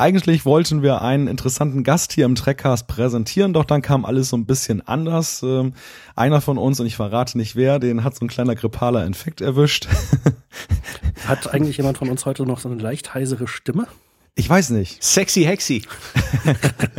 Eigentlich wollten wir einen interessanten Gast hier im Trackcast präsentieren, doch dann kam alles so ein bisschen anders. Ähm, einer von uns, und ich verrate nicht wer, den hat so ein kleiner grippaler Infekt erwischt. Hat eigentlich jemand von uns heute noch so eine leicht heisere Stimme? Ich weiß nicht. Sexy Hexy.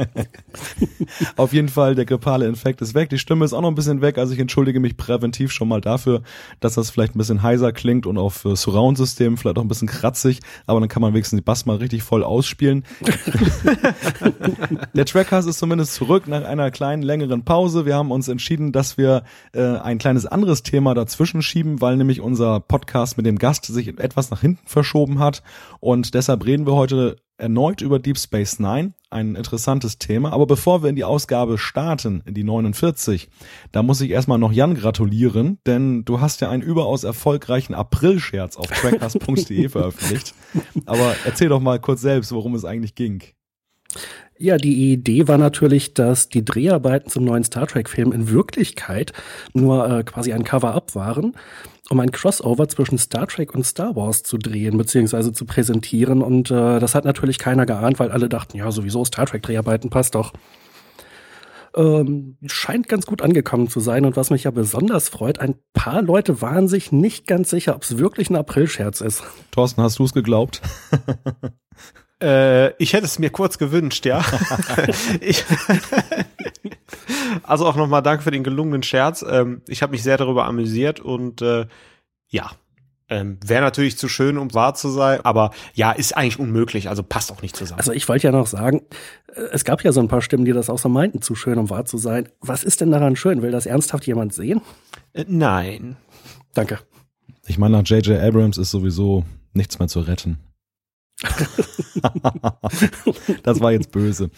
Auf jeden Fall, der grippale Infekt ist weg. Die Stimme ist auch noch ein bisschen weg. Also ich entschuldige mich präventiv schon mal dafür, dass das vielleicht ein bisschen heiser klingt und auf Surround-System vielleicht auch ein bisschen kratzig. Aber dann kann man wenigstens die Bass mal richtig voll ausspielen. der Trackcast ist zumindest zurück nach einer kleinen, längeren Pause. Wir haben uns entschieden, dass wir äh, ein kleines anderes Thema dazwischen schieben, weil nämlich unser Podcast mit dem Gast sich etwas nach hinten verschoben hat. Und deshalb reden wir heute erneut über Deep Space Nine, ein interessantes Thema. Aber bevor wir in die Ausgabe starten, in die 49, da muss ich erstmal noch Jan gratulieren, denn du hast ja einen überaus erfolgreichen April-Scherz auf trackcast.de veröffentlicht. Aber erzähl doch mal kurz selbst, worum es eigentlich ging. Ja, die Idee war natürlich, dass die Dreharbeiten zum neuen Star Trek-Film in Wirklichkeit nur äh, quasi ein Cover-up waren, um ein Crossover zwischen Star Trek und Star Wars zu drehen bzw. zu präsentieren. Und äh, das hat natürlich keiner geahnt, weil alle dachten, ja, sowieso Star Trek-Dreharbeiten passt doch. Ähm, scheint ganz gut angekommen zu sein. Und was mich ja besonders freut, ein paar Leute waren sich nicht ganz sicher, ob es wirklich ein April-Scherz ist. Thorsten, hast du es geglaubt? Äh, ich hätte es mir kurz gewünscht, ja. ich, also auch nochmal danke für den gelungenen Scherz. Ähm, ich habe mich sehr darüber amüsiert und äh, ja, ähm, Wäre natürlich zu schön, um wahr zu sein, aber ja, ist eigentlich unmöglich, also passt auch nicht zusammen. Also ich wollte ja noch sagen, äh, es gab ja so ein paar Stimmen, die das auch so meinten, zu schön, um wahr zu sein. Was ist denn daran schön? Will das ernsthaft jemand sehen? Äh, nein. Danke. Ich meine, nach J.J. Abrams ist sowieso nichts mehr zu retten. das war jetzt böse.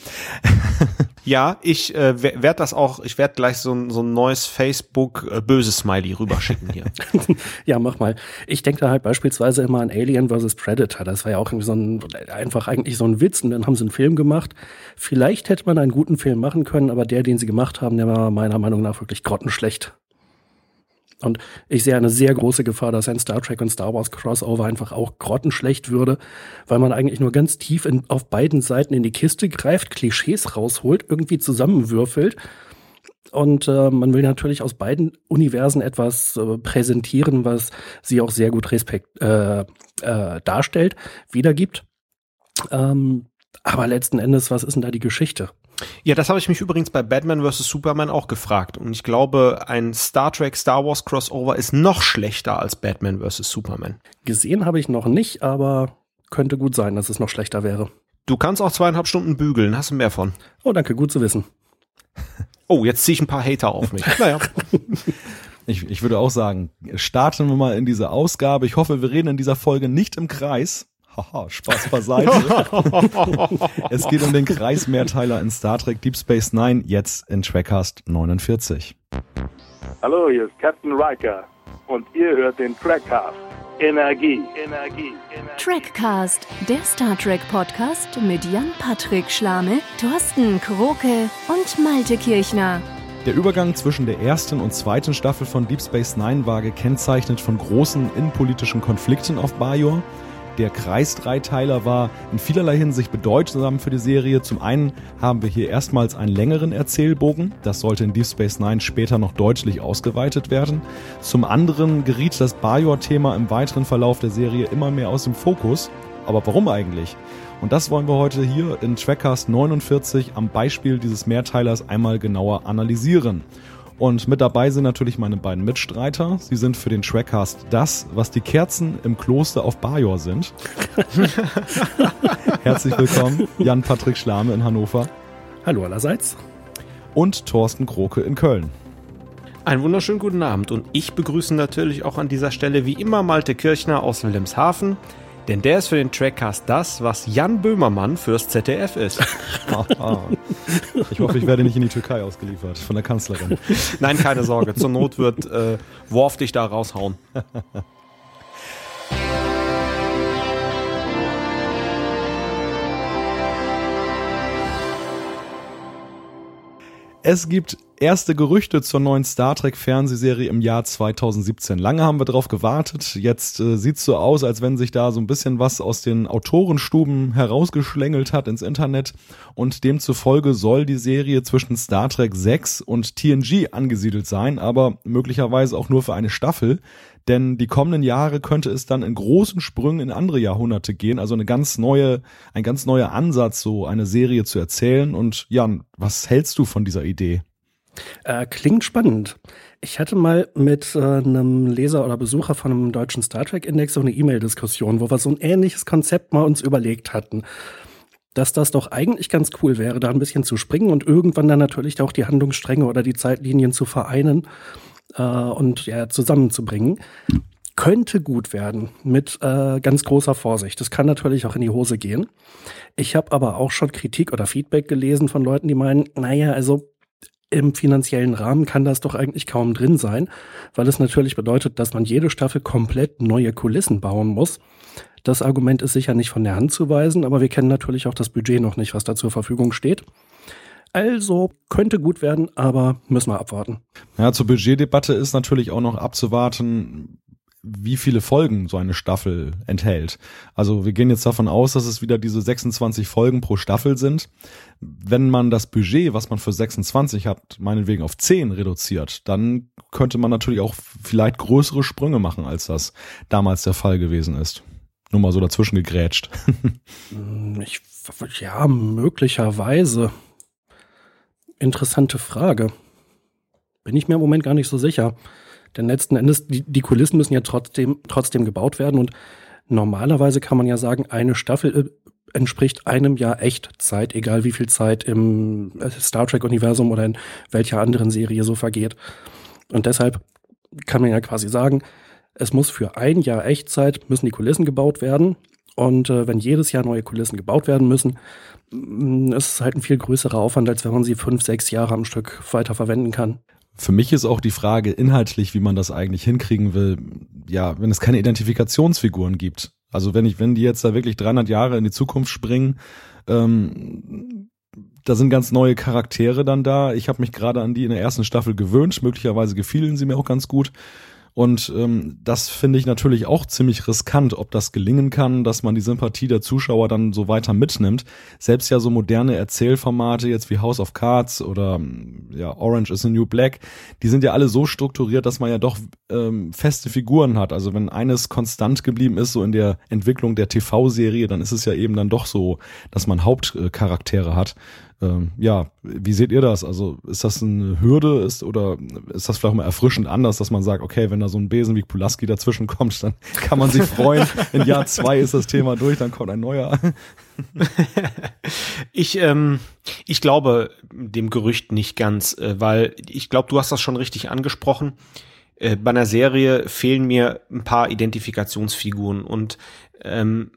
ja, ich äh, werde das auch, ich werde gleich so ein, so ein neues Facebook äh, böse Smiley rüberschicken hier. ja, mach mal. Ich denke da halt beispielsweise immer an Alien vs. Predator. Das war ja auch irgendwie so ein, einfach eigentlich so ein Witz und dann haben sie einen Film gemacht. Vielleicht hätte man einen guten Film machen können, aber der, den sie gemacht haben, der war meiner Meinung nach wirklich grottenschlecht. Und ich sehe eine sehr große Gefahr, dass ein Star Trek und Star Wars Crossover einfach auch grottenschlecht würde, weil man eigentlich nur ganz tief in, auf beiden Seiten in die Kiste greift, Klischees rausholt, irgendwie zusammenwürfelt. Und äh, man will natürlich aus beiden Universen etwas äh, präsentieren, was sie auch sehr gut respekt, äh, äh, darstellt, wiedergibt. Ähm, aber letzten Endes, was ist denn da die Geschichte? Ja, das habe ich mich übrigens bei Batman vs. Superman auch gefragt. Und ich glaube, ein Star Trek Star Wars Crossover ist noch schlechter als Batman vs. Superman. Gesehen habe ich noch nicht, aber könnte gut sein, dass es noch schlechter wäre. Du kannst auch zweieinhalb Stunden bügeln, hast du mehr von. Oh, danke, gut zu wissen. Oh, jetzt ziehe ich ein paar Hater auf mich. naja. Ich, ich würde auch sagen, starten wir mal in diese Ausgabe. Ich hoffe, wir reden in dieser Folge nicht im Kreis. Haha, Spaß beiseite. es geht um den Kreismehrteiler in Star Trek Deep Space Nine, jetzt in Trackcast 49. Hallo, hier ist Captain Riker und ihr hört den Trackcast. Energie, Energie, Energie. Trackcast, der Star Trek Podcast mit Jan-Patrick Schlame, Thorsten Kroke und Malte Kirchner. Der Übergang zwischen der ersten und zweiten Staffel von Deep Space Nine war gekennzeichnet von großen innenpolitischen Konflikten auf Bajor. Der Kreisdreiteiler war in vielerlei Hinsicht bedeutsam für die Serie. Zum einen haben wir hier erstmals einen längeren Erzählbogen. Das sollte in Deep Space Nine später noch deutlich ausgeweitet werden. Zum anderen geriet das Bajor-Thema im weiteren Verlauf der Serie immer mehr aus dem Fokus. Aber warum eigentlich? Und das wollen wir heute hier in Trackcast 49 am Beispiel dieses Mehrteilers einmal genauer analysieren. Und mit dabei sind natürlich meine beiden Mitstreiter. Sie sind für den Trackcast das, was die Kerzen im Kloster auf Bajor sind. Herzlich willkommen, Jan-Patrick Schlame in Hannover. Hallo allerseits. Und Thorsten Kroke in Köln. Einen wunderschönen guten Abend und ich begrüße natürlich auch an dieser Stelle wie immer Malte Kirchner aus Wilhelmshaven. Denn der ist für den Trackcast das, was Jan Böhmermann fürs ZDF ist. ich hoffe, ich werde nicht in die Türkei ausgeliefert von der Kanzlerin. Nein, keine Sorge. Zur Not wird äh, Worf dich da raushauen. Es gibt erste Gerüchte zur neuen Star Trek Fernsehserie im Jahr 2017. Lange haben wir drauf gewartet. Jetzt äh, sieht's so aus, als wenn sich da so ein bisschen was aus den Autorenstuben herausgeschlängelt hat ins Internet und demzufolge soll die Serie zwischen Star Trek 6 und TNG angesiedelt sein, aber möglicherweise auch nur für eine Staffel. Denn die kommenden Jahre könnte es dann in großen Sprüngen in andere Jahrhunderte gehen, also eine ganz neue, ein ganz neuer Ansatz, so eine Serie zu erzählen. Und Jan, was hältst du von dieser Idee? Äh, klingt spannend. Ich hatte mal mit äh, einem Leser oder Besucher von einem deutschen Star Trek Index so eine E-Mail-Diskussion, wo wir so ein ähnliches Konzept mal uns überlegt hatten. Dass das doch eigentlich ganz cool wäre, da ein bisschen zu springen und irgendwann dann natürlich auch die Handlungsstränge oder die Zeitlinien zu vereinen äh, und ja, zusammenzubringen. Könnte gut werden, mit äh, ganz großer Vorsicht. Das kann natürlich auch in die Hose gehen. Ich habe aber auch schon Kritik oder Feedback gelesen von Leuten, die meinen, naja, also im finanziellen Rahmen kann das doch eigentlich kaum drin sein, weil es natürlich bedeutet, dass man jede Staffel komplett neue Kulissen bauen muss. Das Argument ist sicher nicht von der Hand zu weisen, aber wir kennen natürlich auch das Budget noch nicht, was da zur Verfügung steht. Also könnte gut werden, aber müssen wir abwarten. Ja, zur Budgetdebatte ist natürlich auch noch abzuwarten, wie viele Folgen so eine Staffel enthält. Also wir gehen jetzt davon aus, dass es wieder diese 26 Folgen pro Staffel sind. Wenn man das Budget, was man für 26 hat, meinetwegen auf 10 reduziert, dann könnte man natürlich auch vielleicht größere Sprünge machen, als das damals der Fall gewesen ist. Nur mal so dazwischen gegrätscht. ich, ja, möglicherweise. Interessante Frage. Bin ich mir im Moment gar nicht so sicher. Denn letzten Endes, die, die Kulissen müssen ja trotzdem, trotzdem gebaut werden und normalerweise kann man ja sagen, eine Staffel äh, entspricht einem Jahr Echtzeit, egal wie viel Zeit im äh, Star Trek-Universum oder in welcher anderen Serie so vergeht. Und deshalb kann man ja quasi sagen, es muss für ein Jahr Echtzeit, müssen die Kulissen gebaut werden. Und äh, wenn jedes Jahr neue Kulissen gebaut werden müssen, mm, ist es halt ein viel größerer Aufwand, als wenn man sie fünf, sechs Jahre am Stück weiter verwenden kann. Für mich ist auch die Frage inhaltlich, wie man das eigentlich hinkriegen will, ja, wenn es keine Identifikationsfiguren gibt. Also wenn ich, wenn die jetzt da wirklich 300 Jahre in die Zukunft springen, ähm, da sind ganz neue Charaktere dann da. Ich habe mich gerade an die in der ersten Staffel gewöhnt. Möglicherweise gefielen sie mir auch ganz gut. Und ähm, das finde ich natürlich auch ziemlich riskant, ob das gelingen kann, dass man die Sympathie der Zuschauer dann so weiter mitnimmt. Selbst ja so moderne Erzählformate jetzt wie House of Cards oder ja Orange is the New Black, die sind ja alle so strukturiert, dass man ja doch ähm, feste Figuren hat. Also wenn eines konstant geblieben ist, so in der Entwicklung der TV-Serie, dann ist es ja eben dann doch so, dass man Hauptcharaktere hat. Ähm, ja, wie seht ihr das? Also ist das eine Hürde ist oder ist das vielleicht mal erfrischend anders, dass man sagt, okay, wenn da so ein Besen wie Pulaski dazwischen kommt, dann kann man sich freuen. In Jahr zwei ist das Thema durch, dann kommt ein neuer. ich, ähm, ich glaube dem Gerücht nicht ganz, äh, weil ich glaube, du hast das schon richtig angesprochen. Äh, bei einer Serie fehlen mir ein paar Identifikationsfiguren und ähm,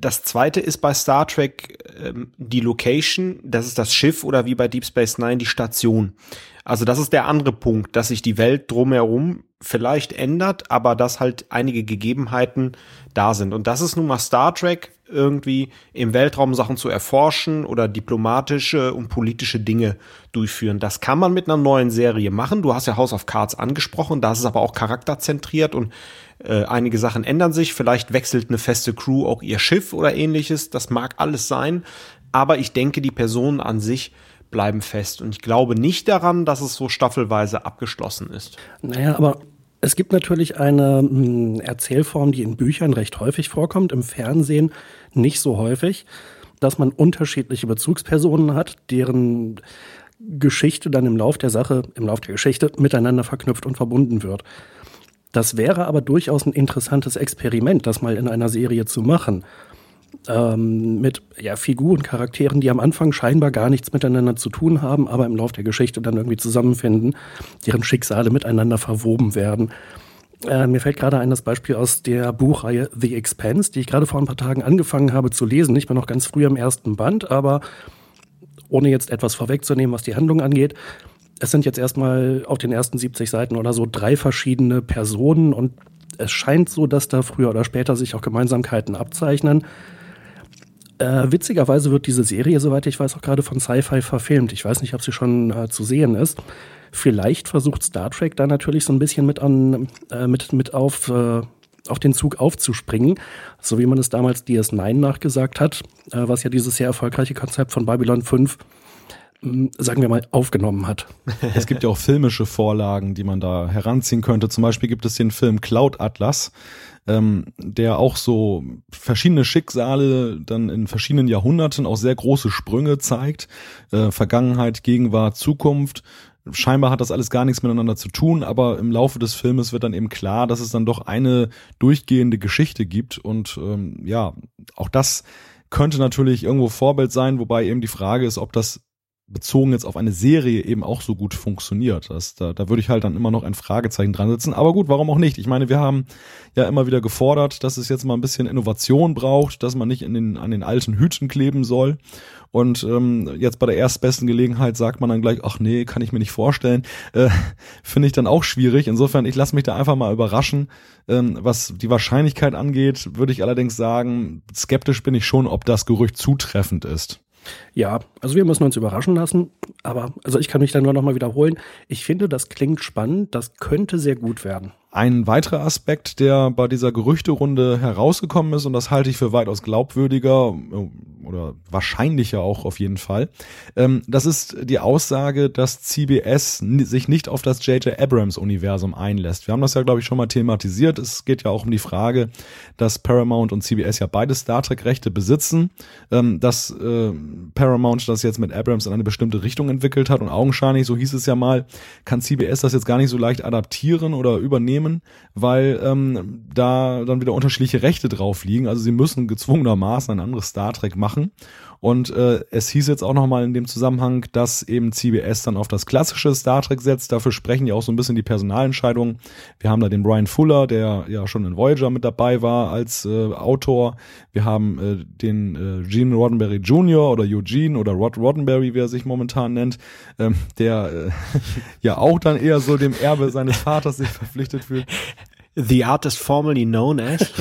das zweite ist bei Star Trek ähm, die Location, das ist das Schiff oder wie bei Deep Space Nine die Station. Also das ist der andere Punkt, dass sich die Welt drumherum vielleicht ändert, aber dass halt einige Gegebenheiten da sind. Und das ist nun mal Star Trek, irgendwie im Weltraum Sachen zu erforschen oder diplomatische und politische Dinge durchführen. Das kann man mit einer neuen Serie machen. Du hast ja House of Cards angesprochen, da ist es aber auch charakterzentriert und äh, einige Sachen ändern sich. Vielleicht wechselt eine feste Crew auch ihr Schiff oder ähnliches. Das mag alles sein. Aber ich denke, die Personen an sich bleiben fest. Und ich glaube nicht daran, dass es so staffelweise abgeschlossen ist. Naja, aber es gibt natürlich eine hm, Erzählform, die in Büchern recht häufig vorkommt, im Fernsehen nicht so häufig, dass man unterschiedliche Bezugspersonen hat, deren Geschichte dann im Lauf der Sache, im Lauf der Geschichte miteinander verknüpft und verbunden wird. Das wäre aber durchaus ein interessantes Experiment, das mal in einer Serie zu machen. Ähm, mit ja, Figuren, Charakteren, die am Anfang scheinbar gar nichts miteinander zu tun haben, aber im Laufe der Geschichte dann irgendwie zusammenfinden, deren Schicksale miteinander verwoben werden. Äh, mir fällt gerade ein das Beispiel aus der Buchreihe The Expanse, die ich gerade vor ein paar Tagen angefangen habe zu lesen. Ich bin noch ganz früh im ersten Band, aber ohne jetzt etwas vorwegzunehmen, was die Handlung angeht, es sind jetzt erstmal auf den ersten 70 Seiten oder so drei verschiedene Personen und es scheint so, dass da früher oder später sich auch Gemeinsamkeiten abzeichnen. Äh, witzigerweise wird diese Serie, soweit ich weiß, auch gerade von Sci-Fi verfilmt. Ich weiß nicht, ob sie schon äh, zu sehen ist. Vielleicht versucht Star Trek da natürlich so ein bisschen mit an, äh, mit, mit auf, äh, auf den Zug aufzuspringen, so wie man es damals DS9 nachgesagt hat, äh, was ja dieses sehr erfolgreiche Konzept von Babylon 5 hm, sagen wir mal, aufgenommen hat. Es gibt ja auch filmische Vorlagen, die man da heranziehen könnte. Zum Beispiel gibt es den Film Cloud Atlas, ähm, der auch so verschiedene Schicksale dann in verschiedenen Jahrhunderten auch sehr große Sprünge zeigt. Äh, Vergangenheit, Gegenwart, Zukunft. Scheinbar hat das alles gar nichts miteinander zu tun, aber im Laufe des Filmes wird dann eben klar, dass es dann doch eine durchgehende Geschichte gibt und ähm, ja, auch das könnte natürlich irgendwo Vorbild sein, wobei eben die Frage ist, ob das bezogen jetzt auf eine Serie eben auch so gut funktioniert. Das, da, da würde ich halt dann immer noch ein Fragezeichen dran setzen. Aber gut, warum auch nicht? Ich meine, wir haben ja immer wieder gefordert, dass es jetzt mal ein bisschen Innovation braucht, dass man nicht in den, an den alten Hüten kleben soll. Und ähm, jetzt bei der erstbesten Gelegenheit sagt man dann gleich, ach nee, kann ich mir nicht vorstellen. Äh, Finde ich dann auch schwierig. Insofern, ich lasse mich da einfach mal überraschen. Ähm, was die Wahrscheinlichkeit angeht, würde ich allerdings sagen, skeptisch bin ich schon, ob das Gerücht zutreffend ist. Ja, also wir müssen uns überraschen lassen, aber also ich kann mich dann nur noch mal wiederholen. Ich finde, das klingt spannend, das könnte sehr gut werden. Ein weiterer Aspekt, der bei dieser Gerüchterunde herausgekommen ist, und das halte ich für weitaus glaubwürdiger äh, oder wahrscheinlicher auch auf jeden Fall, ähm, das ist die Aussage, dass CBS sich nicht auf das J.J. Abrams-Universum einlässt. Wir haben das ja, glaube ich, schon mal thematisiert. Es geht ja auch um die Frage, dass Paramount und CBS ja beide Star Trek-Rechte besitzen, ähm, dass äh, Paramount das jetzt mit Abrams in eine bestimmte Richtung entwickelt hat und augenscheinlich, so hieß es ja mal, kann CBS das jetzt gar nicht so leicht adaptieren oder übernehmen nehmen, weil ähm, da dann wieder unterschiedliche Rechte drauf liegen. Also sie müssen gezwungenermaßen ein anderes Star Trek machen. Und äh, es hieß jetzt auch nochmal in dem Zusammenhang, dass eben CBS dann auf das klassische Star Trek setzt. Dafür sprechen ja auch so ein bisschen die Personalentscheidungen. Wir haben da den Brian Fuller, der ja schon in Voyager mit dabei war als äh, Autor. Wir haben äh, den äh, Gene Roddenberry Jr. oder Eugene oder Rod Roddenberry, wie er sich momentan nennt, ähm, der äh, ja auch dann eher so dem Erbe seines Vaters sich verpflichtet fühlt. The artist formerly known as.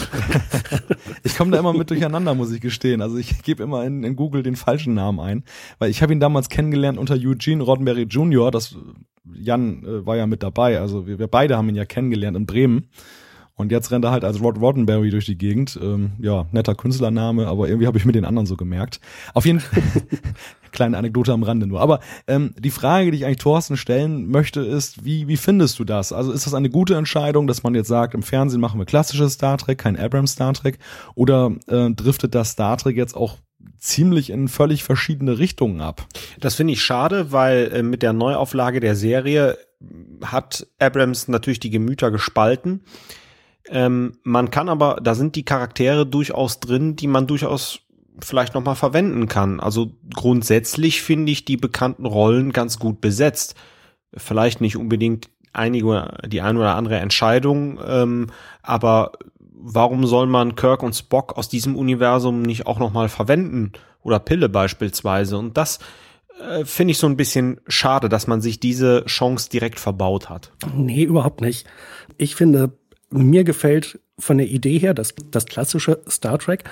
ich komme da immer mit durcheinander, muss ich gestehen. Also ich gebe immer in, in, Google den falschen Namen ein, weil ich habe ihn damals kennengelernt unter Eugene Roddenberry Jr. Das Jan äh, war ja mit dabei. Also wir, wir beide haben ihn ja kennengelernt in Bremen. Und jetzt rennt er halt als Rod Roddenberry durch die Gegend. Ähm, ja, netter Künstlername, aber irgendwie habe ich mir den anderen so gemerkt. Auf jeden Fall, kleine Anekdote am Rande nur. Aber ähm, die Frage, die ich eigentlich Thorsten stellen möchte, ist, wie, wie findest du das? Also ist das eine gute Entscheidung, dass man jetzt sagt, im Fernsehen machen wir klassisches Star Trek, kein Abrams Star Trek? Oder äh, driftet das Star Trek jetzt auch ziemlich in völlig verschiedene Richtungen ab? Das finde ich schade, weil äh, mit der Neuauflage der Serie hat Abrams natürlich die Gemüter gespalten. Ähm, man kann aber, da sind die Charaktere durchaus drin, die man durchaus vielleicht nochmal verwenden kann. Also grundsätzlich finde ich die bekannten Rollen ganz gut besetzt. Vielleicht nicht unbedingt einige, die eine oder andere Entscheidung, ähm, aber warum soll man Kirk und Spock aus diesem Universum nicht auch nochmal verwenden? Oder Pille beispielsweise. Und das äh, finde ich so ein bisschen schade, dass man sich diese Chance direkt verbaut hat. Nee, überhaupt nicht. Ich finde, mir gefällt von der Idee her das, das klassische Star Trek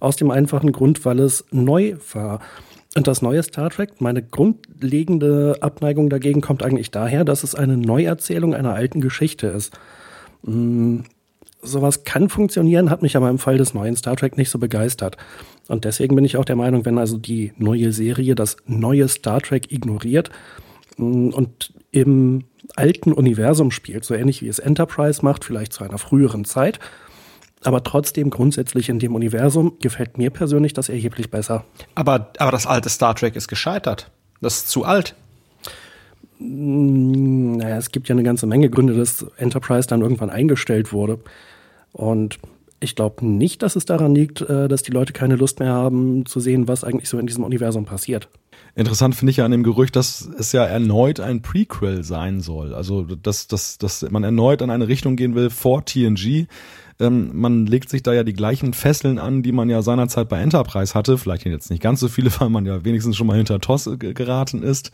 aus dem einfachen Grund, weil es neu war. Und das neue Star Trek, meine grundlegende Abneigung dagegen kommt eigentlich daher, dass es eine Neuerzählung einer alten Geschichte ist. Hm, sowas kann funktionieren, hat mich aber im Fall des neuen Star Trek nicht so begeistert. Und deswegen bin ich auch der Meinung, wenn also die neue Serie das neue Star Trek ignoriert hm, und im alten Universum spielt, so ähnlich wie es Enterprise macht, vielleicht zu einer früheren Zeit. Aber trotzdem grundsätzlich in dem Universum gefällt mir persönlich das erheblich besser. Aber, aber das alte Star Trek ist gescheitert. Das ist zu alt. Hm, naja, es gibt ja eine ganze Menge Gründe, dass Enterprise dann irgendwann eingestellt wurde. Und ich glaube nicht, dass es daran liegt, äh, dass die Leute keine Lust mehr haben zu sehen, was eigentlich so in diesem Universum passiert. Interessant finde ich ja an dem Gerücht, dass es ja erneut ein Prequel sein soll. Also, dass, dass, dass man erneut in eine Richtung gehen will vor TNG. Ähm, man legt sich da ja die gleichen Fesseln an, die man ja seinerzeit bei Enterprise hatte. Vielleicht jetzt nicht ganz so viele, weil man ja wenigstens schon mal hinter Toss geraten ist.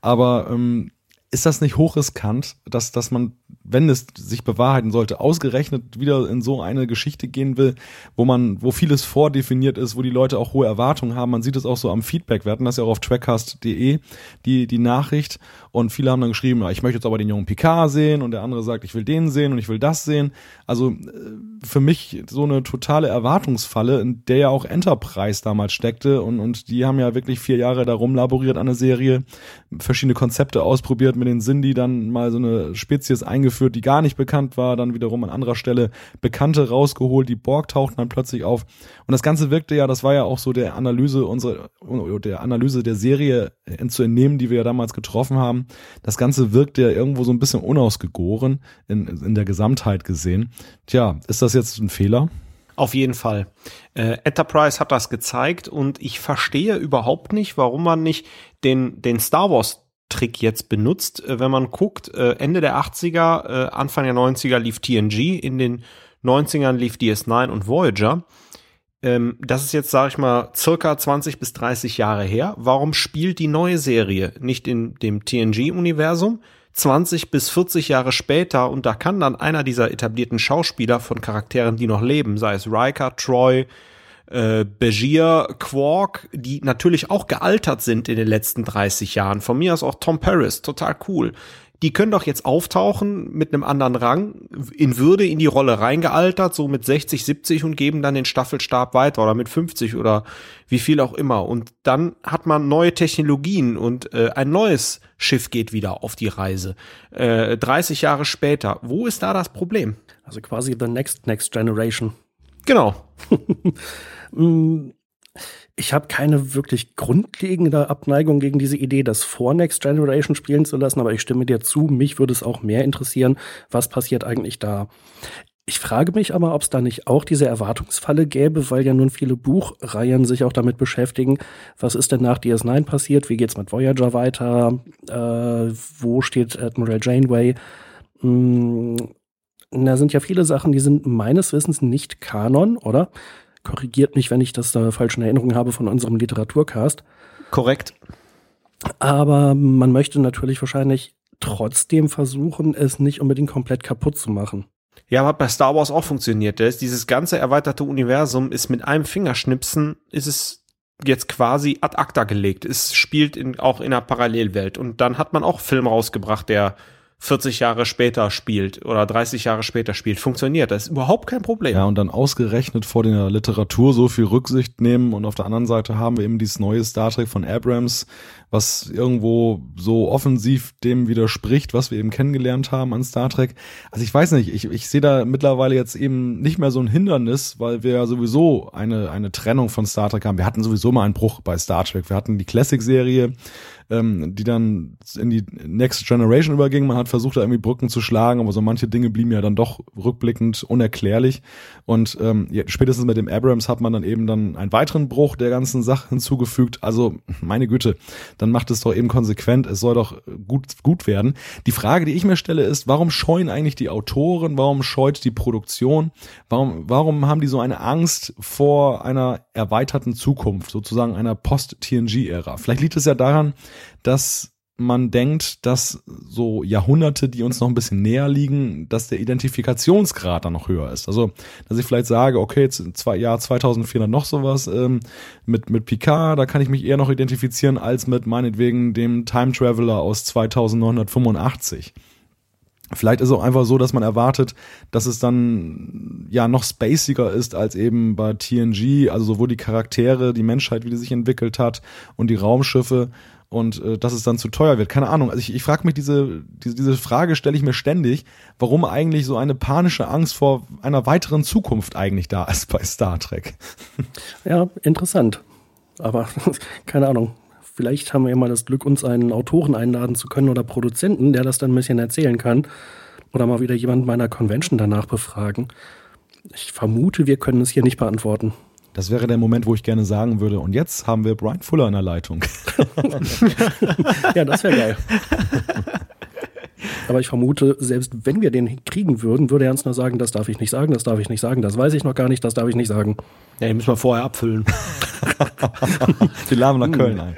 Aber ähm, ist das nicht hochriskant, dass, dass man, wenn es sich bewahrheiten sollte, ausgerechnet wieder in so eine Geschichte gehen will, wo man, wo vieles vordefiniert ist, wo die Leute auch hohe Erwartungen haben. Man sieht es auch so am Feedback. Wir hatten das ja auch auf trackcast.de, die, die Nachricht. Und viele haben dann geschrieben, ich möchte jetzt aber den jungen Picard sehen und der andere sagt, ich will den sehen und ich will das sehen. Also äh, für mich so eine totale Erwartungsfalle, in der ja auch Enterprise damals steckte und, und die haben ja wirklich vier Jahre da rumlaboriert an der Serie, verschiedene Konzepte ausprobiert, mit den Sindhi dann mal so eine Spezies eingeführt, die gar nicht bekannt war, dann wiederum an anderer Stelle Bekannte rausgeholt, die Borg tauchten dann plötzlich auf. Und das Ganze wirkte ja, das war ja auch so der Analyse unserer, der Analyse der Serie zu entnehmen, die wir ja damals getroffen haben. Das Ganze wirkte ja irgendwo so ein bisschen unausgegoren in, in der Gesamtheit gesehen. Tja, ist das jetzt ein Fehler? Auf jeden Fall. Äh, Enterprise hat das gezeigt und ich verstehe überhaupt nicht, warum man nicht den, den Star Wars Trick jetzt benutzt. Äh, wenn man guckt, äh, Ende der 80er, äh, Anfang der 90er lief TNG, in den 90ern lief DS9 und Voyager. Ähm, das ist jetzt, sage ich mal, circa 20 bis 30 Jahre her. Warum spielt die neue Serie nicht in dem TNG-Universum? 20 bis 40 Jahre später und da kann dann einer dieser etablierten Schauspieler von Charakteren, die noch leben, sei es Riker, Troy, äh, Begier, Quark, die natürlich auch gealtert sind in den letzten 30 Jahren. Von mir aus auch Tom Paris, total cool. Die können doch jetzt auftauchen mit einem anderen Rang, in Würde in die Rolle reingealtert, so mit 60, 70 und geben dann den Staffelstab weiter oder mit 50 oder wie viel auch immer. Und dann hat man neue Technologien und äh, ein neues Schiff geht wieder auf die Reise. Äh, 30 Jahre später. Wo ist da das Problem? Also quasi the next, next generation. Genau. Mm, ich habe keine wirklich grundlegende Abneigung gegen diese Idee, das vor Next Generation spielen zu lassen, aber ich stimme dir zu, mich würde es auch mehr interessieren, was passiert eigentlich da. Ich frage mich aber, ob es da nicht auch diese Erwartungsfalle gäbe, weil ja nun viele Buchreihen sich auch damit beschäftigen, was ist denn nach DS9 passiert, wie geht's mit Voyager weiter, äh, wo steht Admiral Janeway. Hm, da sind ja viele Sachen, die sind meines Wissens nicht Kanon, oder? Korrigiert mich, wenn ich das da falsch in Erinnerung habe von unserem Literaturcast. Korrekt. Aber man möchte natürlich wahrscheinlich trotzdem versuchen, es nicht unbedingt komplett kaputt zu machen. Ja, hat bei Star Wars auch funktioniert. Das, dieses ganze erweiterte Universum ist mit einem Fingerschnipsen, ist es jetzt quasi ad acta gelegt. Es spielt in, auch in einer Parallelwelt. Und dann hat man auch Film rausgebracht, der 40 Jahre später spielt oder 30 Jahre später spielt, funktioniert. Das ist überhaupt kein Problem. Ja, und dann ausgerechnet vor der Literatur so viel Rücksicht nehmen und auf der anderen Seite haben wir eben dieses neue Star Trek von Abrams, was irgendwo so offensiv dem widerspricht, was wir eben kennengelernt haben an Star Trek. Also ich weiß nicht, ich, ich sehe da mittlerweile jetzt eben nicht mehr so ein Hindernis, weil wir ja sowieso eine, eine Trennung von Star Trek haben. Wir hatten sowieso mal einen Bruch bei Star Trek. Wir hatten die Classic-Serie, ähm, die dann in die Next Generation überging. Man hat versucht, da irgendwie Brücken zu schlagen, aber so manche Dinge blieben ja dann doch rückblickend unerklärlich. Und ähm, ja, spätestens mit dem Abrams hat man dann eben dann einen weiteren Bruch der ganzen Sache hinzugefügt. Also meine Güte, dann macht es doch eben konsequent. Es soll doch gut gut werden. Die Frage, die ich mir stelle, ist, warum scheuen eigentlich die Autoren? Warum scheut die Produktion? Warum warum haben die so eine Angst vor einer erweiterten Zukunft, sozusagen einer Post-TNG-Ära? Vielleicht liegt es ja daran, dass man denkt, dass so Jahrhunderte, die uns noch ein bisschen näher liegen, dass der Identifikationsgrad dann noch höher ist. Also, dass ich vielleicht sage, okay, zwei, Jahr 2400 noch sowas ähm, mit, mit Picard, da kann ich mich eher noch identifizieren als mit meinetwegen dem Time Traveler aus 2985. Vielleicht ist es auch einfach so, dass man erwartet, dass es dann ja noch spaciger ist als eben bei TNG, also sowohl die Charaktere, die Menschheit, wie die sich entwickelt hat und die Raumschiffe und äh, dass es dann zu teuer wird. Keine Ahnung. Also ich, ich frage mich diese, diese, diese Frage stelle ich mir ständig, warum eigentlich so eine panische Angst vor einer weiteren Zukunft eigentlich da ist bei Star Trek. Ja, interessant. Aber keine Ahnung. Vielleicht haben wir ja mal das Glück, uns einen Autoren einladen zu können oder Produzenten, der das dann ein bisschen erzählen kann. Oder mal wieder jemand meiner Convention danach befragen. Ich vermute, wir können es hier nicht beantworten. Das wäre der Moment, wo ich gerne sagen würde, und jetzt haben wir Brian Fuller in der Leitung. ja, das wäre geil. Aber ich vermute, selbst wenn wir den kriegen würden, würde er uns nur sagen, das darf ich nicht sagen, das darf ich nicht sagen, das weiß ich noch gar nicht, das darf ich nicht sagen. Ja, den müssen wir vorher abfüllen. Die laden nach Köln ein.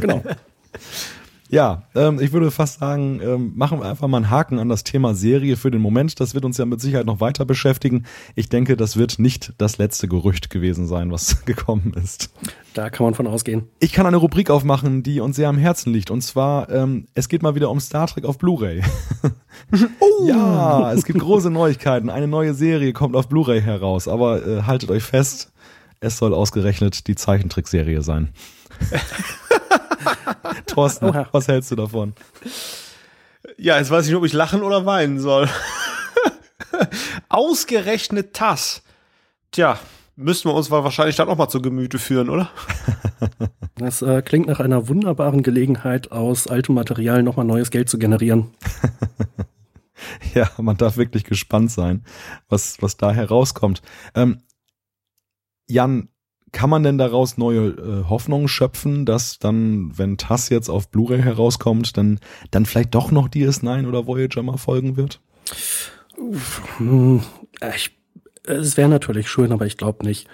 genau. Ja, ähm, ich würde fast sagen, ähm, machen wir einfach mal einen Haken an das Thema Serie für den Moment. Das wird uns ja mit Sicherheit noch weiter beschäftigen. Ich denke, das wird nicht das letzte Gerücht gewesen sein, was gekommen ist. Da kann man von ausgehen. Ich kann eine Rubrik aufmachen, die uns sehr am Herzen liegt. Und zwar, ähm, es geht mal wieder um Star Trek auf Blu-ray. oh. Ja, es gibt große Neuigkeiten. Eine neue Serie kommt auf Blu-ray heraus. Aber äh, haltet euch fest, es soll ausgerechnet die Zeichentrickserie sein. Thorsten, Oha. was hältst du davon? Ja, jetzt weiß ich nicht, ob ich lachen oder weinen soll. Ausgerechnet das. Tja, müssten wir uns wahrscheinlich dann auch mal zu Gemüte führen, oder? Das äh, klingt nach einer wunderbaren Gelegenheit, aus altem Material nochmal neues Geld zu generieren. ja, man darf wirklich gespannt sein, was, was da herauskommt. Ähm, Jan, kann man denn daraus neue äh, Hoffnungen schöpfen, dass dann, wenn TAS jetzt auf Blu-ray herauskommt, dann, dann vielleicht doch noch DS9 oder Voyager mal folgen wird? Hm, ich, es wäre natürlich schön, aber ich glaube nicht.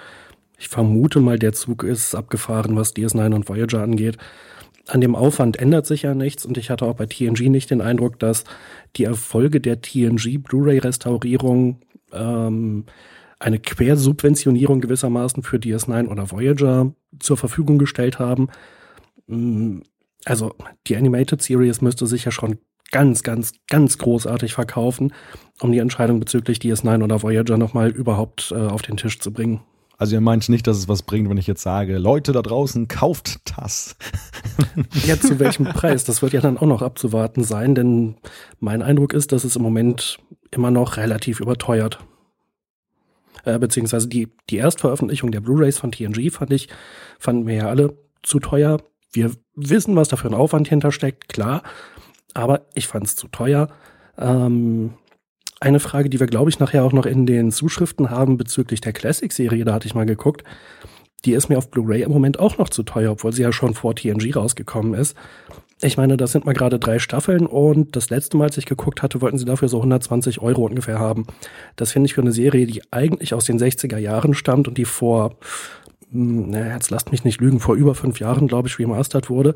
Ich vermute mal, der Zug ist abgefahren, was DS9 und Voyager angeht. An dem Aufwand ändert sich ja nichts und ich hatte auch bei TNG nicht den Eindruck, dass die Erfolge der TNG Blu-ray-Restaurierung ähm, eine Quersubventionierung gewissermaßen für DS9 oder Voyager zur Verfügung gestellt haben. Mm, also die Animated Series müsste sich ja schon ganz, ganz, ganz großartig verkaufen, um die Entscheidung bezüglich DS9 oder Voyager nochmal überhaupt äh, auf den Tisch zu bringen. Also ihr meint nicht, dass es was bringt, wenn ich jetzt sage, Leute da draußen, kauft das. ja, zu welchem Preis? Das wird ja dann auch noch abzuwarten sein, denn mein Eindruck ist, dass es im Moment immer noch relativ überteuert äh, beziehungsweise die, die Erstveröffentlichung der Blu-rays von TNG fand ich, fanden wir ja alle zu teuer. Wir wissen, was da für ein Aufwand hintersteckt, klar, aber ich fand es zu teuer. Ähm, eine Frage, die wir, glaube ich, nachher auch noch in den Zuschriften haben bezüglich der Classic-Serie, da hatte ich mal geguckt, die ist mir auf Blu-ray im Moment auch noch zu teuer, obwohl sie ja schon vor TNG rausgekommen ist. Ich meine, das sind mal gerade drei Staffeln und das letzte Mal, als ich geguckt hatte, wollten sie dafür so 120 Euro ungefähr haben. Das finde ich für eine Serie, die eigentlich aus den 60er Jahren stammt und die vor, hm, naja, jetzt lasst mich nicht lügen, vor über fünf Jahren, glaube ich, remastert wurde,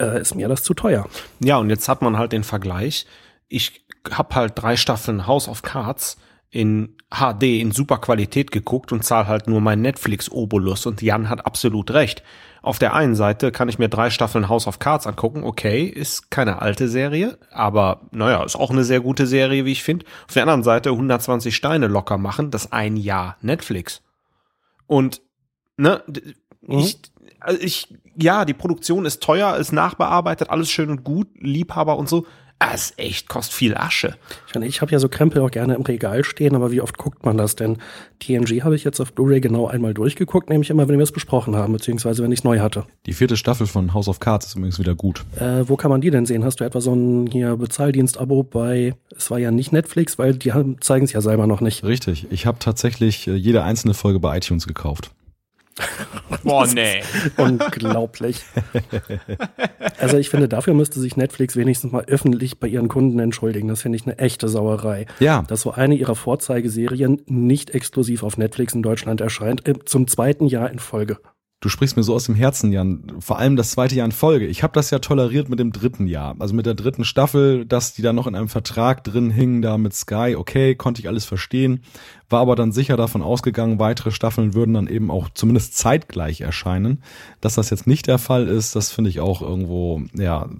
äh, ist mir das zu teuer. Ja, und jetzt hat man halt den Vergleich. Ich habe halt drei Staffeln House of Cards in HD in super Qualität geguckt und zahle halt nur mein Netflix-Obolus und Jan hat absolut recht auf der einen Seite kann ich mir drei Staffeln House of Cards angucken. Okay, ist keine alte Serie, aber naja, ist auch eine sehr gute Serie, wie ich finde. Auf der anderen Seite 120 Steine locker machen, das ein Jahr Netflix. Und, ne, mhm. ich, also ich, ja, die Produktion ist teuer, ist nachbearbeitet, alles schön und gut, Liebhaber und so. Das ist echt, kostet viel Asche. Ich, ich habe ja so Krempel auch gerne im Regal stehen, aber wie oft guckt man das denn? TNG habe ich jetzt auf Blu-ray genau einmal durchgeguckt, nämlich immer, wenn wir es besprochen haben, beziehungsweise wenn ich es neu hatte. Die vierte Staffel von House of Cards ist übrigens wieder gut. Äh, wo kann man die denn sehen? Hast du etwa so ein hier Bezahldienst-Abo bei, es war ja nicht Netflix, weil die zeigen es ja selber noch nicht. Richtig. Ich habe tatsächlich äh, jede einzelne Folge bei iTunes gekauft. Boah, nee. Unglaublich. Also ich finde, dafür müsste sich Netflix wenigstens mal öffentlich bei ihren Kunden entschuldigen. Das finde ich eine echte Sauerei. Ja. Dass so eine ihrer Vorzeigeserien nicht exklusiv auf Netflix in Deutschland erscheint, äh, zum zweiten Jahr in Folge. Du sprichst mir so aus dem Herzen, Jan. Vor allem das zweite Jahr in Folge. Ich habe das ja toleriert mit dem dritten Jahr. Also mit der dritten Staffel, dass die da noch in einem Vertrag drin hingen, da mit Sky. Okay, konnte ich alles verstehen. War aber dann sicher davon ausgegangen, weitere Staffeln würden dann eben auch zumindest zeitgleich erscheinen. Dass das jetzt nicht der Fall ist, das finde ich auch irgendwo, ja,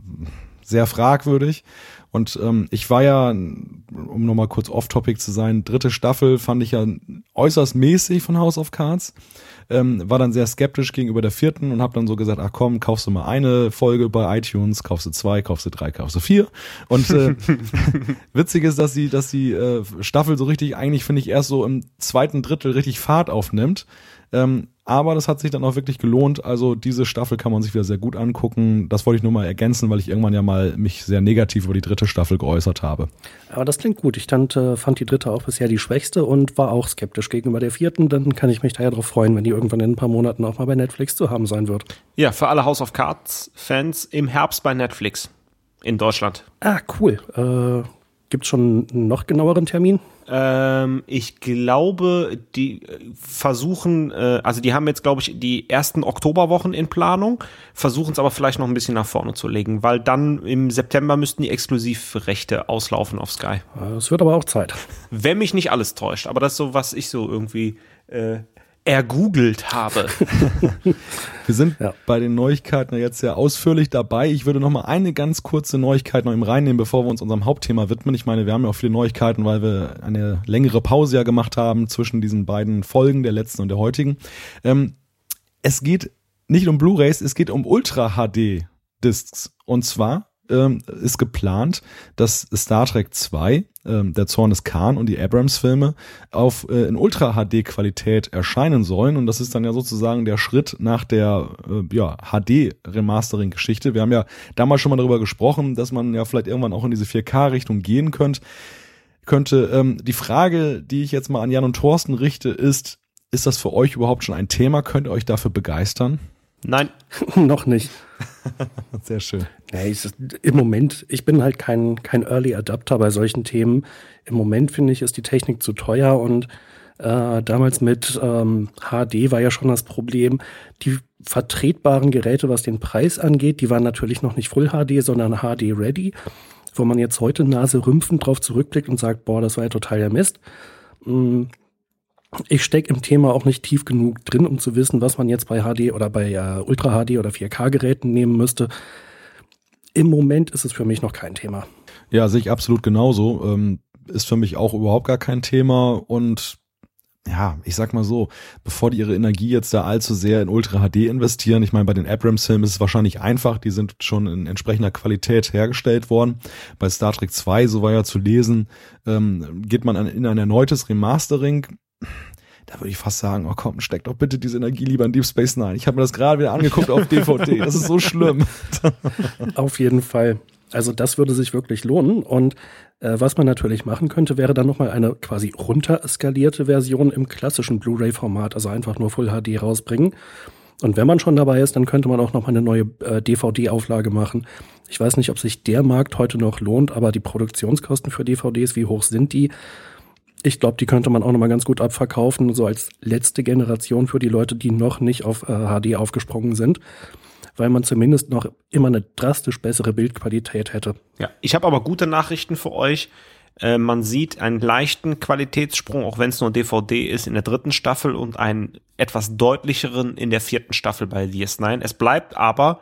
sehr fragwürdig. Und ähm, ich war ja, um nochmal kurz off-topic zu sein, dritte Staffel fand ich ja äußerst mäßig von House of Cards ähm, war dann sehr skeptisch gegenüber der vierten und habe dann so gesagt, ach komm, kaufst du mal eine Folge bei iTunes, kaufst du zwei, kaufst du drei, kaufst du vier. Und äh, witzig ist, dass die, dass die äh, Staffel so richtig eigentlich, finde ich, erst so im zweiten Drittel richtig Fahrt aufnimmt. Ähm, aber das hat sich dann auch wirklich gelohnt. Also diese Staffel kann man sich wieder sehr gut angucken. Das wollte ich nur mal ergänzen, weil ich irgendwann ja mal mich sehr negativ über die dritte Staffel geäußert habe. Aber das klingt gut. Ich fand, äh, fand die dritte auch bisher die schwächste und war auch skeptisch gegenüber der vierten. Dann kann ich mich daher darauf freuen, wenn die irgendwann in ein paar Monaten auch mal bei Netflix zu haben sein wird. Ja, für alle House of Cards Fans im Herbst bei Netflix in Deutschland. Ah, cool. Äh Gibt es schon einen noch genaueren Termin? Ähm, ich glaube, die versuchen, äh, also die haben jetzt, glaube ich, die ersten Oktoberwochen in Planung, versuchen es aber vielleicht noch ein bisschen nach vorne zu legen, weil dann im September müssten die Exklusivrechte auslaufen auf Sky. Es wird aber auch Zeit. Wenn mich nicht alles täuscht, aber das ist so, was ich so irgendwie äh, ergoogelt habe. Wir sind ja. bei den Neuigkeiten jetzt sehr ausführlich dabei. Ich würde noch mal eine ganz kurze Neuigkeit noch im reinnehmen, bevor wir uns unserem Hauptthema widmen. Ich meine, wir haben ja auch viele Neuigkeiten, weil wir eine längere Pause ja gemacht haben zwischen diesen beiden Folgen, der letzten und der heutigen. Ähm, es geht nicht um Blu-rays, es geht um Ultra HD Discs. Und zwar ähm, ist geplant, dass Star Trek 2, ähm, der Zorn des Khan und die Abrams-Filme auf äh, in Ultra-HD-Qualität erscheinen sollen. Und das ist dann ja sozusagen der Schritt nach der äh, ja, HD-Remastering-Geschichte. Wir haben ja damals schon mal darüber gesprochen, dass man ja vielleicht irgendwann auch in diese 4K-Richtung gehen könnte. könnte. Ähm, die Frage, die ich jetzt mal an Jan und Thorsten richte, ist, ist das für euch überhaupt schon ein Thema? Könnt ihr euch dafür begeistern? Nein. Noch nicht. Sehr schön. Nee, ich, Im Moment, ich bin halt kein, kein Early Adapter bei solchen Themen. Im Moment finde ich, ist die Technik zu teuer und äh, damals mit ähm, HD war ja schon das Problem. Die vertretbaren Geräte, was den Preis angeht, die waren natürlich noch nicht Full HD, sondern HD Ready, wo man jetzt heute Nase rümpfend drauf zurückblickt und sagt, boah, das war ja total der Mist. Mm, ich stecke im Thema auch nicht tief genug drin, um zu wissen, was man jetzt bei HD oder bei äh, Ultra HD oder 4K-Geräten nehmen müsste. Im Moment ist es für mich noch kein Thema. Ja, sehe ich absolut genauso. Ähm, ist für mich auch überhaupt gar kein Thema und ja, ich sag mal so, bevor die ihre Energie jetzt da allzu sehr in Ultra HD investieren, ich meine, bei den Abrams-Filmen ist es wahrscheinlich einfach, die sind schon in entsprechender Qualität hergestellt worden. Bei Star Trek 2, so war ja zu lesen, ähm, geht man in ein erneutes Remastering da würde ich fast sagen, oh komm, steck doch bitte diese Energie lieber in Deep Space Nine. Ich habe mir das gerade wieder angeguckt auf DVD. Das ist so schlimm. auf jeden Fall. Also das würde sich wirklich lohnen. Und äh, was man natürlich machen könnte, wäre dann nochmal eine quasi runtereskalierte Version im klassischen Blu-ray-Format, also einfach nur Full HD rausbringen. Und wenn man schon dabei ist, dann könnte man auch nochmal eine neue äh, DVD-Auflage machen. Ich weiß nicht, ob sich der Markt heute noch lohnt, aber die Produktionskosten für DVDs, wie hoch sind die? Ich glaube, die könnte man auch nochmal ganz gut abverkaufen, so als letzte Generation für die Leute, die noch nicht auf äh, HD aufgesprungen sind, weil man zumindest noch immer eine drastisch bessere Bildqualität hätte. Ja, ich habe aber gute Nachrichten für euch. Äh, man sieht einen leichten Qualitätssprung, auch wenn es nur DVD ist, in der dritten Staffel und einen etwas deutlicheren in der vierten Staffel bei DS9. Es bleibt aber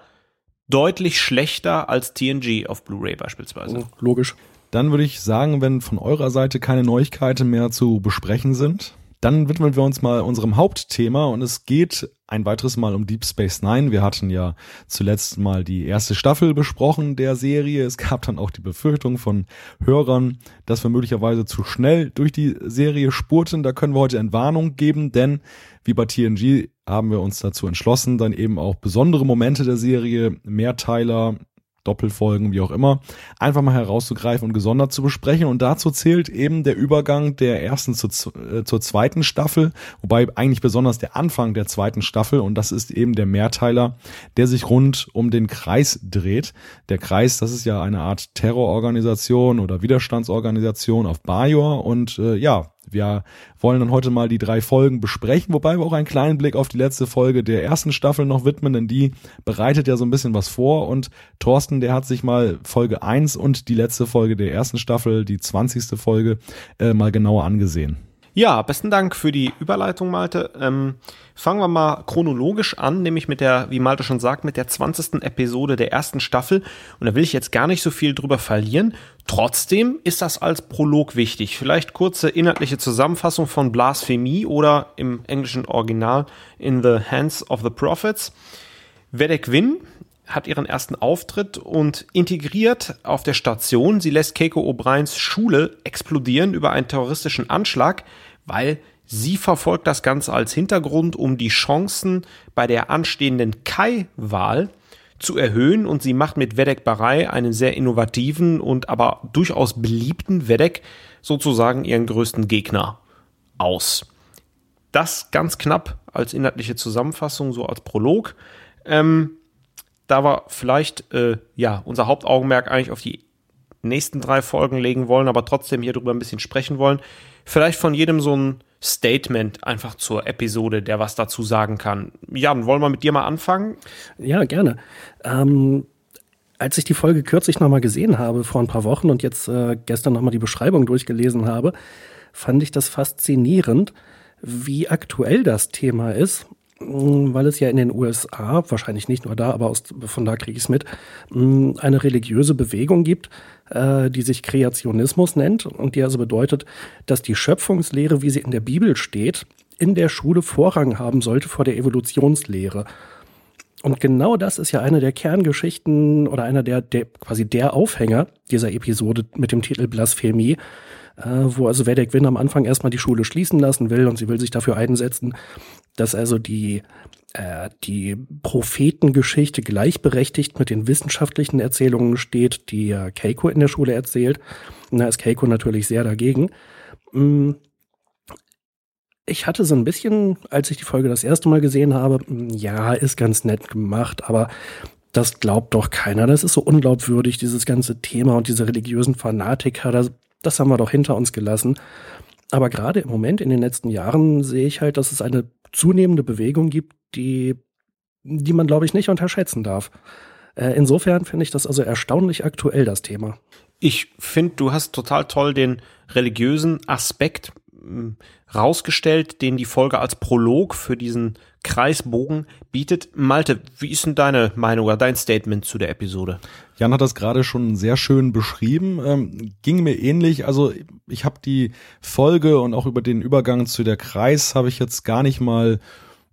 deutlich schlechter als TNG auf Blu-ray beispielsweise. Oh, logisch. Dann würde ich sagen, wenn von eurer Seite keine Neuigkeiten mehr zu besprechen sind, dann widmen wir uns mal unserem Hauptthema und es geht ein weiteres Mal um Deep Space Nine. Wir hatten ja zuletzt mal die erste Staffel besprochen der Serie. Es gab dann auch die Befürchtung von Hörern, dass wir möglicherweise zu schnell durch die Serie spurten. Da können wir heute Entwarnung geben, denn wie bei TNG haben wir uns dazu entschlossen, dann eben auch besondere Momente der Serie, Mehrteiler, Doppelfolgen, wie auch immer, einfach mal herauszugreifen und gesondert zu besprechen. Und dazu zählt eben der Übergang der ersten zu, äh, zur zweiten Staffel, wobei eigentlich besonders der Anfang der zweiten Staffel und das ist eben der Mehrteiler, der sich rund um den Kreis dreht. Der Kreis, das ist ja eine Art Terrororganisation oder Widerstandsorganisation auf Bajor und äh, ja, wir wollen dann heute mal die drei Folgen besprechen, wobei wir auch einen kleinen Blick auf die letzte Folge der ersten Staffel noch widmen, denn die bereitet ja so ein bisschen was vor und Thorsten, der hat sich mal Folge eins und die letzte Folge der ersten Staffel, die zwanzigste Folge, äh, mal genauer angesehen. Ja, besten Dank für die Überleitung, Malte. Ähm, fangen wir mal chronologisch an, nämlich mit der, wie Malte schon sagt, mit der 20. Episode der ersten Staffel. Und da will ich jetzt gar nicht so viel drüber verlieren. Trotzdem ist das als Prolog wichtig. Vielleicht kurze inhaltliche Zusammenfassung von Blasphemie oder im englischen Original In the Hands of the Prophets. Vedek Win hat ihren ersten Auftritt und integriert auf der Station. Sie lässt Keiko O'Briens Schule explodieren über einen terroristischen Anschlag, weil sie verfolgt das Ganze als Hintergrund, um die Chancen bei der anstehenden Kai-Wahl zu erhöhen und sie macht mit Vedek Barai einen sehr innovativen und aber durchaus beliebten Vedek sozusagen ihren größten Gegner aus. Das ganz knapp als inhaltliche Zusammenfassung, so als Prolog. Ähm, da war vielleicht äh, ja unser Hauptaugenmerk eigentlich auf die nächsten drei Folgen legen wollen, aber trotzdem hier drüber ein bisschen sprechen wollen. Vielleicht von jedem so ein Statement einfach zur Episode, der was dazu sagen kann. Jan, wollen wir mit dir mal anfangen? Ja, gerne. Ähm, als ich die Folge kürzlich nochmal gesehen habe, vor ein paar Wochen und jetzt äh, gestern nochmal die Beschreibung durchgelesen habe, fand ich das faszinierend, wie aktuell das Thema ist weil es ja in den USA, wahrscheinlich nicht nur da, aber aus, von da kriege ich es mit, mm, eine religiöse Bewegung gibt, äh, die sich Kreationismus nennt und die also bedeutet, dass die Schöpfungslehre, wie sie in der Bibel steht, in der Schule Vorrang haben sollte vor der Evolutionslehre. Und genau das ist ja eine der Kerngeschichten oder einer der, der quasi der Aufhänger dieser Episode mit dem Titel Blasphemie, äh, wo also Vedek Win am Anfang erstmal die Schule schließen lassen will und sie will sich dafür einsetzen, dass also die, äh, die Prophetengeschichte gleichberechtigt mit den wissenschaftlichen Erzählungen steht, die ja Keiko in der Schule erzählt. Und da ist Keiko natürlich sehr dagegen. Mm. Ich hatte so ein bisschen, als ich die Folge das erste Mal gesehen habe, mm, ja, ist ganz nett gemacht, aber das glaubt doch keiner. Das ist so unglaubwürdig, dieses ganze Thema und diese religiösen Fanatiker, das, das haben wir doch hinter uns gelassen. Aber gerade im Moment, in den letzten Jahren, sehe ich halt, dass es eine zunehmende Bewegung gibt, die, die man, glaube ich, nicht unterschätzen darf. Äh, insofern finde ich das also erstaunlich aktuell, das Thema. Ich finde, du hast total toll den religiösen Aspekt rausgestellt, den die Folge als Prolog für diesen Kreisbogen bietet. Malte, wie ist denn deine Meinung oder dein Statement zu der Episode? Jan hat das gerade schon sehr schön beschrieben. Ähm, ging mir ähnlich. Also ich habe die Folge und auch über den Übergang zu der Kreis habe ich jetzt gar nicht mal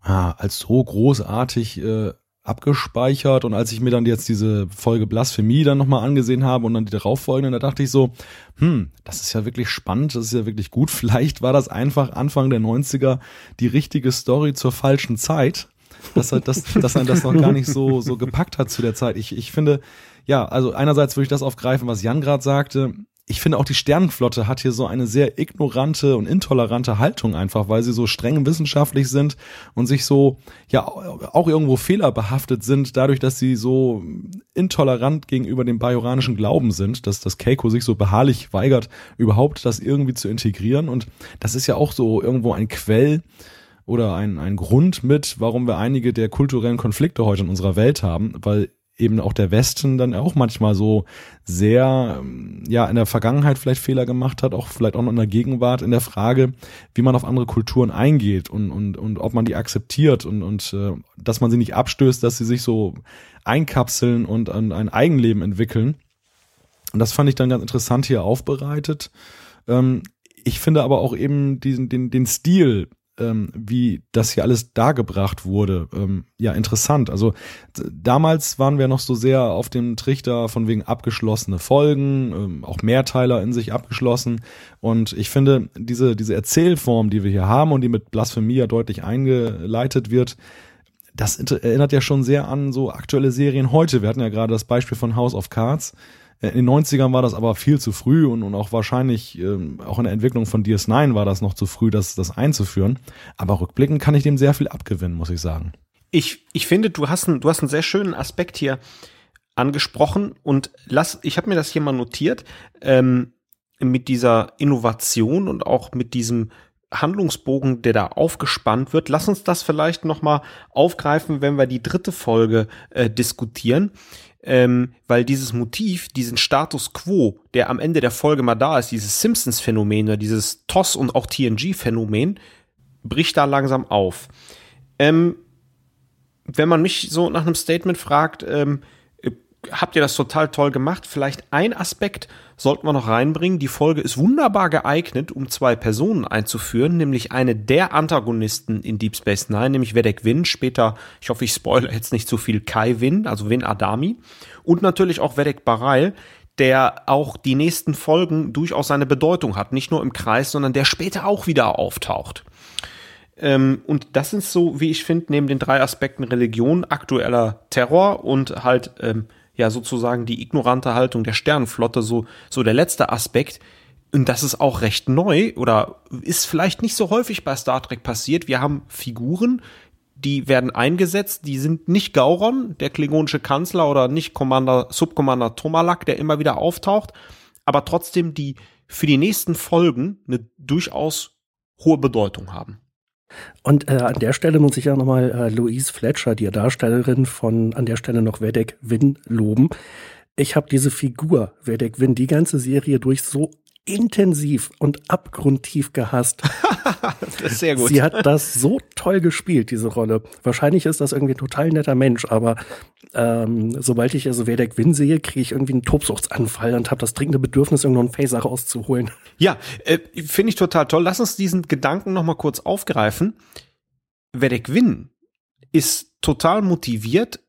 ah, als so großartig äh, abgespeichert und als ich mir dann jetzt diese Folge Blasphemie dann nochmal angesehen habe und dann die darauffolgenden, da dachte ich so, hm, das ist ja wirklich spannend, das ist ja wirklich gut. Vielleicht war das einfach Anfang der 90er die richtige Story zur falschen Zeit, dass, er, dass, dass er das noch gar nicht so, so gepackt hat zu der Zeit. Ich, ich finde, ja, also einerseits würde ich das aufgreifen, was Jan gerade sagte ich finde auch die Sternenflotte hat hier so eine sehr ignorante und intolerante Haltung einfach, weil sie so streng wissenschaftlich sind und sich so ja auch irgendwo fehlerbehaftet sind, dadurch, dass sie so intolerant gegenüber dem bajoranischen Glauben sind, dass das Keiko sich so beharrlich weigert, überhaupt das irgendwie zu integrieren. Und das ist ja auch so irgendwo ein Quell oder ein, ein Grund mit, warum wir einige der kulturellen Konflikte heute in unserer Welt haben, weil eben auch der Westen dann auch manchmal so sehr, ähm, ja, in der Vergangenheit vielleicht Fehler gemacht hat, auch vielleicht auch noch in der Gegenwart in der Frage, wie man auf andere Kulturen eingeht und, und, und ob man die akzeptiert und, und äh, dass man sie nicht abstößt, dass sie sich so einkapseln und ein, ein Eigenleben entwickeln. Und das fand ich dann ganz interessant hier aufbereitet. Ähm, ich finde aber auch eben diesen, den, den Stil ähm, wie das hier alles dargebracht wurde, ähm, ja, interessant. Also damals waren wir noch so sehr auf dem Trichter von wegen abgeschlossene Folgen, ähm, auch Mehrteiler in sich abgeschlossen. Und ich finde, diese, diese Erzählform, die wir hier haben und die mit Blasphemie ja deutlich eingeleitet wird, das erinnert ja schon sehr an so aktuelle Serien heute. Wir hatten ja gerade das Beispiel von House of Cards in den 90ern war das aber viel zu früh und, und auch wahrscheinlich, ähm, auch in der Entwicklung von DS9 war das noch zu früh, das, das einzuführen. Aber rückblickend kann ich dem sehr viel abgewinnen, muss ich sagen. Ich, ich finde, du hast, einen, du hast einen sehr schönen Aspekt hier angesprochen und lass, ich habe mir das hier mal notiert, ähm, mit dieser Innovation und auch mit diesem Handlungsbogen, der da aufgespannt wird. Lass uns das vielleicht noch mal aufgreifen, wenn wir die dritte Folge äh, diskutieren ähm, weil dieses Motiv, diesen Status quo, der am Ende der Folge mal da ist, dieses Simpsons-Phänomen oder dieses TOS und auch TNG-Phänomen, bricht da langsam auf. Ähm, wenn man mich so nach einem Statement fragt, ähm, habt ihr das total toll gemacht. Vielleicht ein Aspekt sollten wir noch reinbringen. Die Folge ist wunderbar geeignet, um zwei Personen einzuführen, nämlich eine der Antagonisten in Deep Space Nine, nämlich Vedek Win, später, ich hoffe, ich spoilere jetzt nicht zu viel, Kai Win, also Win Adami. Und natürlich auch Vedek Bareil, der auch die nächsten Folgen durchaus seine Bedeutung hat. Nicht nur im Kreis, sondern der später auch wieder auftaucht. Ähm, und das sind so, wie ich finde, neben den drei Aspekten Religion, aktueller Terror und halt ähm, ja sozusagen die ignorante Haltung der Sternenflotte so, so der letzte Aspekt. Und das ist auch recht neu oder ist vielleicht nicht so häufig bei Star Trek passiert. Wir haben Figuren, die werden eingesetzt, die sind nicht Gauron, der klingonische Kanzler oder nicht Commander, Subcommander Tomalak, der immer wieder auftaucht, aber trotzdem die für die nächsten Folgen eine durchaus hohe Bedeutung haben. Und äh, an der Stelle muss ich ja nochmal äh, Louise Fletcher, die Darstellerin von an der Stelle noch Vedek Win, loben. Ich habe diese Figur, Vedek Win, die ganze Serie durch so intensiv und abgrundtief gehasst. das ist sehr gut. Sie hat das so toll gespielt, diese Rolle. Wahrscheinlich ist das irgendwie ein total netter Mensch, aber ähm, sobald ich also Vedek Win sehe, kriege ich irgendwie einen Tobsuchtsanfall und habe das dringende Bedürfnis, irgendeinen Phaser rauszuholen. Ja, äh, finde ich total toll. Lass uns diesen Gedanken noch mal kurz aufgreifen. Vedek Win ist total motiviert,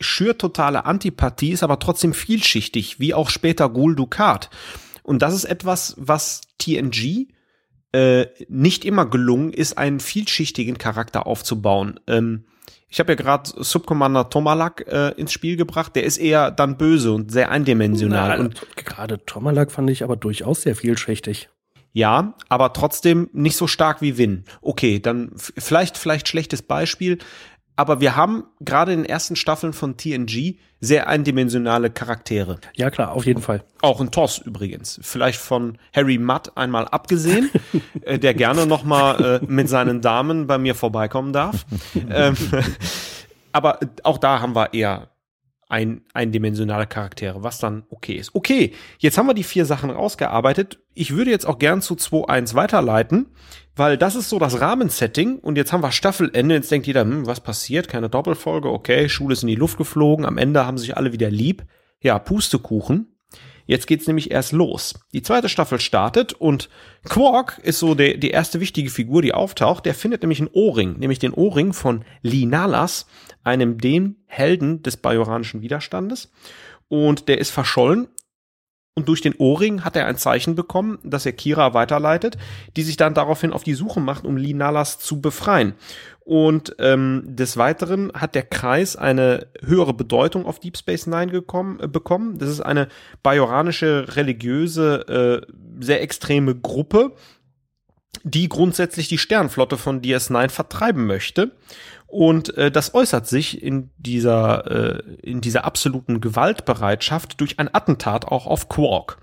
schürt totale Antipathie, ist aber trotzdem vielschichtig, wie auch später Gul Dukat. Und das ist etwas, was TNG äh, nicht immer gelungen ist, einen vielschichtigen Charakter aufzubauen. Ähm, ich habe ja gerade Subcommander Tomalak äh, ins Spiel gebracht. Der ist eher dann böse und sehr eindimensional. Na, und gerade Tomalak fand ich aber durchaus sehr vielschichtig. Ja, aber trotzdem nicht so stark wie Win. Okay, dann vielleicht vielleicht schlechtes Beispiel aber wir haben gerade in den ersten Staffeln von TNG sehr eindimensionale Charaktere. Ja, klar, auf jeden Fall. Auch in TOS übrigens. Vielleicht von Harry Mudd einmal abgesehen, äh, der gerne noch mal äh, mit seinen Damen bei mir vorbeikommen darf. ähm, aber auch da haben wir eher ein, eindimensionale Charaktere, was dann okay ist. Okay, jetzt haben wir die vier Sachen rausgearbeitet. Ich würde jetzt auch gern zu 2.1 weiterleiten, weil das ist so das Rahmensetting und jetzt haben wir Staffelende. Jetzt denkt jeder, hm, was passiert? Keine Doppelfolge, okay, Schule ist in die Luft geflogen, am Ende haben sich alle wieder lieb. Ja, Pustekuchen. Jetzt geht's nämlich erst los. Die zweite Staffel startet und Quark ist so der, die erste wichtige Figur, die auftaucht. Der findet nämlich einen Ohrring, nämlich den Ohrring von Linalas, einem dem Helden des bajoranischen Widerstandes. Und der ist verschollen. Und durch den Ohrring hat er ein Zeichen bekommen, das er Kira weiterleitet, die sich dann daraufhin auf die Suche macht, um Linalas zu befreien. Und ähm, des Weiteren hat der Kreis eine höhere Bedeutung auf Deep Space Nine gekommen, äh, bekommen. Das ist eine bajoranische, religiöse, äh, sehr extreme Gruppe, die grundsätzlich die Sternflotte von DS9 vertreiben möchte. Und äh, das äußert sich in dieser, äh, in dieser absoluten Gewaltbereitschaft durch ein Attentat auch auf Quark.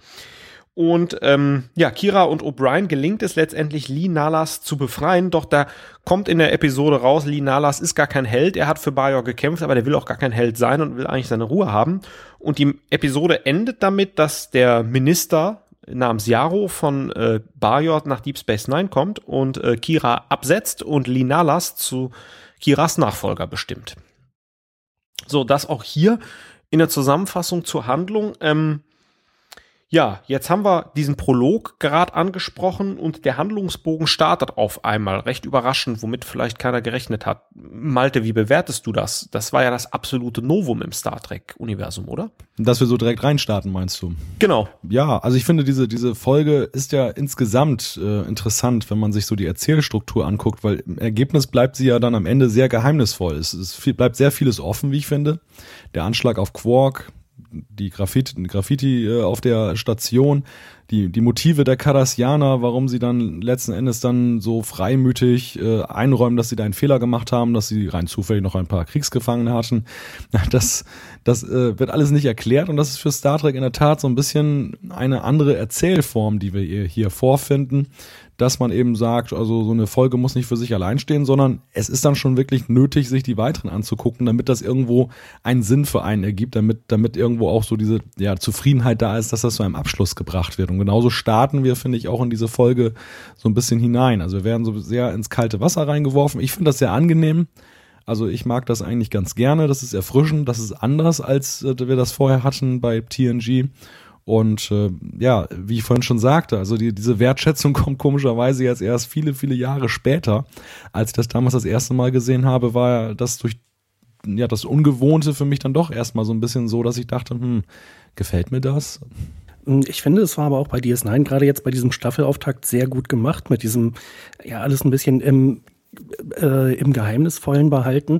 Und ähm, ja, Kira und O'Brien gelingt es letztendlich, Lee Nalas zu befreien. Doch da kommt in der Episode raus, Lee Nalas ist gar kein Held. Er hat für Bajor gekämpft, aber der will auch gar kein Held sein und will eigentlich seine Ruhe haben. Und die Episode endet damit, dass der Minister namens Yaro von äh, Bajor nach Deep Space Nine kommt und äh, Kira absetzt und Lee Nalas zu Kiras Nachfolger bestimmt. So, das auch hier in der Zusammenfassung zur Handlung. Ähm, ja, jetzt haben wir diesen Prolog gerade angesprochen und der Handlungsbogen startet auf einmal recht überraschend, womit vielleicht keiner gerechnet hat. Malte, wie bewertest du das? Das war ja das absolute Novum im Star Trek Universum, oder? Dass wir so direkt reinstarten, meinst du? Genau. Ja, also ich finde diese diese Folge ist ja insgesamt äh, interessant, wenn man sich so die Erzählstruktur anguckt, weil im Ergebnis bleibt sie ja dann am Ende sehr geheimnisvoll. Es, es viel, bleibt sehr vieles offen, wie ich finde. Der Anschlag auf Quark, die Graffiti, Graffiti äh, auf der Station, die, die Motive der Cardassianer, warum sie dann letzten Endes dann so freimütig äh, einräumen, dass sie da einen Fehler gemacht haben, dass sie rein zufällig noch ein paar Kriegsgefangene hatten. Das, das äh, wird alles nicht erklärt und das ist für Star Trek in der Tat so ein bisschen eine andere Erzählform, die wir hier vorfinden, dass man eben sagt, also so eine Folge muss nicht für sich allein stehen, sondern es ist dann schon wirklich nötig, sich die weiteren anzugucken, damit das irgendwo einen Sinn für einen ergibt, damit, damit irgendwo auch so diese ja, Zufriedenheit da ist, dass das zu einem Abschluss gebracht wird. Und genauso starten wir, finde ich, auch in diese Folge so ein bisschen hinein. Also wir werden so sehr ins kalte Wasser reingeworfen. Ich finde das sehr angenehm. Also ich mag das eigentlich ganz gerne. Das ist erfrischend. Das ist anders, als äh, wir das vorher hatten bei TNG. Und äh, ja, wie ich vorhin schon sagte, also die, diese Wertschätzung kommt komischerweise jetzt erst viele, viele Jahre später. Als ich das damals das erste Mal gesehen habe, war das durch ja das Ungewohnte für mich dann doch erstmal so ein bisschen so, dass ich dachte, hm, gefällt mir das? Ich finde, es war aber auch bei DS9 gerade jetzt bei diesem Staffelauftakt sehr gut gemacht, mit diesem, ja, alles ein bisschen im, äh, im Geheimnisvollen behalten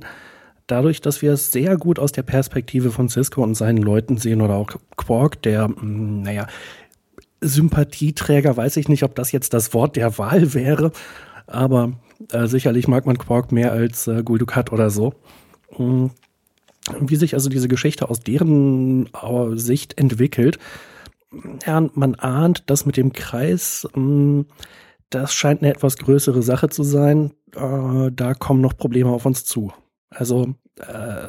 dadurch, dass wir es sehr gut aus der Perspektive von Cisco und seinen Leuten sehen oder auch Quark, der, mm, naja, Sympathieträger, weiß ich nicht, ob das jetzt das Wort der Wahl wäre, aber Äh, sicherlich mag man Quark mehr als äh, Gul Dukat oder so. Mhm. Wie sich also diese Geschichte aus deren äh, Sicht entwickelt, ja, man ahnt, dass mit dem Kreis, mh, mm, das scheint eine etwas größere Sache zu sein. Äh, da kommen noch Probleme auf uns zu. Also äh,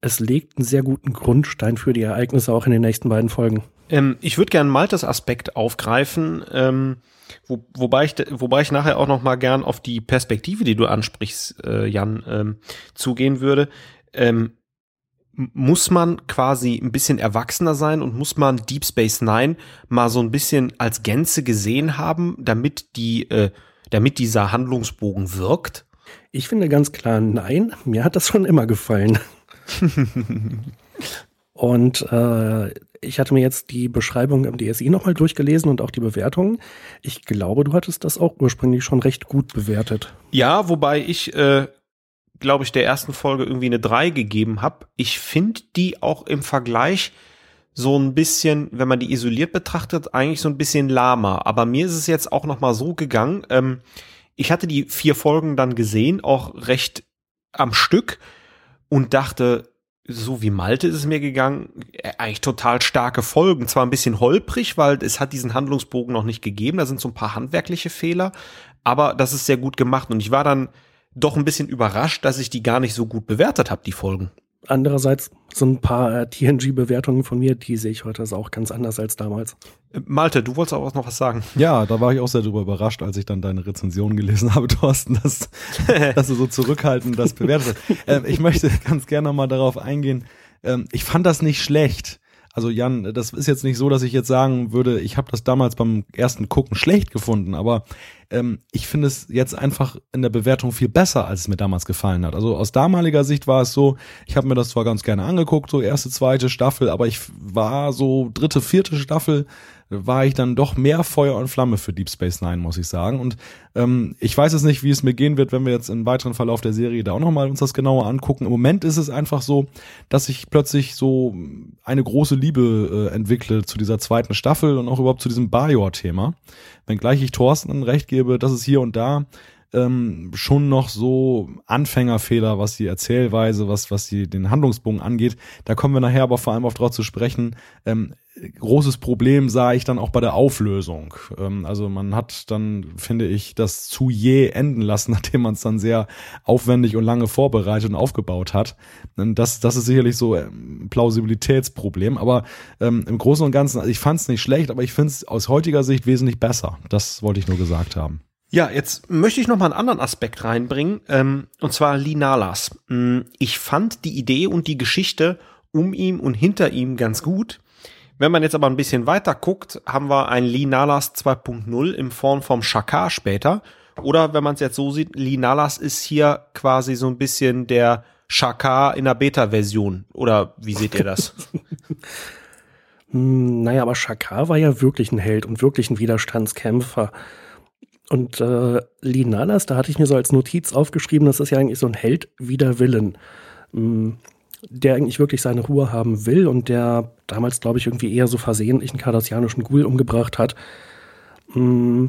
es legt einen sehr guten Grundstein für die Ereignisse auch in den nächsten beiden Folgen. Ähm, ich würde gerne Maltes Aspekt aufgreifen, ähm, wo, wobei ich wobei ich nachher auch noch mal gern auf die Perspektive, die du ansprichst, äh, Jan, ähm, zugehen würde. Ähm, muss man quasi ein bisschen erwachsener sein und muss man Deep Space Nine mal so ein bisschen als Gänze gesehen haben, damit die, äh, damit dieser Handlungsbogen wirkt? Ich finde ganz klar, nein. Mir hat das schon immer gefallen. und äh, ich hatte mir jetzt die Beschreibung im DSI nochmal durchgelesen und auch die Bewertungen. Ich glaube, du hattest das auch ursprünglich schon recht gut bewertet. Ja, wobei ich äh, glaube ich, der ersten Folge irgendwie eine 3 gegeben habe. Ich finde die auch im Vergleich so ein bisschen, wenn man die isoliert betrachtet, eigentlich so ein bisschen lahmer. Aber mir ist es jetzt auch noch mal so gegangen. Ähm, ich hatte die vier Folgen dann gesehen, auch recht am Stück und dachte, so wie Malte ist es mir gegangen, äh, eigentlich total starke Folgen. Zwar ein bisschen holprig, weil es hat diesen Handlungsbogen noch nicht gegeben. Da sind so ein paar handwerkliche Fehler, aber das ist sehr gut gemacht. Und ich war dann doch ein bisschen überrascht, dass ich die gar nicht so gut bewertet habe, die Folgen. Andererseits sind ein paar äh, TNG-Bewertungen von mir, die sehe ich heute also auch ganz anders als damals. Äh, Malte, du wolltest auch noch was sagen. Ja, da war ich auch sehr darüber überrascht, als ich dann deine Rezension gelesen habe, Thorsten, dass, dass du so zurückhaltend das bewertet hast. Ähm, ich möchte ganz gerne mal darauf eingehen. Ähm, ich fand das nicht schlecht. Also Jan, das ist jetzt nicht so, dass ich jetzt sagen würde, ich habe das damals beim ersten Gucken schlecht gefunden, aber ähm, ich finde es jetzt einfach in der Bewertung viel besser, als es mir damals gefallen hat. Also aus damaliger Sicht war es so, ich habe mir das zwar ganz gerne angeguckt, so erste, zweite Staffel, aber ich war so dritte, vierte Staffel war ich dann doch mehr Feuer und Flamme für Deep Space Nine, muss ich sagen. Und ähm, ich weiß jetzt nicht, wie es mir gehen wird, wenn wir jetzt im weiteren Verlauf der Serie da auch nochmal uns das genauer angucken. Im Moment ist es einfach so, dass ich plötzlich so eine große Liebe äh, entwickle zu dieser zweiten Staffel und auch überhaupt zu diesem Bajor-Thema. Wenngleich ich Thorsten recht gebe, dass es hier und da ähm, schon noch so Anfängerfehler, was die Erzählweise, was, was die, den Handlungsbogen angeht. Da kommen wir nachher aber vor allem auch drauf zu sprechen. Ähm, großes Problem sah ich dann auch bei der Auflösung. Ähm, also man hat dann, finde ich, das zu je enden lassen, nachdem man es dann sehr aufwendig und lange vorbereitet und aufgebaut hat. Das, das ist sicherlich so ein Plausibilitätsproblem. Aber ähm, im Großen und Ganzen, also ich fand es nicht schlecht, aber ich finde es aus heutiger Sicht wesentlich besser. Das wollte ich nur gesagt haben. Ja, jetzt möchte ich noch mal einen anderen Aspekt reinbringen, ähm, und zwar Linalas. Mm, ich fand die Idee und die Geschichte um ihn und hinter ihm ganz gut. Wenn man jetzt aber ein bisschen weiter guckt, haben wir ein Linalas 2.0 in Form vom Shakar später. Oder wenn man es jetzt so sieht, Linalas ist hier quasi so ein bisschen der Shakar in der Beta-Version. Oder wie seht ihr das? Hm, naja, aber Shakar war ja wirklich ein Held und wirklich ein Widerstandskämpfer. Und äh, Linalas, da hatte ich mir so als Notiz aufgeschrieben, das ist ja eigentlich so ein Held wider Willen, mm, der eigentlich wirklich seine Ruhe haben will und der damals, glaube ich, irgendwie eher so versehentlich einen kardassianischen Ghoul umgebracht hat. Mm,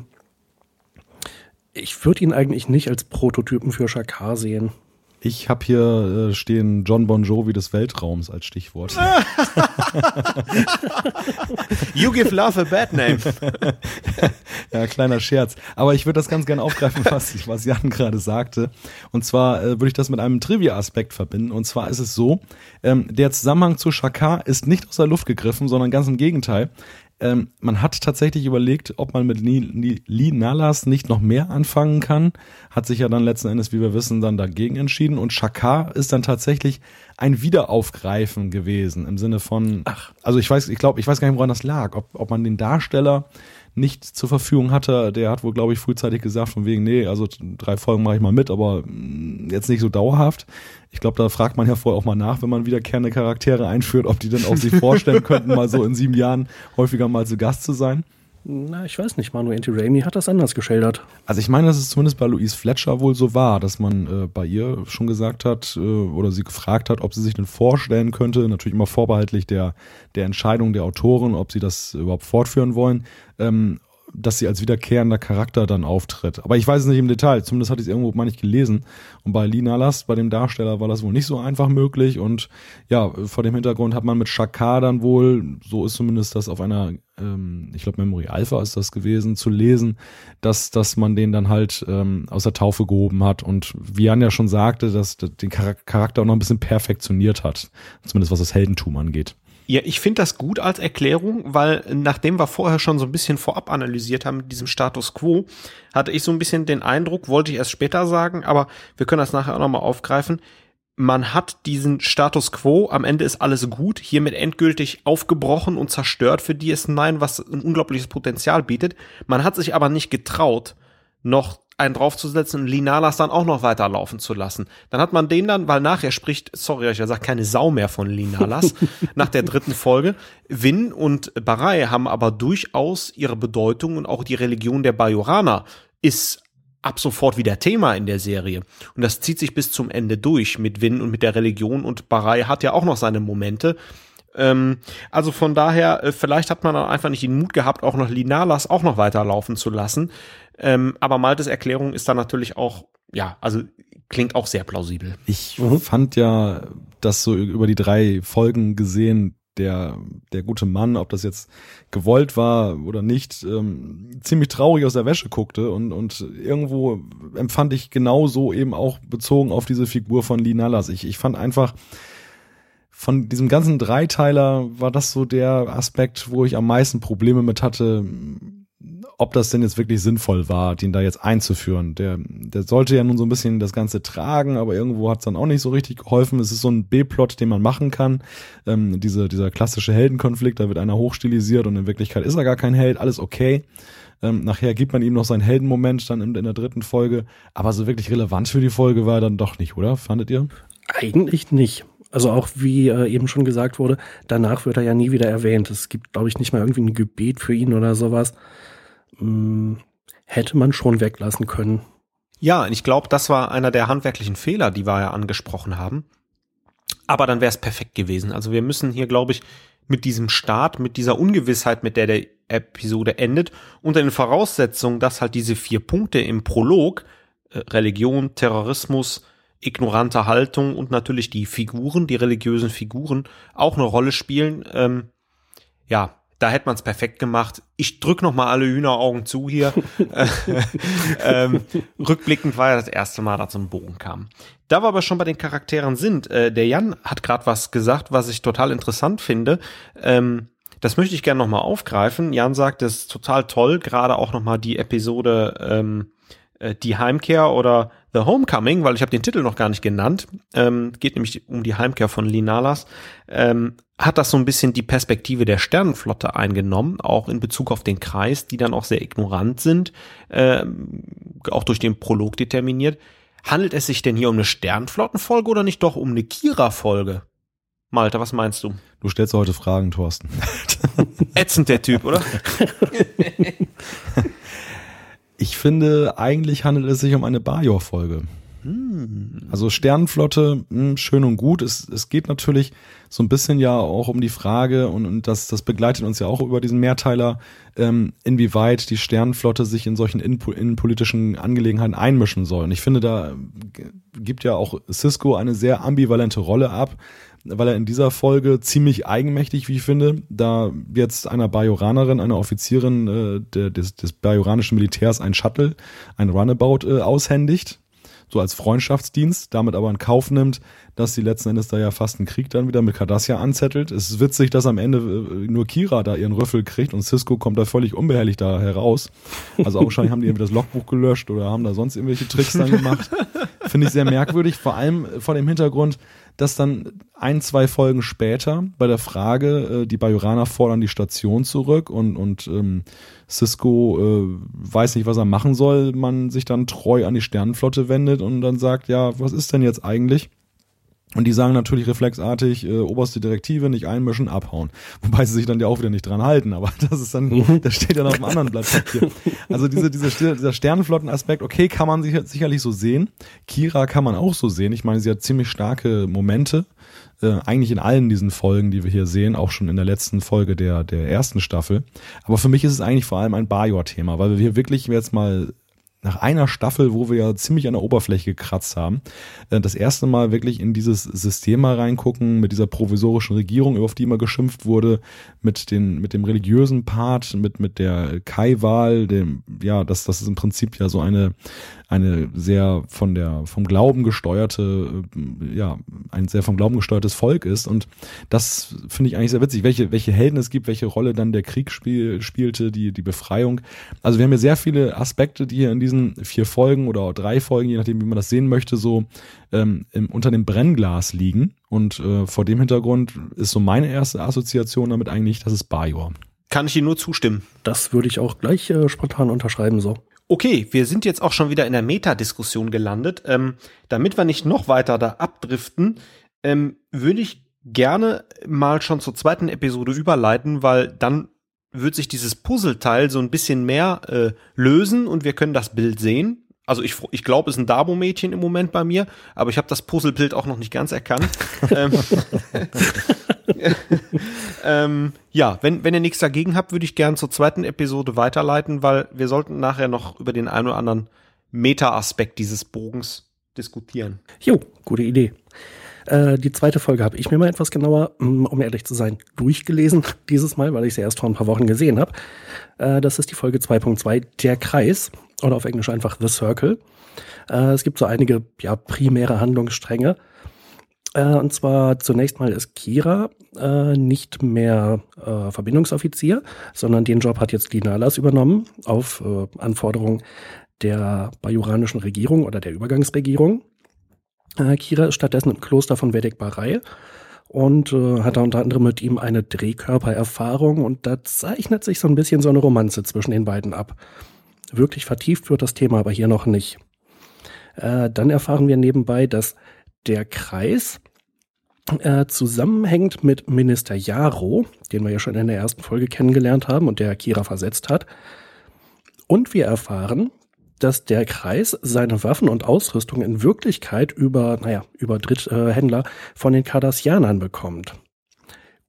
ich würde ihn eigentlich nicht als Prototypen für Shakar sehen. Ich habe hier äh, stehen John Bon Jovi des Weltraums als Stichwort. you give love a bad name. ja, kleiner Scherz. Aber ich würde das ganz gerne aufgreifen, was, was Jan gerade sagte. Und zwar äh, würde ich das mit einem Trivia-Aspekt verbinden. Und zwar ist es so, ähm, der Zusammenhang zu Shakar ist nicht aus der Luft gegriffen, sondern ganz im Gegenteil. Ähm, man hat tatsächlich überlegt, ob man mit Lee Nalas nicht noch mehr anfangen kann. Hat sich ja dann letzten Endes, wie wir wissen, dann dagegen entschieden. Und Shakar ist dann tatsächlich ein Wiederaufgreifen gewesen im Sinne von, ach, also ich weiß, ich glaube, ich weiß gar nicht, woran das lag, ob, ob man den Darsteller nicht zur Verfügung hatte, der hat wohl, glaube ich, frühzeitig gesagt, von wegen, nee, also drei Folgen mache ich mal mit, aber mm, jetzt nicht so dauerhaft. Ich glaube, da fragt man ja vorher auch mal nach, wenn man wiederkehrende Charaktere einführt, ob die dann auch sich vorstellen könnten, mal so in sieben Jahren häufiger mal zu Gast zu sein. Na, ich weiß nicht, Manu Anti Raimi hat das anders geschildert. Also ich meine, dass es zumindest bei Louise Fletcher wohl so war, dass man äh, bei ihr schon gesagt hat äh, oder sie gefragt hat, ob sie sich denn vorstellen könnte, natürlich immer vorbehaltlich der, der Entscheidung der Autoren, ob sie das überhaupt fortführen wollen, ähm, dass sie als wiederkehrender Charakter dann auftritt. Aber ich weiß es nicht im Detail, zumindest hatte ich es irgendwo mal nicht gelesen. Und bei Lina Last, bei dem Darsteller, war das wohl nicht so einfach möglich. Und ja, vor dem Hintergrund hat man mit Shakar dann wohl, so ist zumindest das auf einer, ähm, ich glaube Memory Alpha ist das gewesen, zu lesen, dass, dass man den dann halt ähm, aus der Taufe gehoben hat. Und wie Jan ja schon sagte, dass den Charakter auch noch ein bisschen perfektioniert hat. Zumindest was das Heldentum angeht. Ja, ich finde das gut als Erklärung, weil nachdem wir vorher schon so ein bisschen vorab analysiert haben mit diesem Status quo, hatte ich so ein bisschen den Eindruck, wollte ich erst später sagen, aber wir können das nachher auch nochmal aufgreifen. Man hat diesen Status quo, am Ende ist alles gut, hiermit endgültig aufgebrochen und zerstört für DS9, was ein unglaubliches Potenzial bietet. Man hat sich aber nicht getraut, noch einen draufzusetzen und Linalas dann auch noch weiterlaufen zu lassen. Dann hat man den dann, weil nachher spricht, sorry, ich sage keine Sau mehr von Linalas, nach der dritten Folge. Win und Barai haben aber durchaus ihre Bedeutung und auch die Religion der Bajoraner ist ab sofort wieder Thema in der Serie. Und das zieht sich bis zum Ende durch mit Win und mit der Religion und Barai hat ja auch noch seine Momente. Ähm, also von daher, äh, vielleicht hat man dann einfach nicht den Mut gehabt, auch noch Linalas auch noch weiterlaufen zu lassen. Ähm, aber Maltes Erklärung ist dann natürlich auch, ja, also klingt auch sehr plausibel. Ich mhm. fand ja, dass so über die drei Folgen gesehen, der, der gute Mann, ob das jetzt gewollt war oder nicht, ähm, ziemlich traurig aus der Wäsche guckte und, und irgendwo empfand ich genauso eben auch bezogen auf diese Figur von Lee Nallas. Ich, ich fand einfach, von diesem ganzen Dreiteiler war das so der Aspekt, wo ich am meisten Probleme mit hatte, ob das denn jetzt wirklich sinnvoll war, den da jetzt einzuführen. Der, der sollte ja nun so ein bisschen das Ganze tragen, aber irgendwo hat es dann auch nicht so richtig geholfen. Es ist so ein B-Plot, den man machen kann. Ähm, diese, dieser klassische Heldenkonflikt, da wird einer hochstilisiert und in Wirklichkeit ist er gar kein Held, alles okay. Ähm, nachher gibt man ihm noch seinen Heldenmoment dann in, in der dritten Folge. Aber so wirklich relevant für die Folge war er dann doch nicht, oder? Fandet ihr? Eigentlich nicht. Also auch wie äh, eben schon gesagt wurde, danach wird er ja nie wieder erwähnt. Es gibt, glaube ich, nicht mal irgendwie ein Gebet für ihn oder sowas hm, hätte man schon weglassen können. Ja, ich glaube, das war einer der handwerklichen Fehler, die wir ja angesprochen haben. Aber dann wäre es perfekt gewesen. Also wir müssen hier, glaube ich, mit diesem Start, mit dieser Ungewissheit, mit der der Episode endet, unter den Voraussetzungen, dass halt diese vier Punkte im Prolog, äh, Religion, Terrorismus, ignorante Haltung und natürlich die Figuren, die religiösen Figuren auch eine Rolle spielen, ähm, ja, da hätte man es perfekt gemacht. Ich drück noch mal alle Hühneraugen zu hier. ähm, rückblickend war ja das erste Mal, dass ein Bogen kam. Da wir aber schon bei den Charakteren sind, äh, der Jan hat gerade was gesagt, was ich total interessant finde. Ähm, das möchte ich gerne noch mal aufgreifen. Jan sagt, es ist total toll, gerade auch noch mal die Episode ähm, äh, Die Heimkehr oder The Homecoming, weil ich habe den Titel noch gar nicht genannt. Ähm, geht nämlich um die Heimkehr von Linalas. Ähm, hat das so ein bisschen die Perspektive der Sternenflotte eingenommen, auch in Bezug auf den Kreis, die dann auch sehr ignorant sind, äh, auch durch den Prolog determiniert. Handelt es sich denn hier um eine Sternflottenfolge oder nicht doch um eine Kira-Folge? Malte, was meinst du? Du stellst heute Fragen, Thorsten. Ätzend der Typ, oder? ich finde, eigentlich handelt es sich um eine Bajor-Folge. Hm. Also Sternenflotte, mh, hm, schön und gut. Es, es geht natürlich so ein bisschen ja auch um die Frage, und, und das, das begleitet uns ja auch über diesen Mehrteiler, ähm, inwieweit die Sternenflotte sich in solchen innenpolitischen Angelegenheiten einmischen soll. Und ich finde, da gibt ja auch Cisco eine sehr ambivalente Rolle ab, weil er in dieser Folge ziemlich eigenmächtig, wie ich finde, da jetzt einer Bajoranerin, einer Offizierin äh, der, des, des bajoranischen Militärs ein Shuttle, ein Runabout äh, aushändigt so als Freundschaftsdienst, damit aber in Kauf nimmt, dass sie letzten Endes da ja fast einen Krieg dann wieder mit Cardassia anzettelt. Es ist witzig, dass am Ende äh, nur Kira da ihren Rüffel kriegt und Cisco kommt da völlig unbehelligt da heraus. Also wahrscheinlich haben die irgendwie das Logbuch gelöscht oder haben da sonst irgendwelche Tricks dann gemacht. Finde ich sehr merkwürdig, vor allem vor dem Hintergrund, dass dann ein, zwei Folgen später bei der Frage, äh, die Bajoraner fordern die Station zurück und, und ähm, Cisco äh, weiß nicht, was er machen soll, man sich dann treu an die Sternenflotte wendet und dann sagt, ja, was ist denn jetzt eigentlich? Und die sagen natürlich reflexartig, äh, oberste Direktive, nicht einmischen, abhauen. Wobei sie sich dann ja auch wieder nicht dran halten, aber das ist dann, Mhm. das steht dann auf dem anderen Blatt Papier. Also diese, diese, dieser Sternenflottenaspekt, okay, kann man sicher, sicherlich so sehen. Kira kann man auch so sehen. Ich meine, sie hat ziemlich starke Momente. Äh, eigentlich in allen diesen Folgen, die wir hier sehen, auch schon in der letzten Folge der, der ersten Staffel. Aber für mich ist es eigentlich vor allem ein Bajor-Thema, weil wir hier wirklich jetzt mal nach einer Staffel, wo wir ja ziemlich an der Oberfläche gekratzt haben, äh, das erste Mal wirklich in dieses System mal reingucken, mit dieser provisorischen Regierung, auf die immer geschimpft wurde, mit den, mit dem religiösen Part, mit, mit der Kai-Wahl, dem, ja, das, das ist im Prinzip ja so eine, eine sehr von der, vom Glauben gesteuerte, äh, ja, ein sehr vom Glauben gesteuertes Volk ist. Und das finde ich eigentlich sehr witzig, welche, welche Helden es gibt, welche Rolle dann der Krieg spiel, spielte, die, die Befreiung. Also wir haben hier sehr viele Aspekte, die hier in diesen vier Folgen oder drei Folgen, je nachdem, wie man das sehen möchte, so ähm, im, unter dem Brennglas liegen. Und äh, vor dem Hintergrund ist so meine erste Assoziation damit eigentlich, das ist Bajor. Kann ich Ihnen nur zustimmen. Das würde ich auch gleich äh, spontan unterschreiben so. Okay, wir sind jetzt auch schon wieder in der Metadiskussion gelandet. Ähm, damit wir nicht noch weiter da abdriften, ähm, würde ich gerne mal schon zur zweiten Episode überleiten, weil dann wird sich dieses Puzzleteil so ein bisschen mehr äh, lösen und wir können das Bild sehen. Also ich, ich glaube, es ist ein Dabo-Mädchen im Moment bei mir, aber ich habe das Puzzlebild auch noch nicht ganz erkannt. ähm, ähm, ja, wenn, wenn ihr nichts dagegen habt, würde ich gerne zur zweiten Episode weiterleiten, weil wir sollten nachher noch über den einen oder anderen Meta-Aspekt dieses Bogens diskutieren. Jo, gute Idee. Äh, die zweite Folge habe ich mir mal etwas genauer, mm, um ehrlich zu sein, durchgelesen dieses Mal, weil ich sie erst vor ein paar Wochen gesehen habe. Äh, das ist die Folge 2.2, der Kreis oder auf Englisch einfach The Circle. Äh, es gibt so einige ja, primäre Handlungsstränge. Äh, und zwar zunächst mal ist Kira äh, nicht mehr äh, Verbindungsoffizier, sondern den Job hat jetzt Lina übernommen auf äh, Anforderung der bajuranischen Regierung oder der Übergangsregierung. Äh, Kira ist stattdessen im Kloster von Vedek Barai und äh, hat da unter anderem mit ihm eine Drehkörpererfahrung und da zeichnet sich so ein bisschen so eine Romanze zwischen den beiden ab. Wirklich vertieft wird das Thema aber hier noch nicht. Dann erfahren wir nebenbei, dass der Kreis äh, zusammenhängt mit Minister Jaro, den wir ja schon in der ersten Folge kennengelernt haben und der Kira versetzt hat. Und wir erfahren, dass der Kreis seine Waffen und Ausrüstung in Wirklichkeit über, naja, über Dritthändler von den Cardassianern bekommt.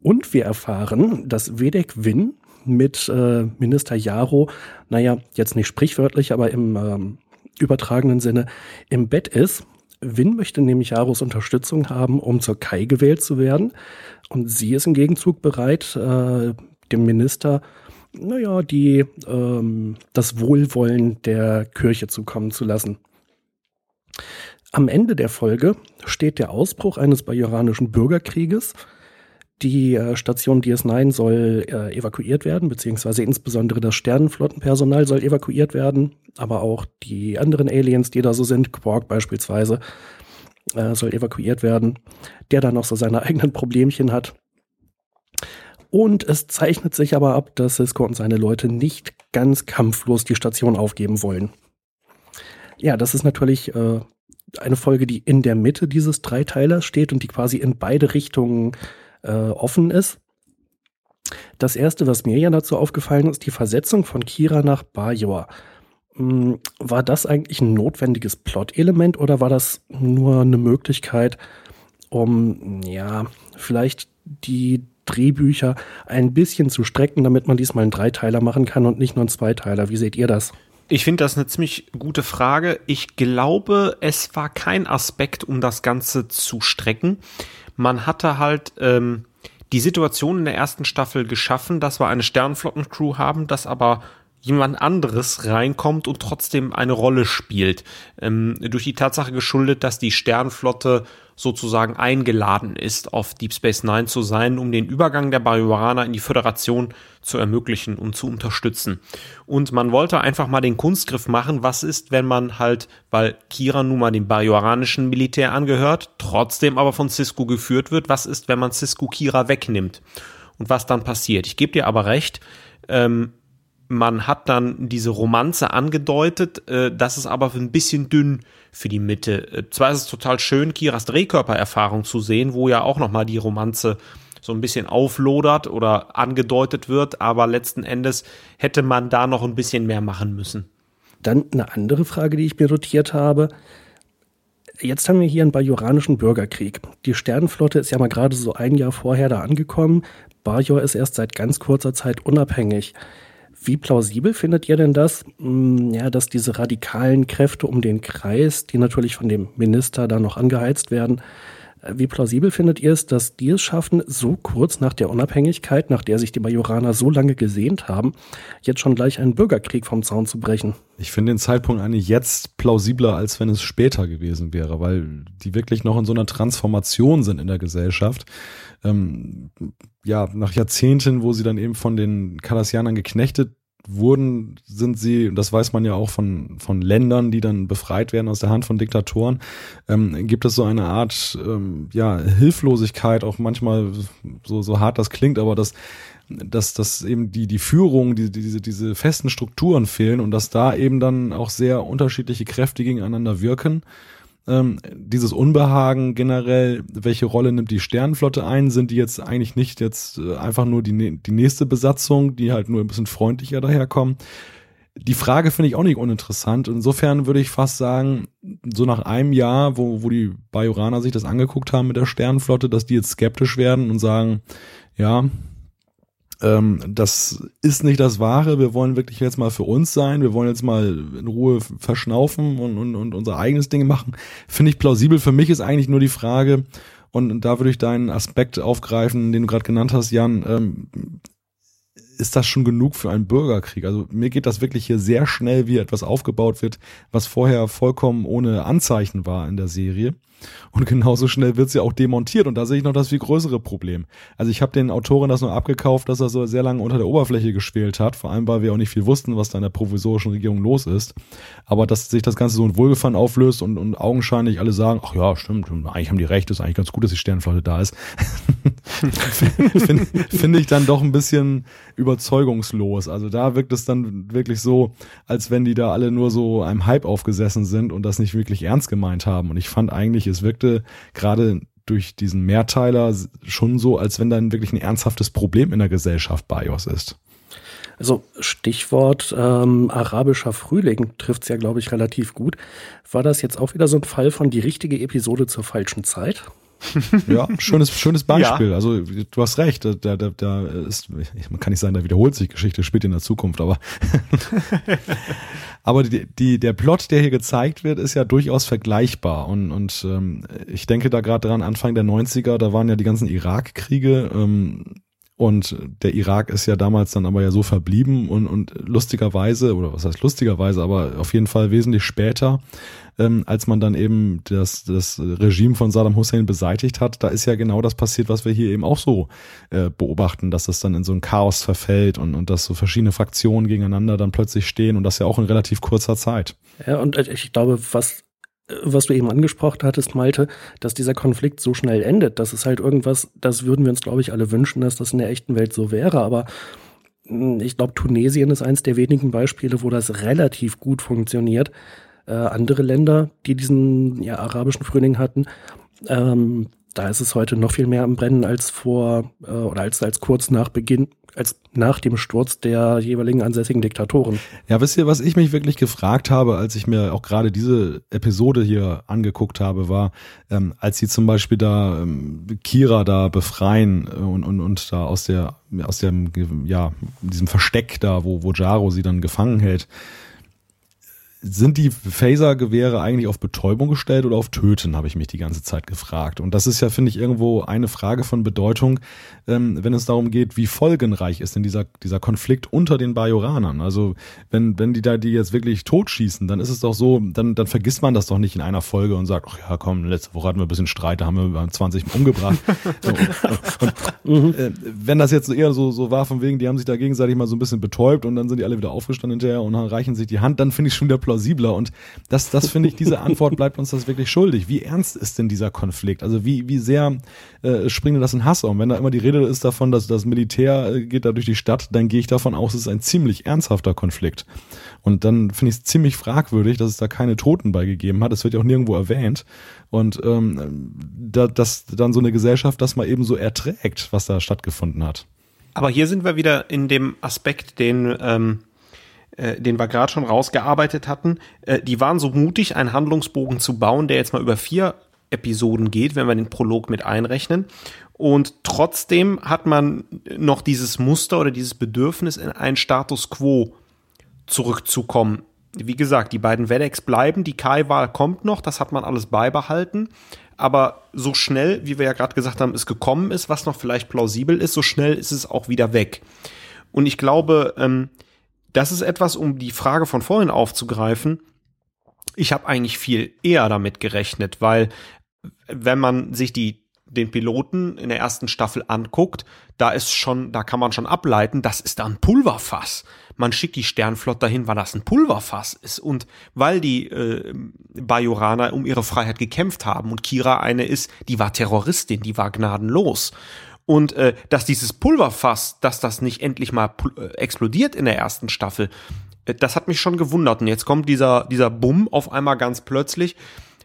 Und wir erfahren, dass Vedek Win mit äh, Minister Jaro, naja, jetzt nicht sprichwörtlich, aber im ähm, übertragenen Sinne im Bett ist. Win möchte nämlich Jaros Unterstützung haben, um zur Kai gewählt zu werden. Und sie ist im Gegenzug bereit, äh, dem Minister naja, die ähm, das Wohlwollen der Kirche zukommen zu lassen. Am Ende der Folge steht der Ausbruch eines bajoranischen Bürgerkrieges. Die äh, Station DS9 soll äh, evakuiert werden, beziehungsweise insbesondere das Sternenflottenpersonal soll evakuiert werden, aber auch die anderen Aliens, die da so sind, Quark beispielsweise, äh, soll evakuiert werden, der dann noch so seine eigenen Problemchen hat. Und es zeichnet sich aber ab, dass Cisco und seine Leute nicht ganz kampflos die Station aufgeben wollen. Ja, das ist natürlich äh, eine Folge, die in der Mitte dieses Dreiteilers steht und die quasi in beide Richtungen äh, offen ist. Das erste, was mir ja dazu aufgefallen ist, die Versetzung von Kira nach Bajor. Hm, War das eigentlich ein notwendiges Plot-Element oder war das nur eine Möglichkeit, um, ja, vielleicht die Drehbücher ein bisschen zu strecken, damit man diesmal einen Dreiteiler machen kann und nicht nur einen Zweiteiler. Wie seht ihr das? Ich finde das eine ziemlich gute Frage. Ich glaube, es war kein Aspekt, um das Ganze zu strecken. Man hatte halt ähm, die Situation in der ersten Staffel geschaffen, dass wir eine Sternflottencrew haben, dass aber jemand anderes reinkommt und trotzdem eine Rolle spielt. Ähm, durch die Tatsache geschuldet, dass die Sternflotte sozusagen eingeladen ist, auf Deep Space Nine zu sein, um den Übergang der Bajoraner in die Föderation zu ermöglichen und zu unterstützen. Und man wollte einfach mal den Kunstgriff machen, was ist, wenn man halt, weil Kira nun mal dem bajoranischen Militär angehört, trotzdem aber von Cisco geführt wird, was ist, wenn man Cisco Kira wegnimmt? Und was dann passiert? Ich gebe dir aber recht, ähm, man hat dann diese Romanze angedeutet, äh, das ist aber ein bisschen dünn für die Mitte. Äh, zwar ist es total schön, Kiras Drehkörpererfahrung zu sehen, wo ja auch nochmal die Romanze so ein bisschen auflodert oder angedeutet wird, aber letzten Endes hätte man da noch ein bisschen mehr machen müssen. Dann eine andere Frage, die ich mir notiert habe. Jetzt haben wir hier einen bajoranischen Bürgerkrieg. Die Sternenflotte ist ja mal gerade so ein Jahr vorher da angekommen. Bajor ist erst seit ganz kurzer Zeit unabhängig. Wie plausibel findet ihr denn das, hm, ja, dass diese radikalen Kräfte um den Kreis, die natürlich von dem Minister da noch angeheizt werden, äh, wie plausibel findet ihr es, dass die es schaffen, so kurz nach der Unabhängigkeit, nach der sich die Majoraner so lange gesehnt haben, jetzt schon gleich einen Bürgerkrieg vom Zaun zu brechen? Ich finde den Zeitpunkt eigentlich jetzt plausibler, als wenn es später gewesen wäre, weil die wirklich noch in so einer Transformation sind in der Gesellschaft ähm, ja, nach Jahrzehnten, wo sie dann eben von den Kardassianern geknechtet wurden, sind sie, und das weiß man ja auch von, von Ländern, die dann befreit werden aus der Hand von Diktatoren, ähm, gibt es so eine Art ähm, ja, Hilflosigkeit, auch manchmal so, so hart das klingt, aber das dass, dass eben die, die Führung, die, diese, diese festen Strukturen fehlen und dass da eben dann auch sehr unterschiedliche Kräfte gegeneinander wirken ähm, dieses Unbehagen generell, welche Rolle nimmt die Sternenflotte ein? Sind die jetzt eigentlich nicht jetzt äh, einfach nur die, die nächste Besatzung, die halt nur ein bisschen freundlicher daherkommen? Die Frage finde ich auch nicht uninteressant. Insofern würde ich fast sagen, so nach einem Jahr, wo, wo die Bajoraner sich das angeguckt haben mit der Sternenflotte, dass die jetzt skeptisch werden und sagen, ja, ähm, das ist nicht das Wahre. Wir wollen wirklich jetzt mal für uns sein. Wir wollen jetzt mal in Ruhe verschnaufen und, und, und unser eigenes Ding machen. Finde ich plausibel. Für mich ist eigentlich nur die Frage, und da würde ich deinen Aspekt aufgreifen, den du gerade genannt hast, Jan. Ähm, ist das schon genug für einen Bürgerkrieg? Also mir geht das wirklich hier sehr schnell, wie etwas aufgebaut wird, was vorher vollkommen ohne Anzeichen war in der Serie. Und genauso schnell wird sie auch demontiert. Und da sehe ich noch das viel größere Problem. Also ich habe den Autoren das nur abgekauft, dass er so sehr lange unter der Oberfläche gespielt hat. Vor allem, weil wir auch nicht viel wussten, was da in der provisorischen Regierung los ist. Aber dass sich das Ganze so in Wohlgefallen auflöst und, und augenscheinlich alle sagen, ach ja, stimmt, eigentlich haben die recht, ist eigentlich ganz gut, dass die Sternflotte da ist. Finde find ich dann doch ein bisschen überzeugungslos. Also da wirkt es dann wirklich so, als wenn die da alle nur so einem Hype aufgesessen sind und das nicht wirklich ernst gemeint haben. Und ich fand eigentlich, es wirkte gerade durch diesen Mehrteiler schon so, als wenn dann wirklich ein ernsthaftes Problem in der Gesellschaft BIOS ist. Also Stichwort ähm, arabischer Frühling trifft es ja, glaube ich, relativ gut. War das jetzt auch wieder so ein Fall von die richtige Episode zur falschen Zeit? ja, schönes, schönes Beispiel. Ja. Also du hast recht, da, da, da ist, man kann nicht sagen, da wiederholt sich Geschichte, spielt in der Zukunft, aber aber die, die, der Plot, der hier gezeigt wird, ist ja durchaus vergleichbar. Und, und ähm, ich denke da gerade dran, Anfang der 90er, da waren ja die ganzen Irakkriege, ähm, und der Irak ist ja damals dann aber ja so verblieben und, und lustigerweise, oder was heißt lustigerweise, aber auf jeden Fall wesentlich später, ähm, als man dann eben das, das Regime von Saddam Hussein beseitigt hat, da ist ja genau das passiert, was wir hier eben auch so äh, beobachten, dass das dann in so ein Chaos verfällt und, und dass so verschiedene Fraktionen gegeneinander dann plötzlich stehen und das ja auch in relativ kurzer Zeit. Ja, und ich glaube, was was du eben angesprochen hattest, Malte, dass dieser Konflikt so schnell endet. Das ist halt irgendwas, das würden wir uns, glaube ich, alle wünschen, dass das in der echten Welt so wäre. Aber hm, ich glaube, Tunesien ist eines der wenigen Beispiele, wo das relativ gut funktioniert. Äh, andere Länder, die diesen ja, arabischen Frühling hatten, ähm, da ist es heute noch viel mehr am Brennen als vor äh, oder als, als kurz nach Beginn als nach dem Sturz der jeweiligen ansässigen Diktatoren. Ja, wisst ihr, was ich mich wirklich gefragt habe, als ich mir auch gerade diese Episode hier angeguckt habe, war, ähm, als sie zum Beispiel da ähm, Kira da befreien äh, und, und, und da aus der aus dem ja diesem Versteck da, wo wo Jaro sie dann gefangen hält sind die Phaser-Gewehre eigentlich auf Betäubung gestellt oder auf Töten, habe ich mich die ganze Zeit gefragt. Und das ist ja, finde ich, irgendwo eine Frage von Bedeutung, ähm, wenn es darum geht, wie folgenreich ist denn dieser, dieser Konflikt unter den Bajoranern. Also wenn, wenn die da die jetzt wirklich totschießen, dann ist es doch so, dann, dann vergisst man das doch nicht in einer Folge und sagt, ach ja komm, letzte Woche hatten wir ein bisschen Streit, da haben wir 20 umgebracht. so, und, und, äh, wenn das jetzt eher so, so war von wegen, die haben sich da gegenseitig mal so ein bisschen betäubt und dann sind die alle wieder aufgestanden hinterher und dann reichen sich die Hand, dann finde ich schon wieder plausibler. Und das, das finde ich, diese Antwort bleibt uns das wirklich schuldig. Wie ernst ist denn dieser Konflikt? Also wie, wie sehr äh, springt das in Hass um? Wenn da immer die Rede ist davon, dass das Militär äh, geht da durch die Stadt, dann gehe ich davon aus, es ist ein ziemlich ernsthafter Konflikt. Und dann finde ich es ziemlich fragwürdig, dass es da keine Toten beigegeben hat. Es wird ja auch nirgendwo erwähnt. Und ähm, da, dass dann so eine Gesellschaft das mal eben so erträgt, was da stattgefunden hat. Aber hier sind wir wieder in dem Aspekt, den, ähm, äh, den wir gerade schon rausgearbeitet hatten. Äh, die waren so mutig, einen Handlungsbogen zu bauen, der jetzt mal über vier Episoden geht, wenn wir den Prolog mit einrechnen. Und trotzdem hat man noch dieses Muster oder dieses Bedürfnis, in einen Status quo zurückzukommen. Wie gesagt, die beiden Wedex bleiben, die Kai-Wahl kommt noch, das hat man alles beibehalten. Aber so schnell, wie wir ja gerade gesagt haben, es gekommen ist, was noch vielleicht plausibel ist, so schnell ist es auch wieder weg. Und ich glaube, ähm, das ist etwas, um die Frage von vorhin aufzugreifen. Ich habe eigentlich viel eher damit gerechnet, weil wenn man sich die den Piloten in der ersten Staffel anguckt, da ist schon, da kann man schon ableiten, das ist da ein Pulverfass. Man schickt die Sternflotte dahin, weil das ein Pulverfass ist und weil die äh, Bajoraner um ihre Freiheit gekämpft haben und Kira eine ist, die war Terroristin, die war gnadenlos. Und äh, dass dieses Pulverfass, dass das nicht endlich mal äh, explodiert in der ersten Staffel, äh, das hat mich schon gewundert. Und jetzt kommt dieser, dieser Bumm auf einmal ganz plötzlich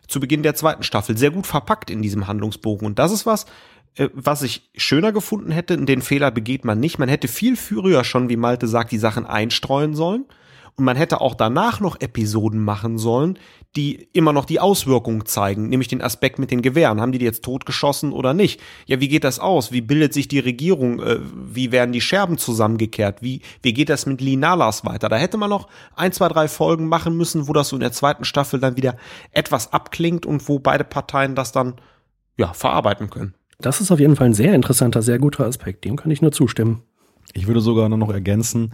zu Beginn der zweiten Staffel sehr gut verpackt in diesem Handlungsbogen. Und das ist was, äh, was ich schöner gefunden hätte. Den Fehler begeht man nicht. Man hätte viel früher schon, wie Malte sagt, die Sachen einstreuen sollen. Und man hätte auch danach noch Episoden machen sollen, die immer noch die Auswirkungen zeigen, nämlich den Aspekt mit den Gewehren. Haben die die jetzt totgeschossen oder nicht? Ja, wie geht das aus? Wie bildet sich die Regierung? Äh, wie werden die Scherben zusammengekehrt? Wie, wie geht das mit Linalas weiter? Da hätte man noch ein, zwei, drei Folgen machen müssen, wo das so in der zweiten Staffel dann wieder etwas abklingt und wo beide Parteien das dann, ja, verarbeiten können. Das ist auf jeden Fall ein sehr interessanter, sehr guter Aspekt. Dem kann ich nur zustimmen. Ich würde sogar noch ergänzen,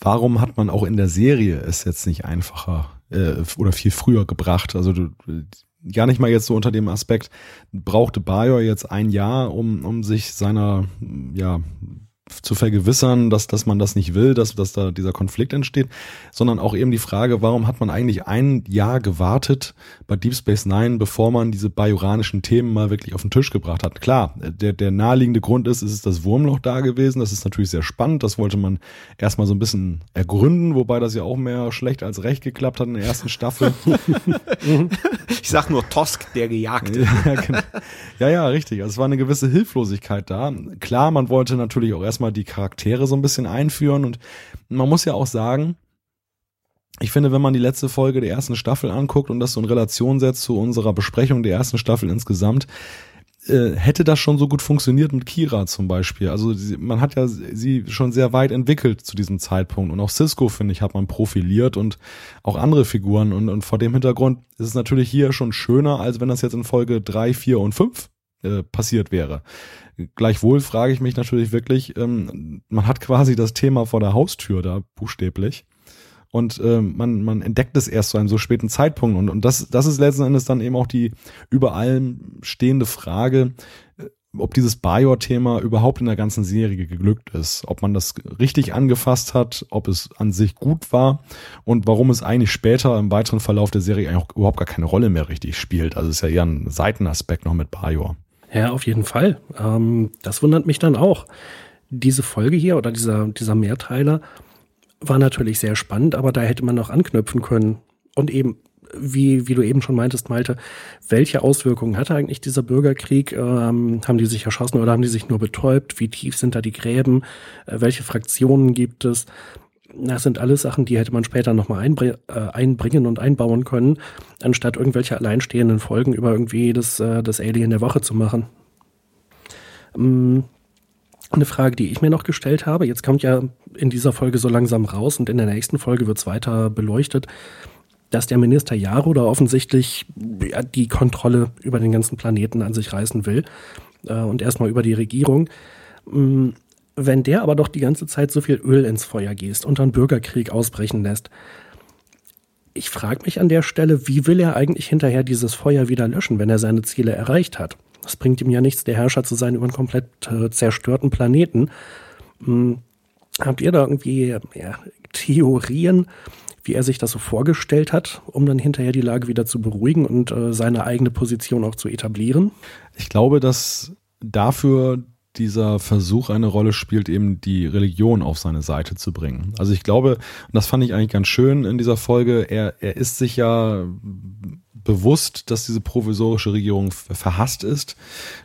warum hat man auch in der Serie es jetzt nicht einfacher äh, oder viel früher gebracht? Also du, gar nicht mal jetzt so unter dem Aspekt, brauchte Bayer jetzt ein Jahr, um, um sich seiner ja, zu vergewissern, dass, dass man das nicht will, dass, dass da dieser Konflikt entsteht, sondern auch eben die Frage, warum hat man eigentlich ein Jahr gewartet bei Deep Space Nine, bevor man diese bajoranischen Themen mal wirklich auf den Tisch gebracht hat. Klar, der, der naheliegende Grund ist, es ist das Wurmloch da gewesen, das ist natürlich sehr spannend, das wollte man erstmal so ein bisschen ergründen, wobei das ja auch mehr schlecht als recht geklappt hat in der ersten Staffel. ich sag nur Tosk, der Gejagte. ja, genau. ja, ja, richtig. Also es war eine gewisse Hilflosigkeit da. Klar, man wollte natürlich auch erst erstmal die Charaktere so ein bisschen einführen und man muss ja auch sagen, ich finde, wenn man die letzte Folge der ersten Staffel anguckt und das so in Relation setzt zu unserer Besprechung der ersten Staffel insgesamt, äh, hätte das schon so gut funktioniert mit Kira zum Beispiel. Also man hat ja sie schon sehr weit entwickelt zu diesem Zeitpunkt und auch Cisco, finde ich, hat man profiliert und auch andere Figuren und, und vor dem Hintergrund ist es natürlich hier schon schöner, als wenn das jetzt in Folge drei, vier und fünf äh, passiert wäre. Gleichwohl frage ich mich natürlich wirklich, ähm, man hat quasi das Thema vor der Haustür da, buchstäblich. Und äh, man, man entdeckt es erst zu einem so späten Zeitpunkt. Und, und das, das ist letzten Endes dann eben auch die über allem stehende Frage, äh, ob dieses Bajor-Thema überhaupt in der ganzen Serie geglückt ist, ob man das richtig angefasst hat, ob es an sich gut war und warum es eigentlich später im weiteren Verlauf der Serie eigentlich auch überhaupt gar keine Rolle mehr richtig spielt. Also es ist ja eher ein Seitenaspekt noch mit Bajor. Ja, auf jeden Fall. Ähm, das wundert mich dann auch. Diese Folge hier oder dieser, dieser Mehrteiler war natürlich sehr spannend, aber da hätte man noch anknüpfen können. Und eben, wie, wie du eben schon meintest, Malte, welche Auswirkungen hatte eigentlich dieser Bürgerkrieg? Ähm, haben die sich erschossen oder haben die sich nur betäubt? Wie tief sind da die Gräben? Äh, welche Fraktionen gibt es? Das sind alles Sachen, die hätte man später nochmal einbr äh, einbringen und einbauen können, anstatt irgendwelche alleinstehenden Folgen über irgendwie das, äh, das Alien der Woche zu machen. Ähm, eine Frage, die ich mir noch gestellt habe, jetzt kommt ja in dieser Folge so langsam raus und in der nächsten Folge wird es weiter beleuchtet, dass der Minister Jaro da offensichtlich ja, die Kontrolle über den ganzen Planeten an sich reißen will äh, und erstmal über die Regierung. Ähm, wenn der aber doch die ganze Zeit so viel Öl ins Feuer gießt und dann Bürgerkrieg ausbrechen lässt, ich frage mich an der Stelle, wie will er eigentlich hinterher dieses Feuer wieder löschen, wenn er seine Ziele erreicht hat? Das bringt ihm ja nichts, der Herrscher zu sein über einen komplett äh, zerstörten Planeten. Hm, habt ihr da irgendwie ja, Theorien, wie er sich das so vorgestellt hat, um dann hinterher die Lage wieder zu beruhigen und äh, seine eigene Position auch zu etablieren? Ich glaube, dass dafür dieser Versuch eine Rolle spielt, eben die Religion auf seine Seite zu bringen. Also ich glaube, und das fand ich eigentlich ganz schön in dieser Folge, er, er ist sich ja bewusst, dass diese provisorische Regierung verhasst ist,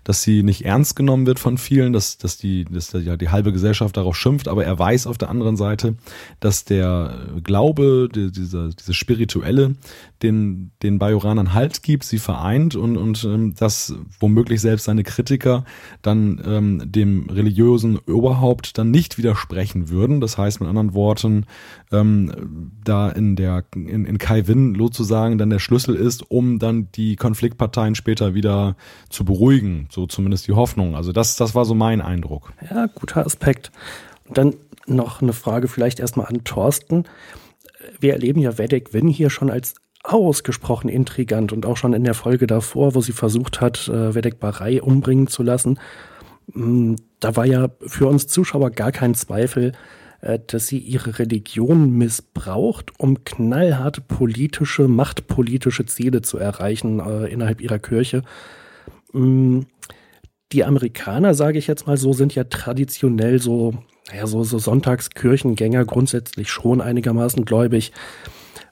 dass sie nicht ernst genommen wird von vielen, dass, dass, die, dass ja die halbe Gesellschaft darauf schimpft, aber er weiß auf der anderen Seite, dass der Glaube, die, dieser, diese spirituelle, den, den Bajoranern Halt gibt, sie vereint und, und ähm, dass womöglich selbst seine Kritiker dann ähm, dem religiösen Oberhaupt dann nicht widersprechen würden. Das heißt mit anderen Worten, ähm, da in der in, in Kai Win sozusagen dann der Schlüssel ist, um dann die Konfliktparteien später wieder zu beruhigen, so zumindest die Hoffnung. Also das, das war so mein Eindruck. Ja, guter Aspekt. Und dann noch eine Frage vielleicht erstmal an Thorsten. Wir erleben ja Vedek Win hier schon als ausgesprochen intrigant und auch schon in der Folge davor, wo sie versucht hat, äh, Vedek Barei umbringen zu lassen. Mm, da war ja für uns Zuschauer gar kein Zweifel, äh, dass sie ihre Religion missbraucht, um knallharte politische, machtpolitische Ziele zu erreichen äh, innerhalb ihrer Kirche. Mm, die Amerikaner, sage ich jetzt mal so, sind ja traditionell so, naja, so, so Sonntagskirchengänger grundsätzlich schon einigermaßen gläubig.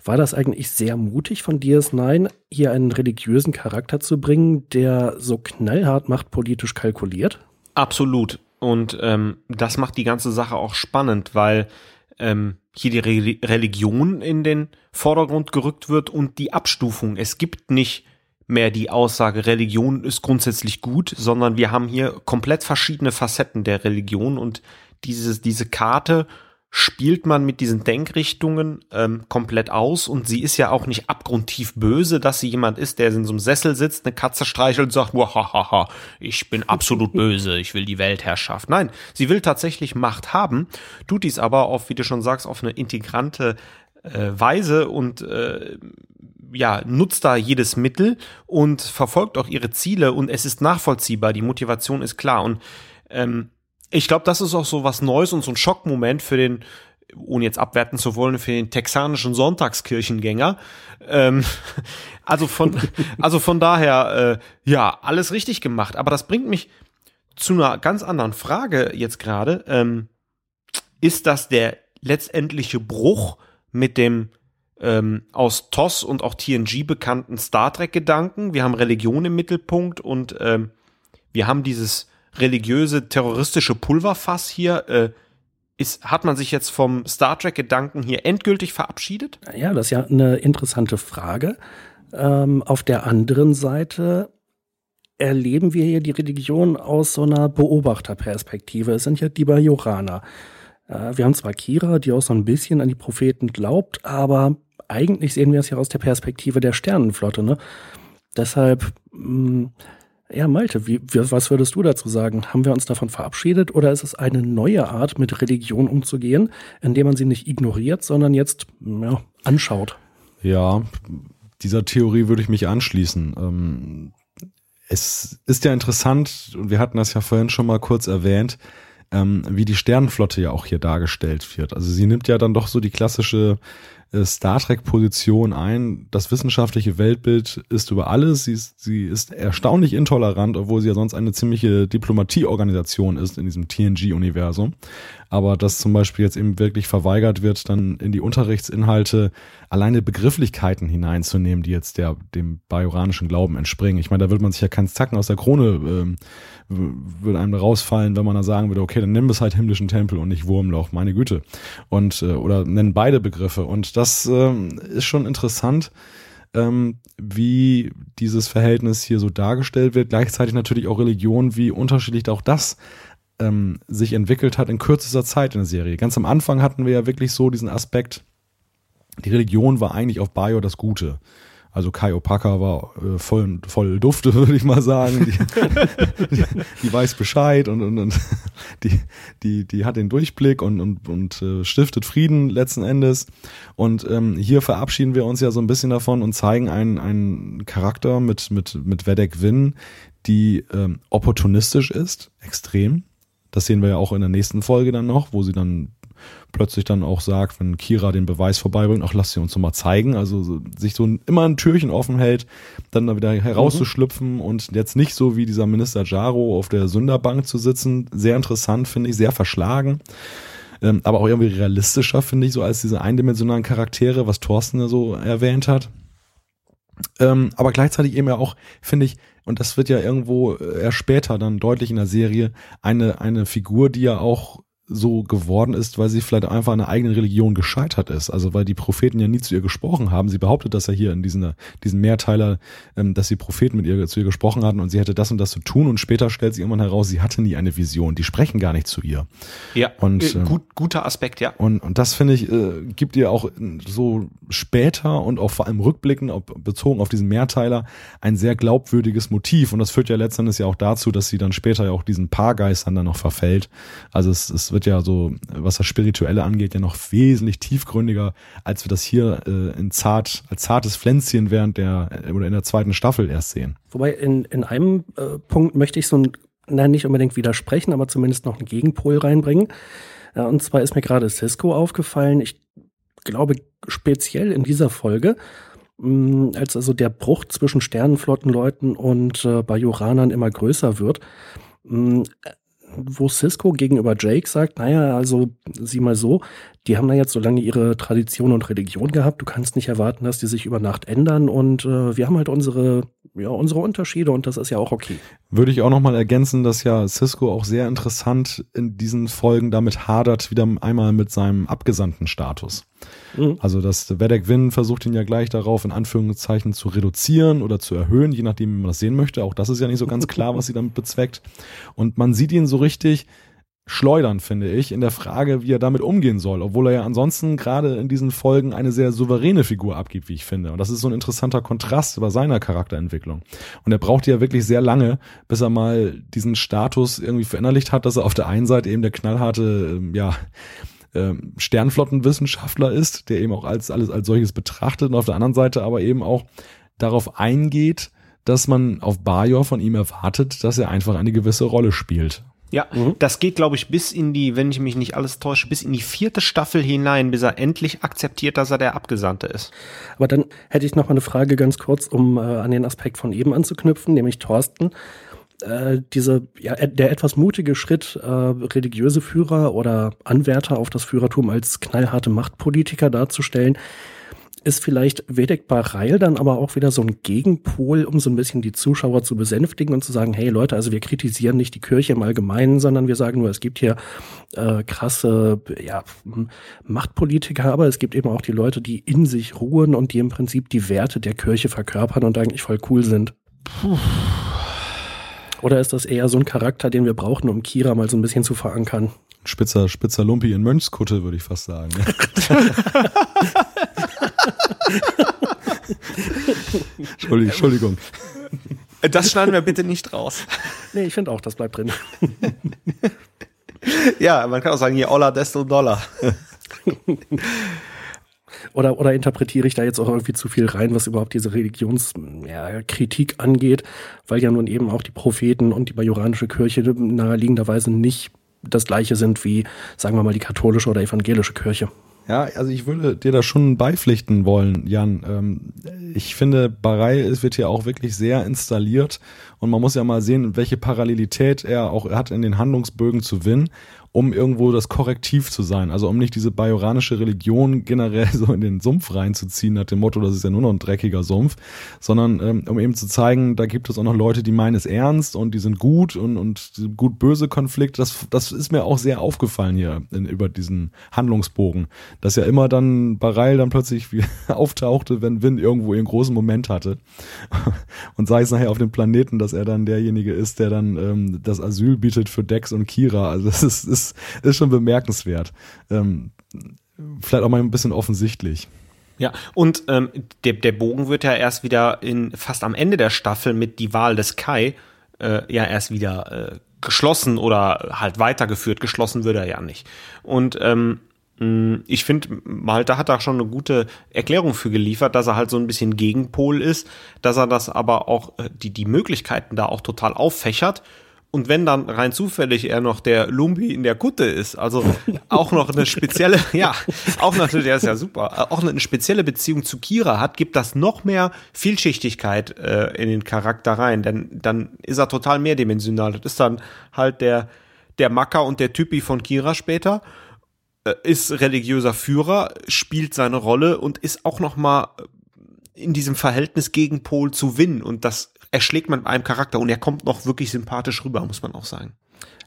War das eigentlich sehr mutig von DS9, hier einen religiösen Charakter zu bringen, der so knallhart machtpolitisch kalkuliert? Absolut. Und ähm, das macht die ganze Sache auch spannend, weil ähm, hier die Re Religion in den Vordergrund gerückt wird und die Abstufung. Es gibt nicht mehr die Aussage, Religion ist grundsätzlich gut, sondern wir haben hier komplett verschiedene Facetten der Religion und dieses, diese Karte spielt man mit diesen Denkrichtungen ähm, komplett aus. Und sie ist ja auch nicht abgrundtief böse, dass sie jemand ist, der in so einem Sessel sitzt, eine Katze streichelt und sagt, wahahaha, ich bin absolut böse, ich will die Weltherrschaft. Nein, sie will tatsächlich Macht haben, tut dies aber auf, wie du schon sagst, auf eine integrante äh, Weise und äh, ja, nutzt da jedes Mittel und verfolgt auch ihre Ziele. Und es ist nachvollziehbar, die Motivation ist klar. Und ähm, ich glaube, das ist auch so was Neues und so ein Schockmoment für den, ohne jetzt abwerten zu wollen, für den texanischen Sonntagskirchengänger. Ähm, also von, also von daher, äh, ja, alles richtig gemacht. Aber das bringt mich zu einer ganz anderen Frage jetzt gerade. Ähm, ist das der letztendliche Bruch mit dem ähm, aus TOS und auch TNG bekannten Star Trek-Gedanken? Wir haben Religion im Mittelpunkt und ähm, wir haben dieses religiöse, terroristische Pulverfass hier, äh, ist, hat man sich jetzt vom Star Trek-Gedanken hier endgültig verabschiedet? Ja, das ist ja eine interessante Frage. Ähm, auf der anderen Seite erleben wir hier die Religion aus so einer Beobachterperspektive. Es sind ja die Bajoraner. Äh, wir haben zwar Kira, die auch so ein bisschen an die Propheten glaubt, aber eigentlich sehen wir es ja aus der Perspektive der Sternenflotte. Ne? Deshalb mh, mm, ja, Malte, wie, was würdest du dazu sagen? Haben wir uns davon verabschiedet oder ist es eine neue Art, mit Religion umzugehen, indem man sie nicht ignoriert, sondern jetzt ja, anschaut? Ja, dieser Theorie würde ich mich anschließen. Ähm, es ist ja interessant, und wir hatten das ja vorhin schon mal kurz erwähnt, ähm, wie die Sternenflotte ja auch hier dargestellt wird. Also sie nimmt ja dann doch so die klassische Star Trek-Position ein. Das wissenschaftliche Weltbild ist über alles. Sie ist, sie ist erstaunlich intolerant, obwohl sie ja sonst eine ziemliche Diplomatieorganisation ist in diesem TNG-Universum aber dass zum Beispiel jetzt eben wirklich verweigert wird, dann in die Unterrichtsinhalte alleine Begrifflichkeiten hineinzunehmen, die jetzt der, dem bajoranischen Glauben entspringen. Ich meine, da würde man sich ja keinen Zacken aus der Krone, ähm, würde einem rausfallen, wenn man da sagen würde, okay, dann nennen wir es halt himmlischen Tempel und nicht Wurmloch, meine Güte. Und, äh, oder nennen beide Begriffe. Und das ähm, ist schon interessant, ähm, wie dieses Verhältnis hier so dargestellt wird. Gleichzeitig natürlich auch Religion, wie unterschiedlich auch das ähm, sich entwickelt hat in kürzester Zeit in der Serie. Ganz am Anfang hatten wir ja wirklich so diesen Aspekt, die Religion war eigentlich auf Bayo das Gute. Also Kai Opaka war äh, voll, voll Dufte, würde ich mal sagen. Die, die, die, weiß Bescheid und, und, und die, die, die hat den Durchblick und, und, und äh, stiftet Frieden letzten Endes. Und ähm, hier verabschieden wir uns ja so ein bisschen davon und zeigen einen, einen Charakter mit, mit, mit Vedek Win, die ähm, opportunistisch ist, extrem. Das sehen wir ja auch in der nächsten Folge dann noch, wo sie dann plötzlich dann auch sagt, wenn Kira den Beweis vorbeibringt, ach, lass sie uns doch mal zeigen. Also so, sich so ein, immer ein Türchen offen hält, dann da wieder herauszuschlüpfen mhm. und jetzt nicht so wie dieser Minister Jaro auf der Sünderbank zu sitzen. Sehr interessant, finde ich, sehr verschlagen. Ähm, aber auch irgendwie realistischer, finde ich, so als diese eindimensionalen Charaktere, was Thorsten ja so erwähnt hat. Ähm, aber gleichzeitig eben ja auch, finde ich, und das wird ja irgendwo äh, erst später dann deutlich in der Serie, eine, eine Figur, die ja auch so geworden ist, weil sie vielleicht einfach an der eigenen Religion gescheitert ist. Also weil die Propheten ja nie zu ihr gesprochen haben. Sie behauptet das ja hier in diesen, diesen Mehrteiler, ähm, dass die Propheten mit ihr zu ihr gesprochen hatten und sie hätte das und das zu tun und später stellt sie irgendwann heraus, sie hatte nie eine Vision. Die sprechen gar nicht zu ihr. Ja, und, äh, gut, guter Aspekt, ja. Und, und das finde ich, äh, gibt ihr auch so später und auch vor allem rückblickend, ob, bezogen auf diesen Mehrteiler, ein sehr glaubwürdiges Motiv. Und das führt ja letztendlich ja auch dazu, dass sie dann später ja auch diesen Paargeistern dann noch verfällt. Also es, es wird wird ja so, was das Spirituelle angeht, ja noch wesentlich tiefgründiger, als wir das hier äh, in zart, als zartes Pflänzchen während der äh, oder in der zweiten Staffel erst sehen. Wobei in, in einem äh, Punkt möchte ich so ein, nein, nicht unbedingt widersprechen, aber zumindest noch einen Gegenpol reinbringen. Ja, und zwar ist mir gerade Cisco aufgefallen. Ich glaube, speziell in dieser Folge, mh, als also der Bruch zwischen Sternenflottenleuten und äh, Bajoranern immer größer wird, mh, wo Cisco gegenüber Jake sagt, naja, also sieh mal so, die haben da jetzt so lange ihre Tradition und Religion gehabt, du kannst nicht erwarten, dass die sich über Nacht ändern und äh, wir haben halt unsere, ja, unsere Unterschiede und das ist ja auch okay. Würde ich auch nochmal ergänzen, dass ja Cisco auch sehr interessant in diesen Folgen damit hadert, wieder einmal mit seinem abgesandten Status. Mhm. Also dass Vedek Win versucht ihn ja gleich darauf in Anführungszeichen zu reduzieren oder zu erhöhen, je nachdem, wie man das sehen möchte. Auch das ist ja nicht so ganz klar, was sie damit bezweckt. Und man sieht ihn so richtig schleudern, finde ich, in der Frage, wie er damit umgehen soll, obwohl er ja ansonsten gerade in diesen Folgen eine sehr souveräne Figur abgibt, wie ich finde. Und das ist so ein interessanter Kontrast bei seiner Charakterentwicklung. Und er braucht ja wirklich sehr lange, bis er mal diesen Status irgendwie verinnerlicht hat, dass er auf der einen Seite eben der knallharte, ähm, ja, ähm, Sternflottenwissenschaftler ist, der eben auch als alles als solches betrachtet und auf der anderen Seite aber eben auch darauf eingeht, dass man auf Bajor von ihm erwartet, dass er einfach eine gewisse Rolle spielt. Ja, mhm. das geht, glaube ich, bis in die, wenn ich mich nicht alles täusche, bis in die vierte Staffel hinein, bis er endlich akzeptiert, dass er der Abgesandte ist. Aber dann hätte ich noch mal eine Frage ganz kurz, um äh, an den Aspekt von eben anzuknüpfen, nämlich Thorsten. Äh, diese, ja, der etwas mutige Schritt, äh, religiöse Führer oder Anwärter auf das Führertum als knallharte Machtpolitiker darzustellen, ist vielleicht Vedek Bareil dann aber auch wieder so ein Gegenpol, um so ein bisschen die Zuschauer zu besänftigen und zu sagen, hey Leute, also wir kritisieren nicht die Kirche im Allgemeinen, sondern wir sagen nur, es gibt hier äh, krasse ja, Machtpolitiker, aber es gibt eben auch die Leute, die in sich ruhen und die im Prinzip die Werte der Kirche verkörpern und eigentlich voll cool sind. Puh. Oder ist das eher so ein Charakter, den wir brauchen, um Kira mal so ein bisschen zu verankern? Spitzer, spitzer Lumpi in Mönchskutte, würde ich fast sagen. Entschuldigung. Entschuldigung. Das schneiden wir bitte nicht raus. Nee, ich finde auch, das bleibt drin. ja, man kann auch sagen, je Oller, desto Dollar. Oder, oder interpretiere ich da jetzt auch irgendwie zu viel rein, was überhaupt diese Religionskritik ja, angeht, weil ja nun eben auch die Propheten und die majoranische Kirche naheliegenderweise nicht das gleiche sind wie, sagen wir mal, die katholische oder evangelische Kirche. Ja, also ich würde dir da schon beipflichten wollen, Jan. Ähm, ich finde, Barei wird hier auch wirklich sehr installiert und man muss ja mal sehen, welche Parallelität er auch hat in den Handlungsbögen zu Win um irgendwo das Korrektiv zu sein. Also um nicht diese bajoranische Religion generell so in den Sumpf reinzuziehen, nach dem Motto, das ist ja nur noch ein dreckiger Sumpf, sondern ähm, um eben zu zeigen, da gibt es auch noch Leute, die meinen es ernst und die sind gut und, und gut-böse Konflikt. Das, das ist mir auch sehr aufgefallen hier in, über diesen Handlungsbogen, dass ja immer dann Bareil dann plötzlich auftauchte, wenn Win irgendwo ihren großen Moment hatte. und sei es nachher auf dem Planeten, dass er dann derjenige ist, der dann ähm, das Asyl bietet für Dex und Kira. Also das ist, ist ist, ist schon bemerkenswert. Ähm, vielleicht auch mal ein bisschen offensichtlich. Ja, und ähm, der, der Bogen wird ja erst wieder in fast am Ende der Staffel mit die Wahl des Kai äh, ja erst wieder äh, geschlossen oder halt weitergeführt. Geschlossen wird er ja nicht. Und ähm, ich finde, Malte hat da schon eine gute Erklärung für geliefert, dass er halt so ein bisschen Gegenpol ist, dass er das aber auch, äh, die, die Möglichkeiten da auch total auffächert und wenn dann rein zufällig er noch der Lumbi in der Kutte ist, also auch noch eine spezielle, ja, auch natürlich, der ist ja super, auch eine spezielle Beziehung zu Kira hat, gibt das noch mehr Vielschichtigkeit äh, in den Charakter rein, denn dann ist er total mehrdimensional. Das ist dann halt der, der Macker und der Typi von Kira später, äh, ist religiöser Führer, spielt seine Rolle und ist auch noch mal in diesem Verhältnis Gegenpol zu Win und das erschlägt man mit einem Charakter und er kommt noch wirklich sympathisch rüber, muss man auch sagen.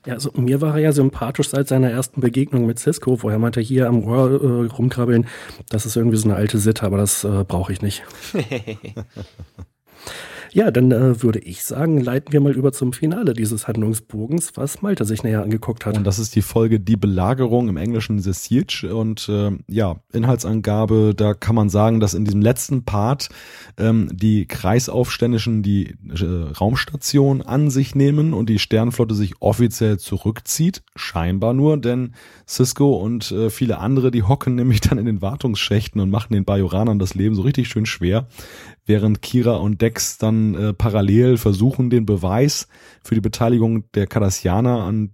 Ja, also mir war er ja sympathisch seit seiner ersten Begegnung mit Cisco, wo er meinte, hier am Ohr äh, rumkrabbeln, das ist irgendwie so eine alte Sitte, aber das äh, brauche ich nicht. Ja, dann äh, würde ich sagen, leiten wir mal über zum Finale dieses Handlungsbogens, was Malte sich näher angeguckt hat. Und das ist die Folge Die Belagerung im Englischen The Siege. Und äh, ja, Inhaltsangabe, da kann man sagen, dass in diesem letzten Part ähm, die Kreisaufständischen die äh, Raumstation an sich nehmen und die Sternflotte sich offiziell zurückzieht. Scheinbar nur, denn Cisco und äh, viele andere, die hocken nämlich dann in den Wartungsschächten und machen den Bajoranern das Leben so richtig schön schwer während Kira und Dex dann äh, parallel versuchen, den Beweis für die Beteiligung der Cardassianer an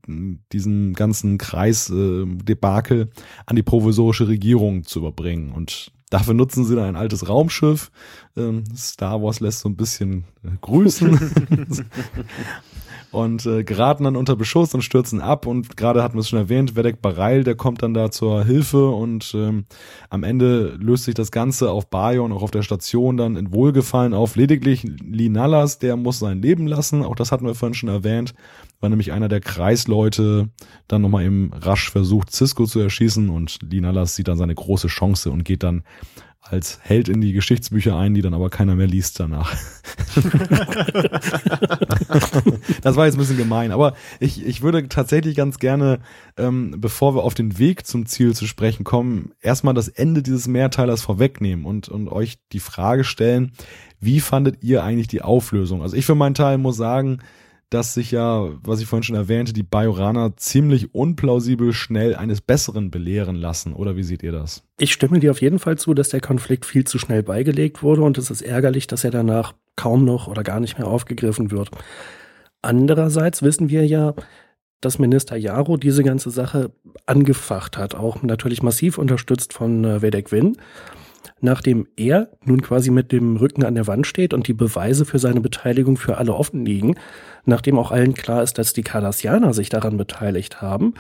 diesem ganzen Kreisdebakel äh, an die provisorische Regierung zu überbringen. Und dafür nutzen sie dann ein altes Raumschiff. Ähm, Star Wars lässt so ein bisschen äh, grüßen. und äh, geraten dann unter Beschuss und stürzen ab. Und gerade hatten wir es schon erwähnt, Vedek Bareil, der kommt dann da zur Hilfe und ähm, am Ende löst sich das Ganze auf Bayon, auch auf der Station dann in Wohlgefallen auf. Lediglich Linalas, der muss sein Leben lassen, auch das hatten wir vorhin schon erwähnt, weil nämlich einer der Kreisleute dann nochmal eben rasch versucht, Cisco zu erschießen und Linalas sieht dann seine große Chance und geht dann als Held in die Geschichtsbücher ein, die dann aber keiner mehr liest danach. das war jetzt ein bisschen gemein, aber ich, ich würde tatsächlich ganz gerne, ähm, bevor wir auf den Weg zum Ziel zu sprechen kommen, erstmal das Ende dieses Mehrteilers vorwegnehmen und, und euch die Frage stellen, wie fandet ihr eigentlich die Auflösung? Also ich für meinen Teil muss sagen, dass sich ja, was ich vorhin schon erwähnte, die Bajoraner ziemlich unplausibel schnell eines Besseren belehren lassen. Oder wie seht ihr das? Ich stimme dir auf jeden Fall zu, dass der Konflikt viel zu schnell beigelegt wurde und es ist ärgerlich, dass er danach kaum noch oder gar nicht mehr aufgegriffen wird. Andererseits wissen wir ja, dass Minister Jaro diese ganze Sache angefacht hat, auch natürlich massiv unterstützt von äh, Vedek Win nachdem er nun quasi mit dem Rücken an der Wand steht und die Beweise für seine Beteiligung für alle offen liegen, nachdem auch allen klar ist, dass die Cardassianer sich daran beteiligt haben,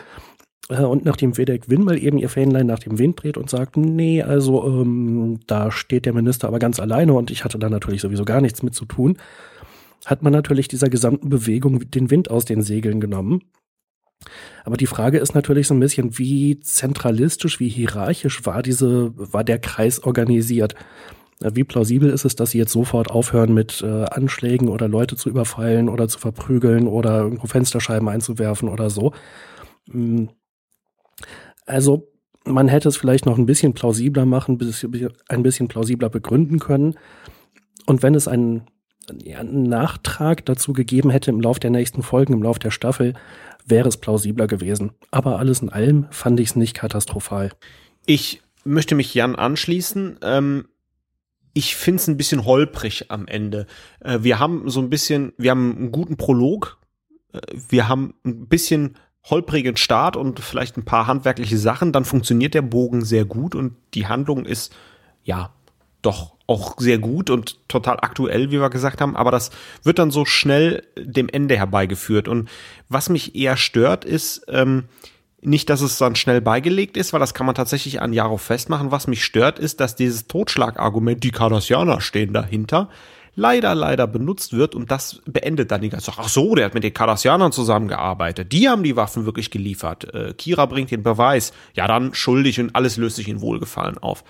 äh, und nachdem Vedek Win mal eben ihr Fähnlein nach dem Wind dreht und sagt, nee, also ähm, da steht der Minister aber ganz alleine und ich hatte da natürlich sowieso gar nichts mit zu tun, hat man natürlich dieser gesamten Bewegung den Wind aus den Segeln genommen aber die Frage ist natürlich so ein bisschen, wie zentralistisch, wie hierarchisch war diese, war der Kreis organisiert? Wie plausibel ist es, dass sie jetzt sofort aufhören mit äh, Anschlägen oder Leute zu überfallen oder zu verprügeln oder irgendwo Fensterscheiben einzuwerfen oder so? Hm. Also man hätte es vielleicht noch ein bisschen plausibler machen, ein bisschen plausibler begründen können. Und wenn es einen, einen Nachtrag dazu gegeben hätte im Lauf der nächsten Folgen, im Lauf der Staffel, wäre es plausibler gewesen. Aber alles in allem fand ich es nicht katastrophal. Ich möchte mich Jan anschließen. Ähm, ich finde es ein bisschen holprig am Ende. Äh, wir haben so ein bisschen, wir haben einen guten Prolog. Äh, wir haben ein bisschen holprigen Start und vielleicht ein paar handwerkliche Sachen. Dann funktioniert der Bogen sehr gut und die Handlung ist, ja, doch auch sehr gut und total aktuell, wie wir gesagt haben, aber das wird dann so schnell dem Ende herbeigeführt. Und was mich eher stört, ist ähm, nicht, dass es dann schnell beigelegt ist, weil das kann man tatsächlich an Jaro festmachen. Was mich stört, ist, dass dieses Totschlagargument, die Cardassianer stehen dahinter, leider, leider benutzt wird und das beendet dann die ganze Sache. Ach so, der hat mit den Cardassianern zusammengearbeitet. Die haben die Waffen wirklich geliefert. Äh, Kira bringt den Beweis. Ja, dann schuldig und alles löst sich in Wohlgefallen auf.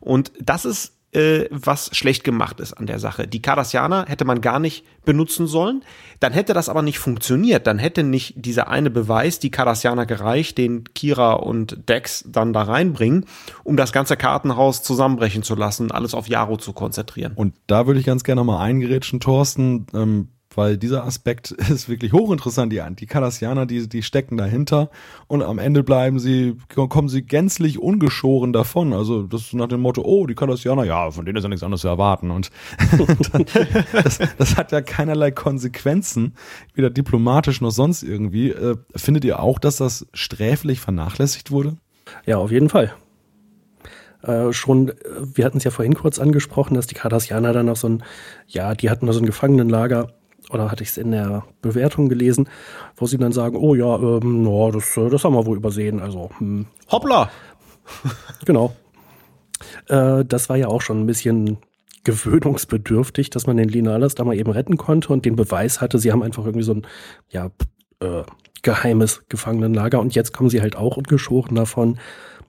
Und das ist äh, was schlecht gemacht ist an der Sache. Die Cardassianer hätte man gar nicht benutzen sollen. Dann hätte das aber nicht funktioniert. Dann hätte nicht dieser eine Beweis die Cardassianer gereicht, den Kira und Dex dann da reinbringen, um das ganze Kartenhaus zusammenbrechen zu lassen, alles auf Jaro zu konzentrieren. Und da würde ich ganz gerne mal eingerätschen, Thorsten. Ähm weil dieser Aspekt ist wirklich hochinteressant. Die, die Cardassianer, die, die stecken dahinter und am Ende bleiben sie, kommen sie gänzlich ungeschoren davon. Also das ist nach dem Motto, oh, die Cardassianer, ja, von denen ist ja nichts anderes zu erwarten. Und das, das hat ja keinerlei Konsequenzen, weder diplomatisch noch sonst irgendwie. Äh, findet ihr auch, dass das sträflich vernachlässigt wurde? Ja, auf jeden Fall. Äh, schon, äh, wir hatten es ja vorhin kurz angesprochen, dass die Cardassianer dann noch so ein, ja, die hatten da so ein Gefangenenlager, oder hatte ich es in der Bewertung gelesen, wo sie dann sagen, oh ja, ähm, no, das, äh, das haben wir wohl übersehen. Also, hm. Hoppla! genau. Äh, das war ja auch schon ein bisschen gewöhnungsbedürftig, dass man den Linalas da mal eben retten konnte und den Beweis hatte, sie haben einfach irgendwie so ein, ja, äh, geheimes Gefangenenlager und jetzt kommen sie halt auch ungeschoren davon.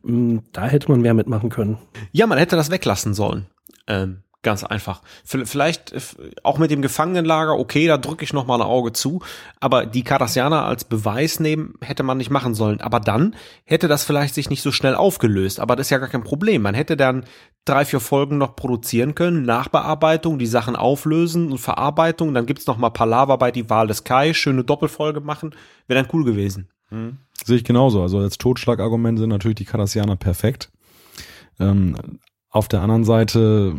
Hm, da hätte man mehr mitmachen können. Ja, man hätte das weglassen sollen. Ähm, ganz einfach. Vielleicht äh, auch mit dem Gefangenenlager, okay, da drücke ich noch mal ein Auge zu, aber die Cardassianer als Beweis nehmen hätte man nicht machen sollen. Aber dann hätte das vielleicht sich nicht so schnell aufgelöst. Aber das ist ja gar kein Problem. Man hätte dann drei, vier Folgen noch produzieren können, Nachbearbeitung, die Sachen auflösen und Verarbeitung. Dann gibt's noch mal Palaver bei die Wahl des Kai, schöne Doppelfolge machen. Wäre dann cool gewesen. Mhm. Sehe ich genauso. Also als Totschlagargument sind natürlich die Cardassianer perfekt. Ähm, auf der anderen Seite,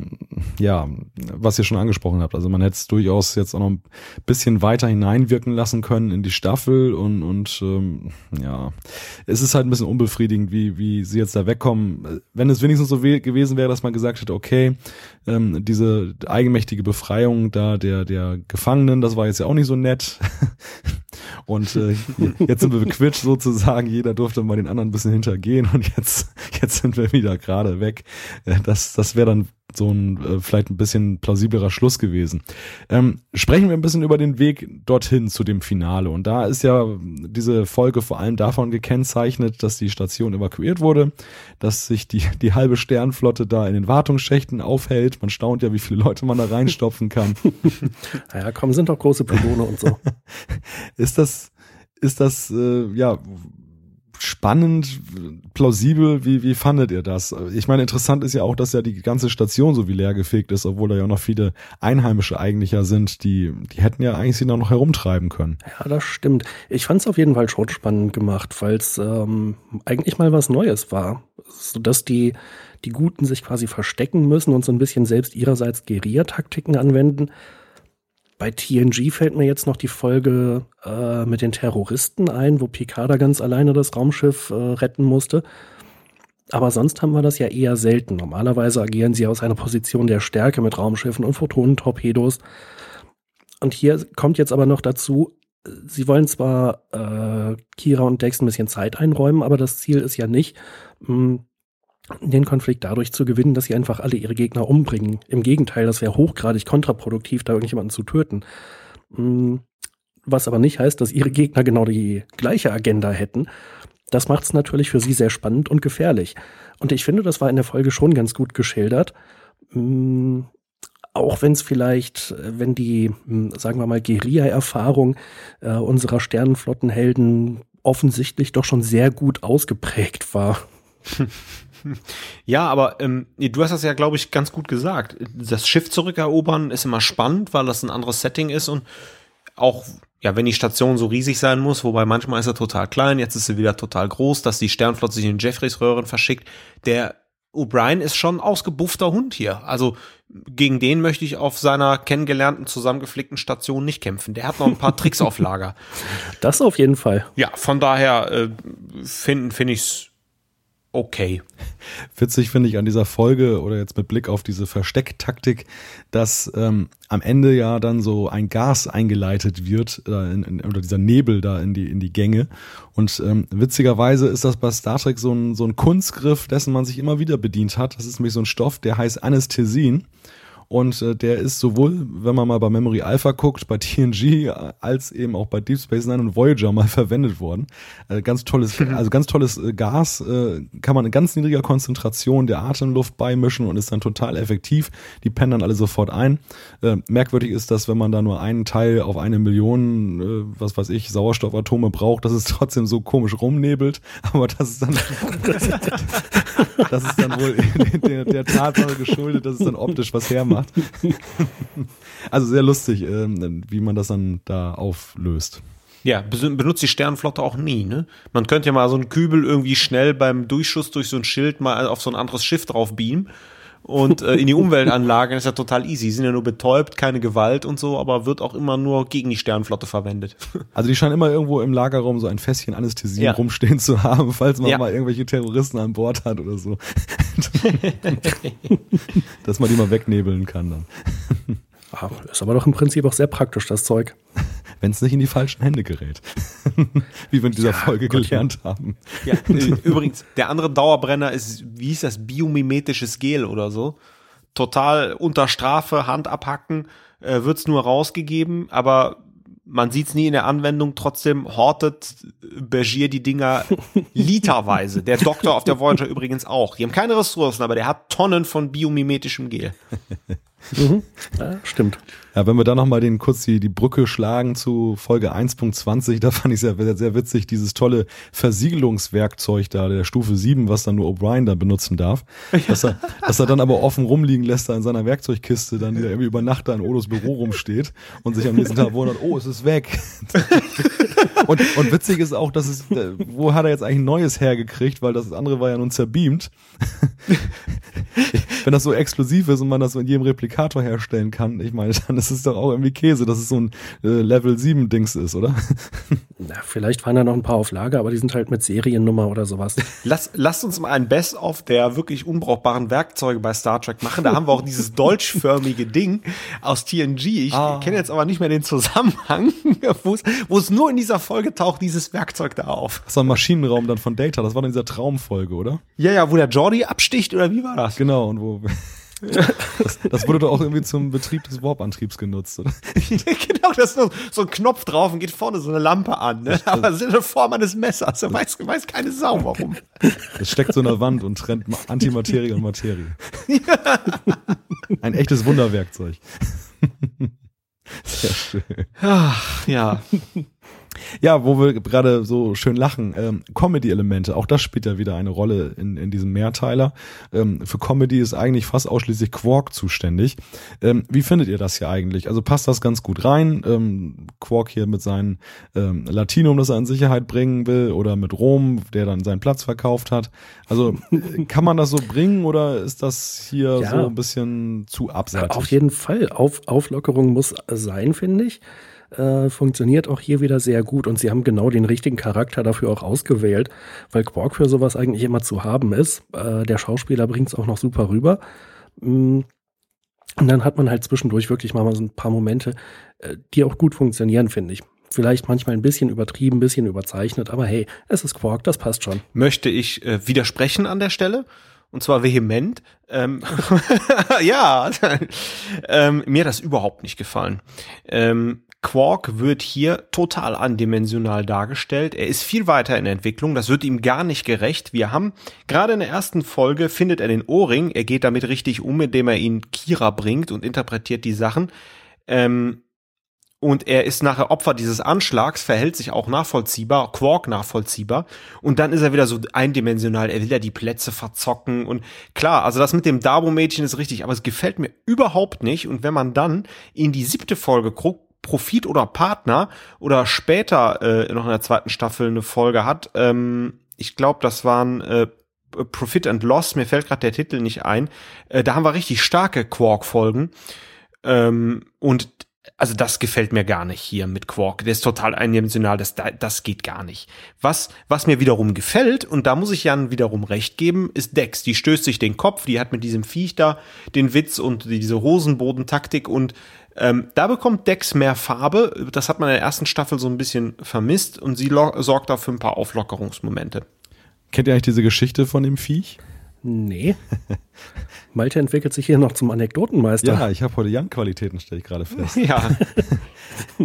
ja, was ihr schon angesprochen habt, also man hätte es durchaus jetzt auch noch ein bisschen weiter hineinwirken lassen können in die Staffel und, und ähm, ja, es ist halt ein bisschen unbefriedigend, wie, wie sie jetzt da wegkommen. Wenn es wenigstens so gewesen wäre, dass man gesagt hätte, okay, ähm, diese eigenmächtige Befreiung da der, der Gefangenen, das war jetzt ja auch nicht so nett. Und äh, jetzt sind wir bequitscht sozusagen, jeder durfte mal den anderen ein bisschen hintergehen und jetzt, jetzt sind wir wieder gerade weg. Äh, das, das wäre dann so ein äh, vielleicht ein bisschen plausiblerer Schluss gewesen. Ähm, sprechen wir ein bisschen über den Weg dorthin zu dem Finale. Und da ist ja diese Folge vor allem davon gekennzeichnet, dass die Station evakuiert wurde, dass sich die, die halbe Sternflotte da in den Wartungsschächten aufhält. Man staunt ja, wie viele Leute man da reinstopfen kann. naja, komm, sind doch große Pylone und so. ist das, ist das, äh, ja, spannend, plausibel. Wie, wie fandet ihr das? Ich meine, interessant ist ja auch, dass ja die ganze Station so wie leer gefegt ist, obwohl da ja noch viele Einheimische eigentlich ja sind, die, die hätten ja eigentlich sie noch herumtreiben können. Ja, das stimmt. Ich fand es auf jeden Fall schon spannend gemacht, weil es ähm, eigentlich mal was Neues war. Sodass die, die Guten sich quasi verstecken müssen und so ein bisschen selbst ihrerseits Guerilla-Taktiken anwenden bei TNG fällt mir jetzt noch die Folge äh, mit den Terroristen ein, wo Picard ganz alleine das Raumschiff äh, retten musste. Aber sonst haben wir das ja eher selten. Normalerweise agieren sie aus einer Position der Stärke mit Raumschiffen und Photonentorpedos. Und hier kommt jetzt aber noch dazu, sie wollen zwar äh, Kira und Dex ein bisschen Zeit einräumen, aber das Ziel ist ja nicht, mh, hm, den Konflikt dadurch zu gewinnen, dass sie einfach alle ihre Gegner umbringen. Im Gegenteil, das wäre hochgradig kontraproduktiv, da irgendjemanden zu töten. Hm, was aber nicht heißt, dass ihre Gegner genau die gleiche Agenda hätten. Das macht es natürlich für sie sehr spannend und gefährlich. Und ich finde, das war in der Folge schon ganz gut geschildert. Hm, auch wenn es vielleicht, wenn die, hm, sagen wir mal, Guerilla-Erfahrung äh, unserer Sternenflottenhelden offensichtlich doch schon sehr gut ausgeprägt war. Ja, aber ähm, du hast das ja, glaube ich, ganz gut gesagt. Das Schiff zurückerobern ist immer spannend, weil das ein anderes Setting ist und auch, ja, wenn die Station so riesig sein muss, wobei manchmal ist er total klein, jetzt ist sie wieder total groß, dass die Sternflotte sich in Jeffreys Röhren verschickt. Der O'Brien ist schon ausgebuffter Hund hier. Also gegen den möchte ich auf seiner kennengelernten, zusammengeflickten Station nicht kämpfen. Der hat noch ein paar Tricks auf Lager. Das auf jeden Fall. Ja, von daher äh, finde find ich okay. Witzig finde ich an dieser Folge oder jetzt mit Blick auf diese Verstecktaktik, dass ähm, am Ende ja dann so ein Gas eingeleitet wird äh, in, in, oder dieser Nebel da in die in die Gänge und ähm, witzigerweise ist das bei Star Trek so ein so ein Kunstgriff, dessen man sich immer wieder bedient hat. Das ist nämlich so ein Stoff, der heißt Anästhesin und äh, der ist sowohl, wenn man mal bei Memory Alpha guckt, bei TNG, als eben auch bei Deep Space Nine und Voyager mal verwendet worden. Äh, ganz tolles, also ganz tolles äh, Gas, äh, kann man in ganz niedriger Konzentration der Atemluft beimischen und ist dann total effektiv. Die pennen dann alle sofort ein. Äh, merkwürdig ist, dass wenn man da nur einen Teil auf eine Million, äh, was weiß ich, Sauerstoffatome braucht, dass es trotzdem so komisch rumnebelt. Aber das ist dann, das ist dann wohl der, der Tatsache geschuldet, dass es dann optisch was hermacht macht. also sehr lustig, ähm, wie man das dann da auflöst. Ja, benutzt die Sternenflotte auch nie, ne? Man könnte ja mal so einen Kübel irgendwie schnell beim Durchschuss durch so ein Schild mal auf so ein anderes Schiff drauf beamen und äh, in die Umweltanlage ist ja total easy. Die sind ja nur betäubt, keine Gewalt und so, aber wird auch immer nur gegen die Sternenflotte verwendet. Also die scheinen immer irgendwo im Lagerraum so ein Fässchen Anästhesie ja. rumstehen zu haben, falls man ja. mal irgendwelche Terroristen an Bord hat oder so. Dass man die mal wegnebeln kann dann. Ah, ist aber doch im Prinzip auch sehr praktisch, das Zeug. Wenn es nicht in die falschen Hände gerät. wie wir in dieser ja, Folge Gott, gelernt ja. haben. Ja, übrigens, der andere Dauerbrenner ist, wie hieß das, biomimetisches Gel oder so. Total unter Strafe, Hand abhacken, äh, wird's nur rausgegeben, aber man sieht's nie in der Anwendung, trotzdem hortet Bergier die Dinger literweise. Der Doktor auf der Voyager übrigens auch. Die haben keine Ressourcen, aber der hat Tonnen von biomimetischem Gel. Mhm. Ja, stimmt. Ja, wenn wir da nochmal den kurz die, die Brücke schlagen zu Folge 1.20, da fand ich sehr, sehr witzig, dieses tolle Versiegelungswerkzeug da, der Stufe 7, was dann nur O'Brien da benutzen darf. Dass er, dass er dann aber offen rumliegen lässt da in seiner Werkzeugkiste, dann die da irgendwie über Nacht da in Odos Büro rumsteht und sich am nächsten Tag wundert, oh, es ist weg. und, und witzig ist auch, dass es, äh, wo hat er jetzt eigentlich ein neues hergekriegt, weil das andere war ja nun zerbeamt. Wenn das so exklusiv ist und man das so in jedem Replikator herstellen kann, ich meine, dann ist es doch auch irgendwie Käse, dass es so ein äh, Level 7 Dings ist, oder? Na, vielleicht waren da noch ein paar auf Lager, aber die sind halt mit Seriennummer oder sowas. Lass, lasst uns mal ein Best-of der wirklich unbrauchbaren Werkzeuge bei Star Trek machen. Da haben wir auch dieses dolchförmige Ding aus TNG. Ich ah. kenne jetzt aber nicht mehr den Zusammenhang, wo es nur in dieser Folge taucht, dieses Werkzeug da auf. Das war ein Maschinenraum dann von Data. Das war in dieser Traumfolge, oder? Ja, ja, wo der Jordi absticht oder wie war das? Genau, und wo das, das wurde doch auch irgendwie zum Betrieb des Warp-Antriebs genutzt, oder? genau, da ist so, so ein Knopf drauf und geht vorne so eine Lampe an, ne? aber das ist in der Form eines Messers, da weiß, weiß keine Sau warum. Das steckt so in der Wand und trennt Antimaterie und Materie. Ein echtes Wunderwerkzeug. Sehr schön. Ach, ja. Ja, wo wir gerade so schön lachen, ähm, Comedy-Elemente, auch das spielt ja wieder eine Rolle in, in diesem Mehrteiler. Ähm, für Comedy ist eigentlich fast ausschließlich Quark zuständig. Ähm, wie findet ihr das hier eigentlich? Also passt das ganz gut rein? Ähm, Quark hier mit seinem ähm, Latinum, das er in Sicherheit bringen will, oder mit Rom, der dann seinen Platz verkauft hat. Also kann man das so bringen oder ist das hier ja, so ein bisschen zu abseitig? Auf jeden Fall. Auf, Auflockerung muss sein, finde ich äh, funktioniert auch hier wieder sehr gut und sie haben genau den richtigen Charakter dafür auch ausgewählt, weil Quark für sowas eigentlich immer zu haben ist. Äh, der Schauspieler bringt es auch noch super rüber. Mm. Und dann hat man halt zwischendurch wirklich mal so ein paar Momente, äh, die auch gut funktionieren, finde ich. Vielleicht manchmal ein bisschen übertrieben, ein bisschen überzeichnet, aber hey, es ist Quark, das passt schon. Möchte ich äh, widersprechen an der Stelle? und zwar vehement. Ähm, ja, ähm, mir hat das überhaupt nicht gefallen. Ähm, Quark wird hier total andimensional dargestellt. Er ist viel weiter in Entwicklung. Das wird ihm gar nicht gerecht. Wir haben gerade in der ersten Folge findet er den Ohrring. Er geht damit richtig um, indem er ihn Kira bringt und interpretiert die Sachen. Ähm, und er ist nachher Opfer dieses Anschlags, verhält sich auch nachvollziehbar, Quark nachvollziehbar. Und dann ist er wieder so eindimensional. Er will ja die Plätze verzocken. Und klar, also das mit dem Dabo-Mädchen ist richtig, aber es gefällt mir überhaupt nicht. Und wenn man dann in die siebte Folge guckt, Profit oder Partner oder später äh, noch in der zweiten Staffel eine Folge hat. Ähm, ich glaube, das waren äh, Profit and Loss, mir fällt gerade der Titel nicht ein. Äh, da haben wir richtig starke Quark-Folgen. Ähm, und also das gefällt mir gar nicht hier mit Quark. Der ist total eindimensional, das, das geht gar nicht. Was, was mir wiederum gefällt, und da muss ich Jan wiederum recht geben, ist Dex. Die stößt sich den Kopf, die hat mit diesem Viech da den Witz und diese Hosenbodentaktik und ähm, da bekommt Dex mehr Farbe. Das hat man in der ersten Staffel so ein bisschen vermisst und sie sorgt dafür ein paar Auflockerungsmomente. Kennt ihr eigentlich diese Geschichte von dem Viech? Nee. Malte entwickelt sich hier noch zum Anekdotenmeister. Ja, ich habe heute Jan-Qualitäten, stelle ich gerade fest. Ja.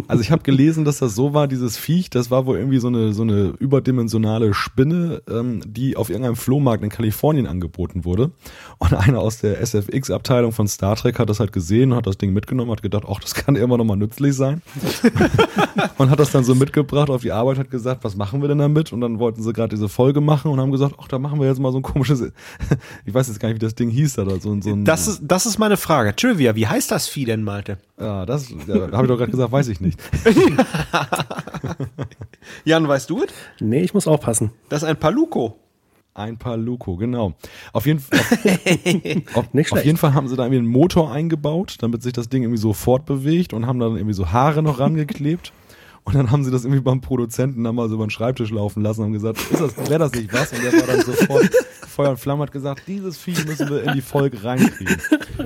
Also ich habe gelesen, dass das so war, dieses Viech, das war wohl irgendwie so eine, so eine überdimensionale Spinne, ähm, die auf irgendeinem Flohmarkt in Kalifornien angeboten wurde. Und einer aus der SFX-Abteilung von Star Trek hat das halt gesehen, hat das Ding mitgenommen, hat gedacht, ach, das kann immer noch mal nützlich sein. und hat das dann so mitgebracht auf die Arbeit, hat gesagt, was machen wir denn damit? Und dann wollten sie gerade diese Folge machen und haben gesagt, ach, da machen wir jetzt mal so ein komisches ich weiß jetzt gar nicht, wie das Ding hieß da. So, so ein, Das ist, das ist meine Frage. Trivia, wie heißt das Vieh denn, Malte? ja, das ja, habe ich doch gerade gesagt, weiß ich nicht. Jan, weißt du es? Nee, ich muss aufpassen. Das ist ein Paluco. Ein paar Luko, genau. Auf jeden, Fall, auf, auf, Nicht auf jeden Fall haben sie da irgendwie einen Motor eingebaut, damit sich das Ding irgendwie so fortbewegt und haben dann irgendwie so Haare noch rangeklebt. Und dann haben sie das irgendwie beim Produzenten dann mal so über den Schreibtisch laufen lassen und haben gesagt, ist das, wäre das nicht was? Und der war dann sofort Feuer und Flamme hat gesagt, dieses Vieh müssen wir in die Folge reinkriegen.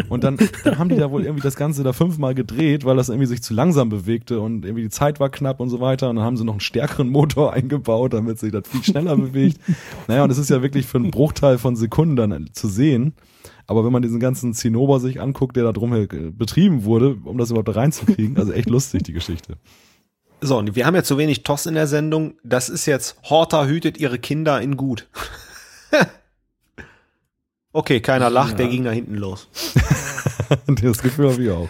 Und dann, dann haben die da wohl irgendwie das Ganze da fünfmal gedreht, weil das irgendwie sich zu langsam bewegte und irgendwie die Zeit war knapp und so weiter. Und dann haben sie noch einen stärkeren Motor eingebaut, damit sich das viel schneller bewegt. Naja, und das ist ja wirklich für einen Bruchteil von Sekunden dann zu sehen. Aber wenn man diesen ganzen Zinnober sich anguckt, der da drum betrieben wurde, um das überhaupt reinzukriegen, also echt lustig, die Geschichte. So, und wir haben ja zu wenig Toss in der Sendung. Das ist jetzt Horta hütet ihre Kinder in gut. okay, keiner lacht, der ging da hinten los. das Gefühl habe ich auch.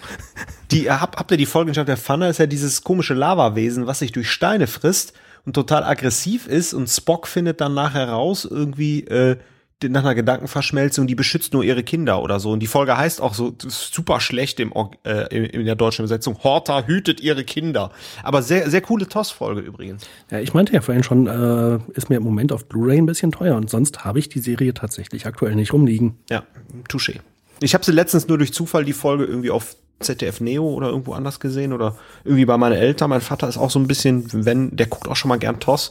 Die, hab, habt ihr die Folge geschaut? Der Pfanne ist ja dieses komische Lavawesen, was sich durch Steine frisst und total aggressiv ist und Spock findet dann nachher raus, irgendwie, äh, nach einer Gedankenverschmelzung, die beschützt nur ihre Kinder oder so. Und die Folge heißt auch so super schlecht im, äh, in, in der deutschen Übersetzung. Horta hütet ihre Kinder. Aber sehr, sehr coole TOS-Folge übrigens. Ja, ich meinte ja vorhin schon, äh, ist mir im Moment auf Blu-ray ein bisschen teuer und sonst habe ich die Serie tatsächlich aktuell nicht rumliegen. Ja, touché. Ich habe sie letztens nur durch Zufall die Folge irgendwie auf ZDF Neo oder irgendwo anders gesehen oder irgendwie bei meinen Eltern. Mein Vater ist auch so ein bisschen, wenn, der guckt auch schon mal gern TOS,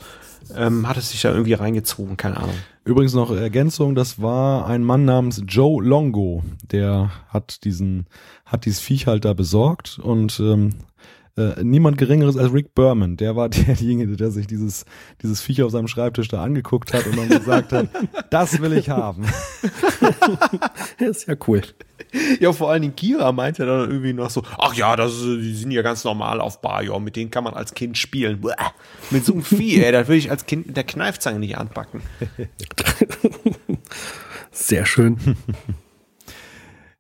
ähm, hat es sich da irgendwie reingezogen, keine Ahnung. Übrigens noch Ergänzung, das war ein Mann namens Joe Longo, der hat diesen, hat dieses Viech halt da besorgt und ähm, äh, niemand geringeres als Rick Berman, der war derjenige, der sich dieses, dieses Viech auf seinem Schreibtisch da angeguckt hat und dann gesagt hat, das will ich haben. ist ja cool. Ja, vor allen Dingen Kira meinte ja dann irgendwie noch so, ach ja, das ist, die sind ja ganz normal auf Bajor, mit denen kann man als Kind spielen. Bäh, mit so einem Vieh, ey, das will ich als Kind mit der Kneifzange nicht anpacken. Sehr schön.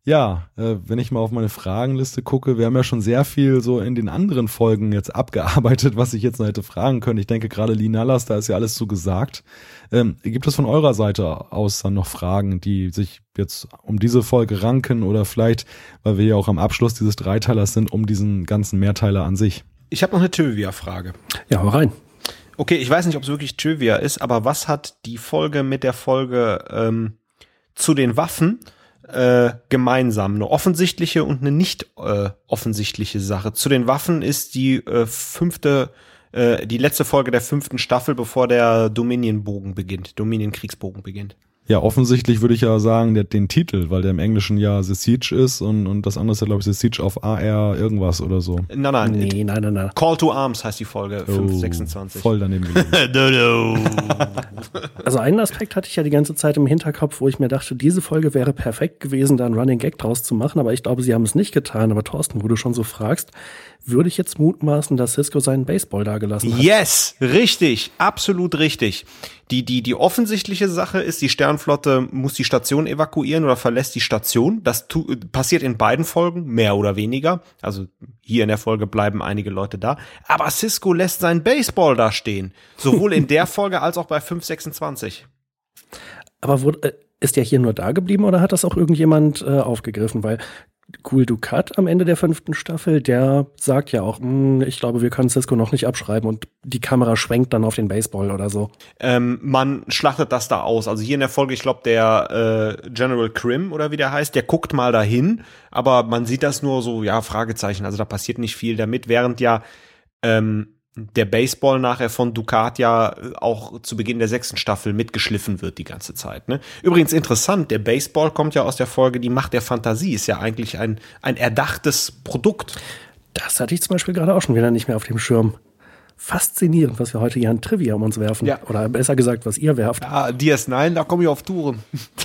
Ja, äh, wenn ich mal auf meine Fragenliste gucke, wir haben ja schon sehr viel so in den anderen Folgen jetzt abgearbeitet, was ich jetzt noch hätte fragen können. Ich denke gerade Linalas, da ist ja alles so gesagt. Ähm, gibt es von eurer Seite aus dann noch Fragen, die sich jetzt um diese Folge ranken oder vielleicht, weil wir ja auch am Abschluss dieses Dreiteilers sind, um diesen ganzen Mehrteiler an sich? Ich habe noch eine Trivia-Frage. Ja, hau rein. Okay, ich weiß nicht, ob es wirklich Trivia ist, aber was hat die Folge mit der Folge ähm, zu den Waffen äh, gemeinsam? Eine offensichtliche und eine nicht äh, offensichtliche Sache. Zu den Waffen ist die äh, fünfte, äh, die letzte Folge der fünften Staffel, bevor der Dominion-Bogen beginnt, Dominion-Kriegsbogen beginnt. Ja, offensichtlich würde ich ja sagen, der, den Titel, weil der im Englischen ja The Siege ist und, und das andere ist ja, glaube ich, The Siege of AR irgendwas oder so. Nein, nein, Nee, nein, nein, nein. Call to Arms heißt die Folge, Oh, 526. Voll daneben gelegen. Also einen Aspekt hatte ich ja die ganze Zeit im Hinterkopf, wo ich mir dachte, diese Folge wäre perfekt gewesen, da einen Running Gag draus zu machen, aber ich glaube, sie haben es nicht getan. Aber Thorsten, wo du schon so fragst, würde ich jetzt mutmaßen, dass Cisco seinen Baseball da gelassen hat. Yes, richtig, absolut richtig. Die, die, die offensichtliche Sache ist, die Sternflotte muss die Station evakuieren oder verlässt die Station. Das tu, passiert in beiden Folgen, mehr oder weniger. Also hier in der Folge bleiben einige Leute da. Aber Cisco lässt seinen Baseball da stehen. Sowohl in der Folge als auch bei 526. Aber wurde, äh, ist der hier nur da geblieben oder hat das auch irgendjemand äh, aufgegriffen? Weil Cool Ducat am Ende der fünften Staffel, der sagt ja auch, "Hm, ich glaube, wir können Cisco noch nicht abschreiben und die Kamera schwenkt dann auf den Baseball oder so. Ähm, man schlachtet das da aus. Also hier in der Folge, ich glaube, der äh, General Krim oder wie der heißt, der guckt mal dahin, aber man sieht das nur so, ja, Fragezeichen. Also da passiert nicht viel damit, während ja ähm, der Baseball nachher von Ducat ja äh, auch zu Beginn der sechsten Staffel mitgeschliffen wird die ganze Zeit. Ne? Übrigens interessant, der Baseball kommt ja aus der Folge Die Macht der Fantasie, ist ja eigentlich ein, ein erdachtes Produkt. Das hatte ich zum Beispiel gerade auch schon wieder nicht mehr auf dem Schirm. Faszinierend, was wir heute hier an Trivia um uns werfen. Ja. Oder besser gesagt, was ihr werft. Ah, DS9, da komme ich auf Touren.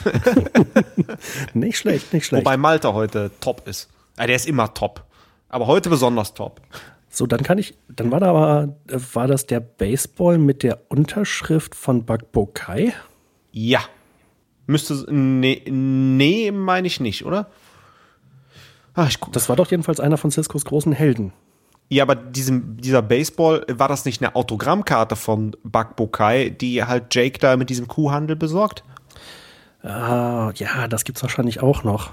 Nicht schlecht, nicht schlecht. Wobei Malta heute top ist. Ah, der ist immer top. Aber heute besonders top. So, dann kann ich, dann war da aber, war das der Baseball mit der Unterschrift von Bakbokai? Ja. Müsste, nee, nee meine ich nicht, oder? Ah, ich guck, Das war doch jedenfalls einer von Ciscos großen Helden. ja, aber diesem, dieser Baseball, war das nicht eine Autogrammkarte von Buck Bokai, die halt Jake da mit diesem Kuhhandel besorgt? Ah, ja, das gibt's wahrscheinlich auch noch.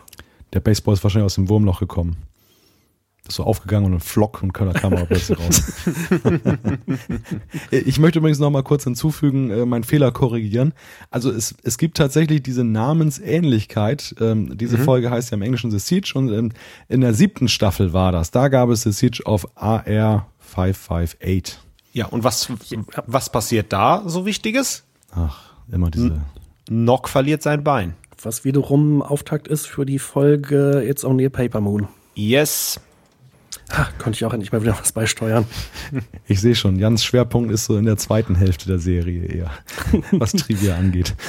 Der Baseball ist wahrscheinlich aus dem Wurmloch gekommen. Ist so aufgegangen und ein Flock und keiner kam aber plötzlich raus. ich möchte übrigens noch mal kurz hinzufügen, äh, meinen Fehler korrigieren. Also es, es gibt tatsächlich diese Namensähnlichkeit. Ähm, diese mhm. Folge heißt ja im Englischen The Siege und in, in der siebten Staffel war das. Da gab es The Siege auf AR 558. Ja, und was, was passiert da so Wichtiges? Ach, immer diese. Nock verliert sein Bein. Was wiederum Auftakt ist für die Folge It's Only a Paper Moon. Yes. Ha, konnte ich auch endlich mal wieder was beisteuern. Ich sehe schon, Jans Schwerpunkt ist so in der zweiten Hälfte der Serie eher, was Trivia angeht.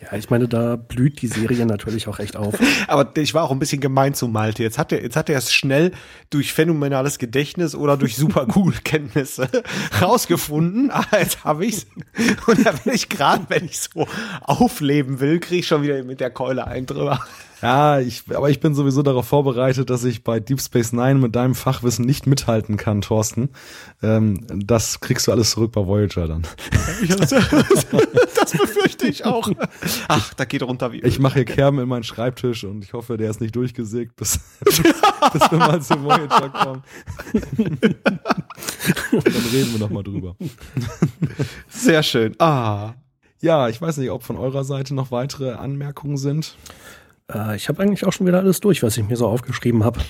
Ja, ich meine, da blüht die Serie natürlich auch echt auf. Aber ich war auch ein bisschen gemein zu Malte. Jetzt hat er, jetzt hat er es schnell durch phänomenales Gedächtnis oder durch super Google-Kenntnisse rausgefunden. Ah, jetzt habe ich's. Und da bin ich gerade, wenn ich so aufleben will, kriege ich schon wieder mit der Keule ein drüber. Ja, ich, aber ich bin sowieso darauf vorbereitet, dass ich bei Deep Space Nine mit deinem Fachwissen nicht mithalten kann, Thorsten. Ähm, das kriegst du alles zurück bei Voyager dann. das, befürchte ich auch. Ach, da geht runter wie. Ich mache hier Kerben in meinen Schreibtisch und ich hoffe, der ist nicht durchgesägt, bis, bis, bis wir mal zu Voyager kommen. und dann reden wir nochmal drüber. Sehr schön. Ah. Ja, ich weiß nicht, ob von eurer Seite noch weitere Anmerkungen sind. Äh, ich habe eigentlich auch schon wieder alles durch, was ich mir so aufgeschrieben habe.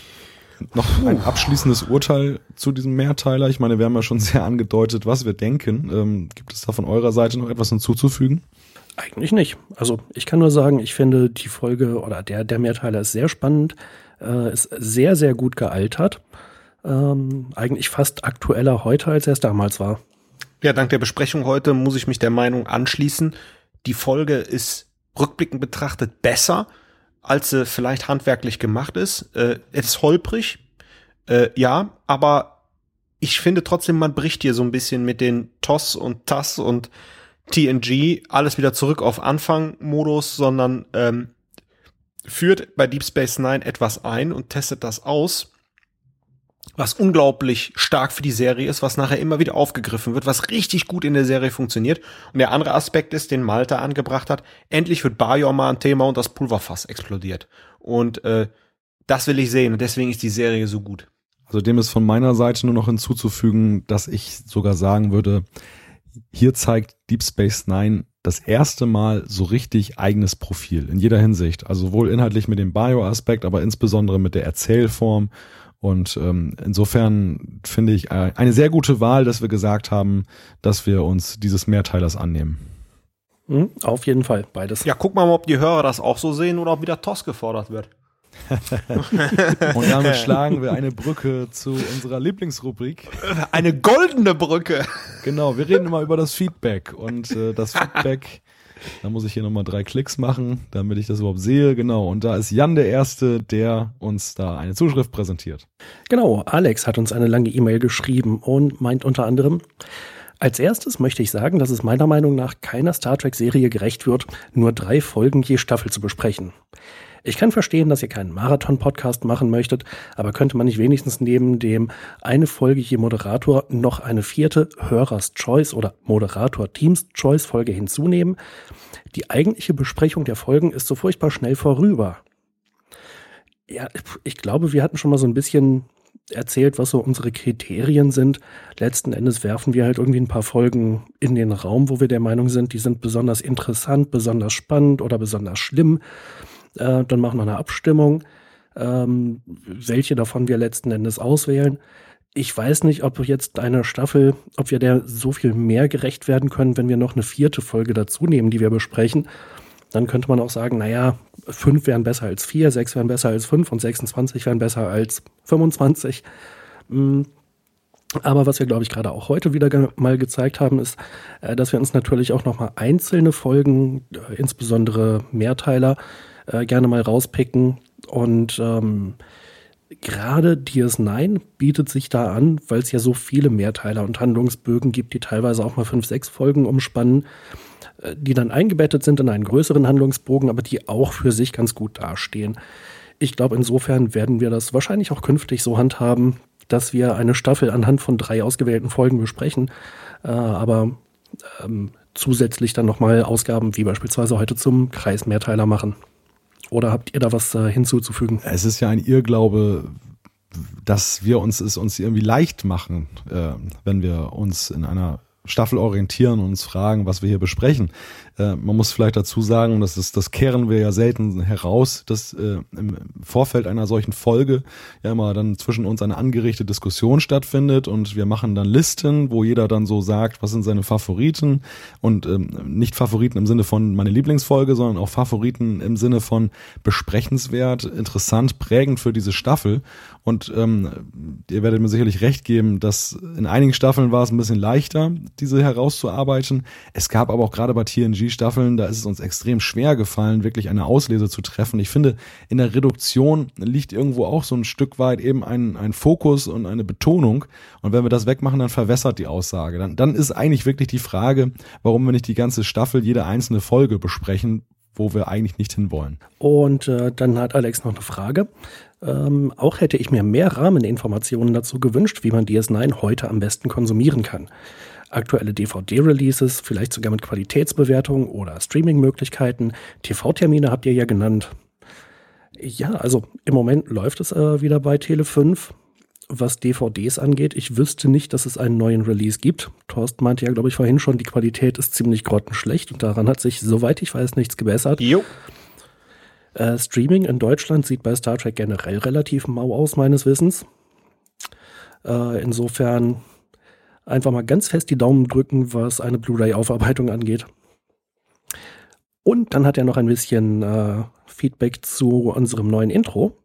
Noch ein abschließendes Urteil zu diesem Mehrteiler. Ich meine, wir haben ja schon sehr angedeutet, was wir denken. Ähm, gibt es da von eurer Seite noch etwas hinzuzufügen? Eigentlich nicht. Also ich kann nur sagen, ich finde die Folge oder der, der Mehrteiler ist sehr spannend, äh, ist sehr, sehr gut gealtert. Ähm, eigentlich fast aktueller heute, als er es damals war. Ja, dank der Besprechung heute muss ich mich der Meinung anschließen. Die Folge ist rückblickend betrachtet besser als sie vielleicht handwerklich gemacht ist. Äh, es ist holprig, äh, ja, aber ich finde trotzdem, man bricht hier so ein bisschen mit den TOS und TAS und TNG alles wieder zurück auf Anfang-Modus, sondern ähm, führt bei Deep Space Nine etwas ein und testet das aus was unglaublich stark für die Serie ist, was nachher immer wieder aufgegriffen wird, was richtig gut in der Serie funktioniert. Und der andere Aspekt ist, den Malta angebracht hat, endlich wird Bajor mal ein Thema und das Pulverfass explodiert. Und äh, das will ich sehen und deswegen ist die Serie so gut. Also dem ist von meiner Seite nur noch hinzuzufügen, dass ich sogar sagen würde, hier zeigt Deep Space Nine das erste Mal so richtig eigenes Profil in jeder Hinsicht. Also sowohl inhaltlich mit dem Bio-Aspekt, aber insbesondere mit der Erzählform und ähm, insofern finde ich äh, eine sehr gute Wahl, dass wir gesagt haben, dass wir uns dieses Mehrteilers annehmen. Mhm, auf jeden Fall, beides. Ja, guck mal, ob die Hörer das auch so sehen oder ob wieder TOS gefordert wird. und damit schlagen wir eine Brücke zu unserer Lieblingsrubrik. Eine goldene Brücke. Genau, wir reden immer über das Feedback und äh, das Feedback da muss ich hier nochmal drei Klicks machen, damit ich das überhaupt sehe. Genau. Und da ist Jan der Erste, der uns da eine Zuschrift präsentiert. Genau. Alex hat uns eine lange E-Mail geschrieben und meint unter anderem, als erstes möchte ich sagen, dass es meiner Meinung nach keiner Star Trek-Serie gerecht wird, nur drei Folgen je Staffel zu besprechen. Ich kann verstehen, dass ihr keinen Marathon-Podcast machen möchtet, aber könnte man nicht wenigstens neben dem eine Folge je Moderator noch eine vierte Hörers Choice oder Moderator Teams Choice Folge hinzunehmen? Die eigentliche Besprechung der Folgen ist so furchtbar schnell vorüber. Ja, ich glaube, wir hatten schon mal so ein bisschen erzählt, was so unsere Kriterien sind. Letzten Endes werfen wir halt irgendwie ein paar Folgen in den Raum, wo wir der Meinung sind, die sind besonders interessant, besonders spannend oder besonders schlimm. Äh, dann machen wir eine Abstimmung, ähm, welche davon wir letzten Endes auswählen. Ich weiß nicht, ob jetzt eine Staffel, ob wir der so viel mehr gerecht werden können, wenn wir noch eine vierte Folge dazu nehmen, die wir besprechen. Dann könnte man auch sagen, naja, fünf wären besser als vier, sechs wären besser als fünf und 26 wären besser als 25. Mm. Aber was wir, glaube ich, gerade auch heute wieder mal gezeigt haben, ist, äh, dass wir uns natürlich auch nochmal einzelne Folgen, äh, insbesondere Mehrteiler, äh, gerne mal rauspicken. Und ähm, gerade DS9 bietet sich da an, weil es ja so viele Mehrteiler und Handlungsbögen gibt, die teilweise auch mal fünf, sechs Folgen umspannen, äh, die dann eingebettet sind in einen größeren Handlungsbogen, aber die auch für sich ganz gut dastehen. Ich glaube, insofern werden wir das wahrscheinlich auch künftig so handhaben, dass wir eine Staffel anhand von drei ausgewählten Folgen besprechen. Äh, aber ähm, zusätzlich dann nochmal Ausgaben wie beispielsweise heute zum Kreismehrteiler machen. Oder habt ihr da was äh, hinzuzufügen? Es ist ja ein Irrglaube, dass wir uns es uns irgendwie leicht machen, äh, wenn wir uns in einer Staffel orientieren und uns fragen, was wir hier besprechen. Äh, man muss vielleicht dazu sagen, das ist, das kehren wir ja selten heraus, dass äh, im Vorfeld einer solchen Folge ja immer dann zwischen uns eine angeregte Diskussion stattfindet und wir machen dann Listen, wo jeder dann so sagt, was sind seine Favoriten und ähm, nicht Favoriten im Sinne von meine Lieblingsfolge, sondern auch Favoriten im Sinne von besprechenswert, interessant, prägend für diese Staffel. Und ähm, ihr werdet mir sicherlich recht geben, dass in einigen Staffeln war es ein bisschen leichter, diese herauszuarbeiten. Es gab aber auch gerade bei TNG Staffeln, da ist es uns extrem schwer gefallen, wirklich eine Auslese zu treffen. Ich finde, in der Reduktion liegt irgendwo auch so ein Stück weit eben ein, ein Fokus und eine Betonung. Und wenn wir das wegmachen, dann verwässert die Aussage. Dann, dann ist eigentlich wirklich die Frage, warum wir nicht die ganze Staffel, jede einzelne Folge besprechen, wo wir eigentlich nicht hinwollen. Und äh, dann hat Alex noch eine Frage. Ähm, auch hätte ich mir mehr Rahmeninformationen dazu gewünscht, wie man DS9 heute am besten konsumieren kann aktuelle DVD-Releases, vielleicht sogar mit Qualitätsbewertung oder Streaming-Möglichkeiten. TV-Termine habt ihr ja genannt. Ja, also im Moment läuft es äh, wieder bei Tele5. Was DVDs angeht, ich wüsste nicht, dass es einen neuen Release gibt. Thorsten meinte ja, glaube ich, vorhin schon, die Qualität ist ziemlich grottenschlecht und daran hat sich, soweit ich weiß, nichts gebessert. Jo. Äh, Streaming in Deutschland sieht bei Star Trek generell relativ mau aus, meines Wissens. Äh, insofern einfach mal ganz fest die Daumen drücken, was eine Blu-ray-Aufarbeitung angeht. Und dann hat er noch ein bisschen äh, Feedback zu unserem neuen Intro.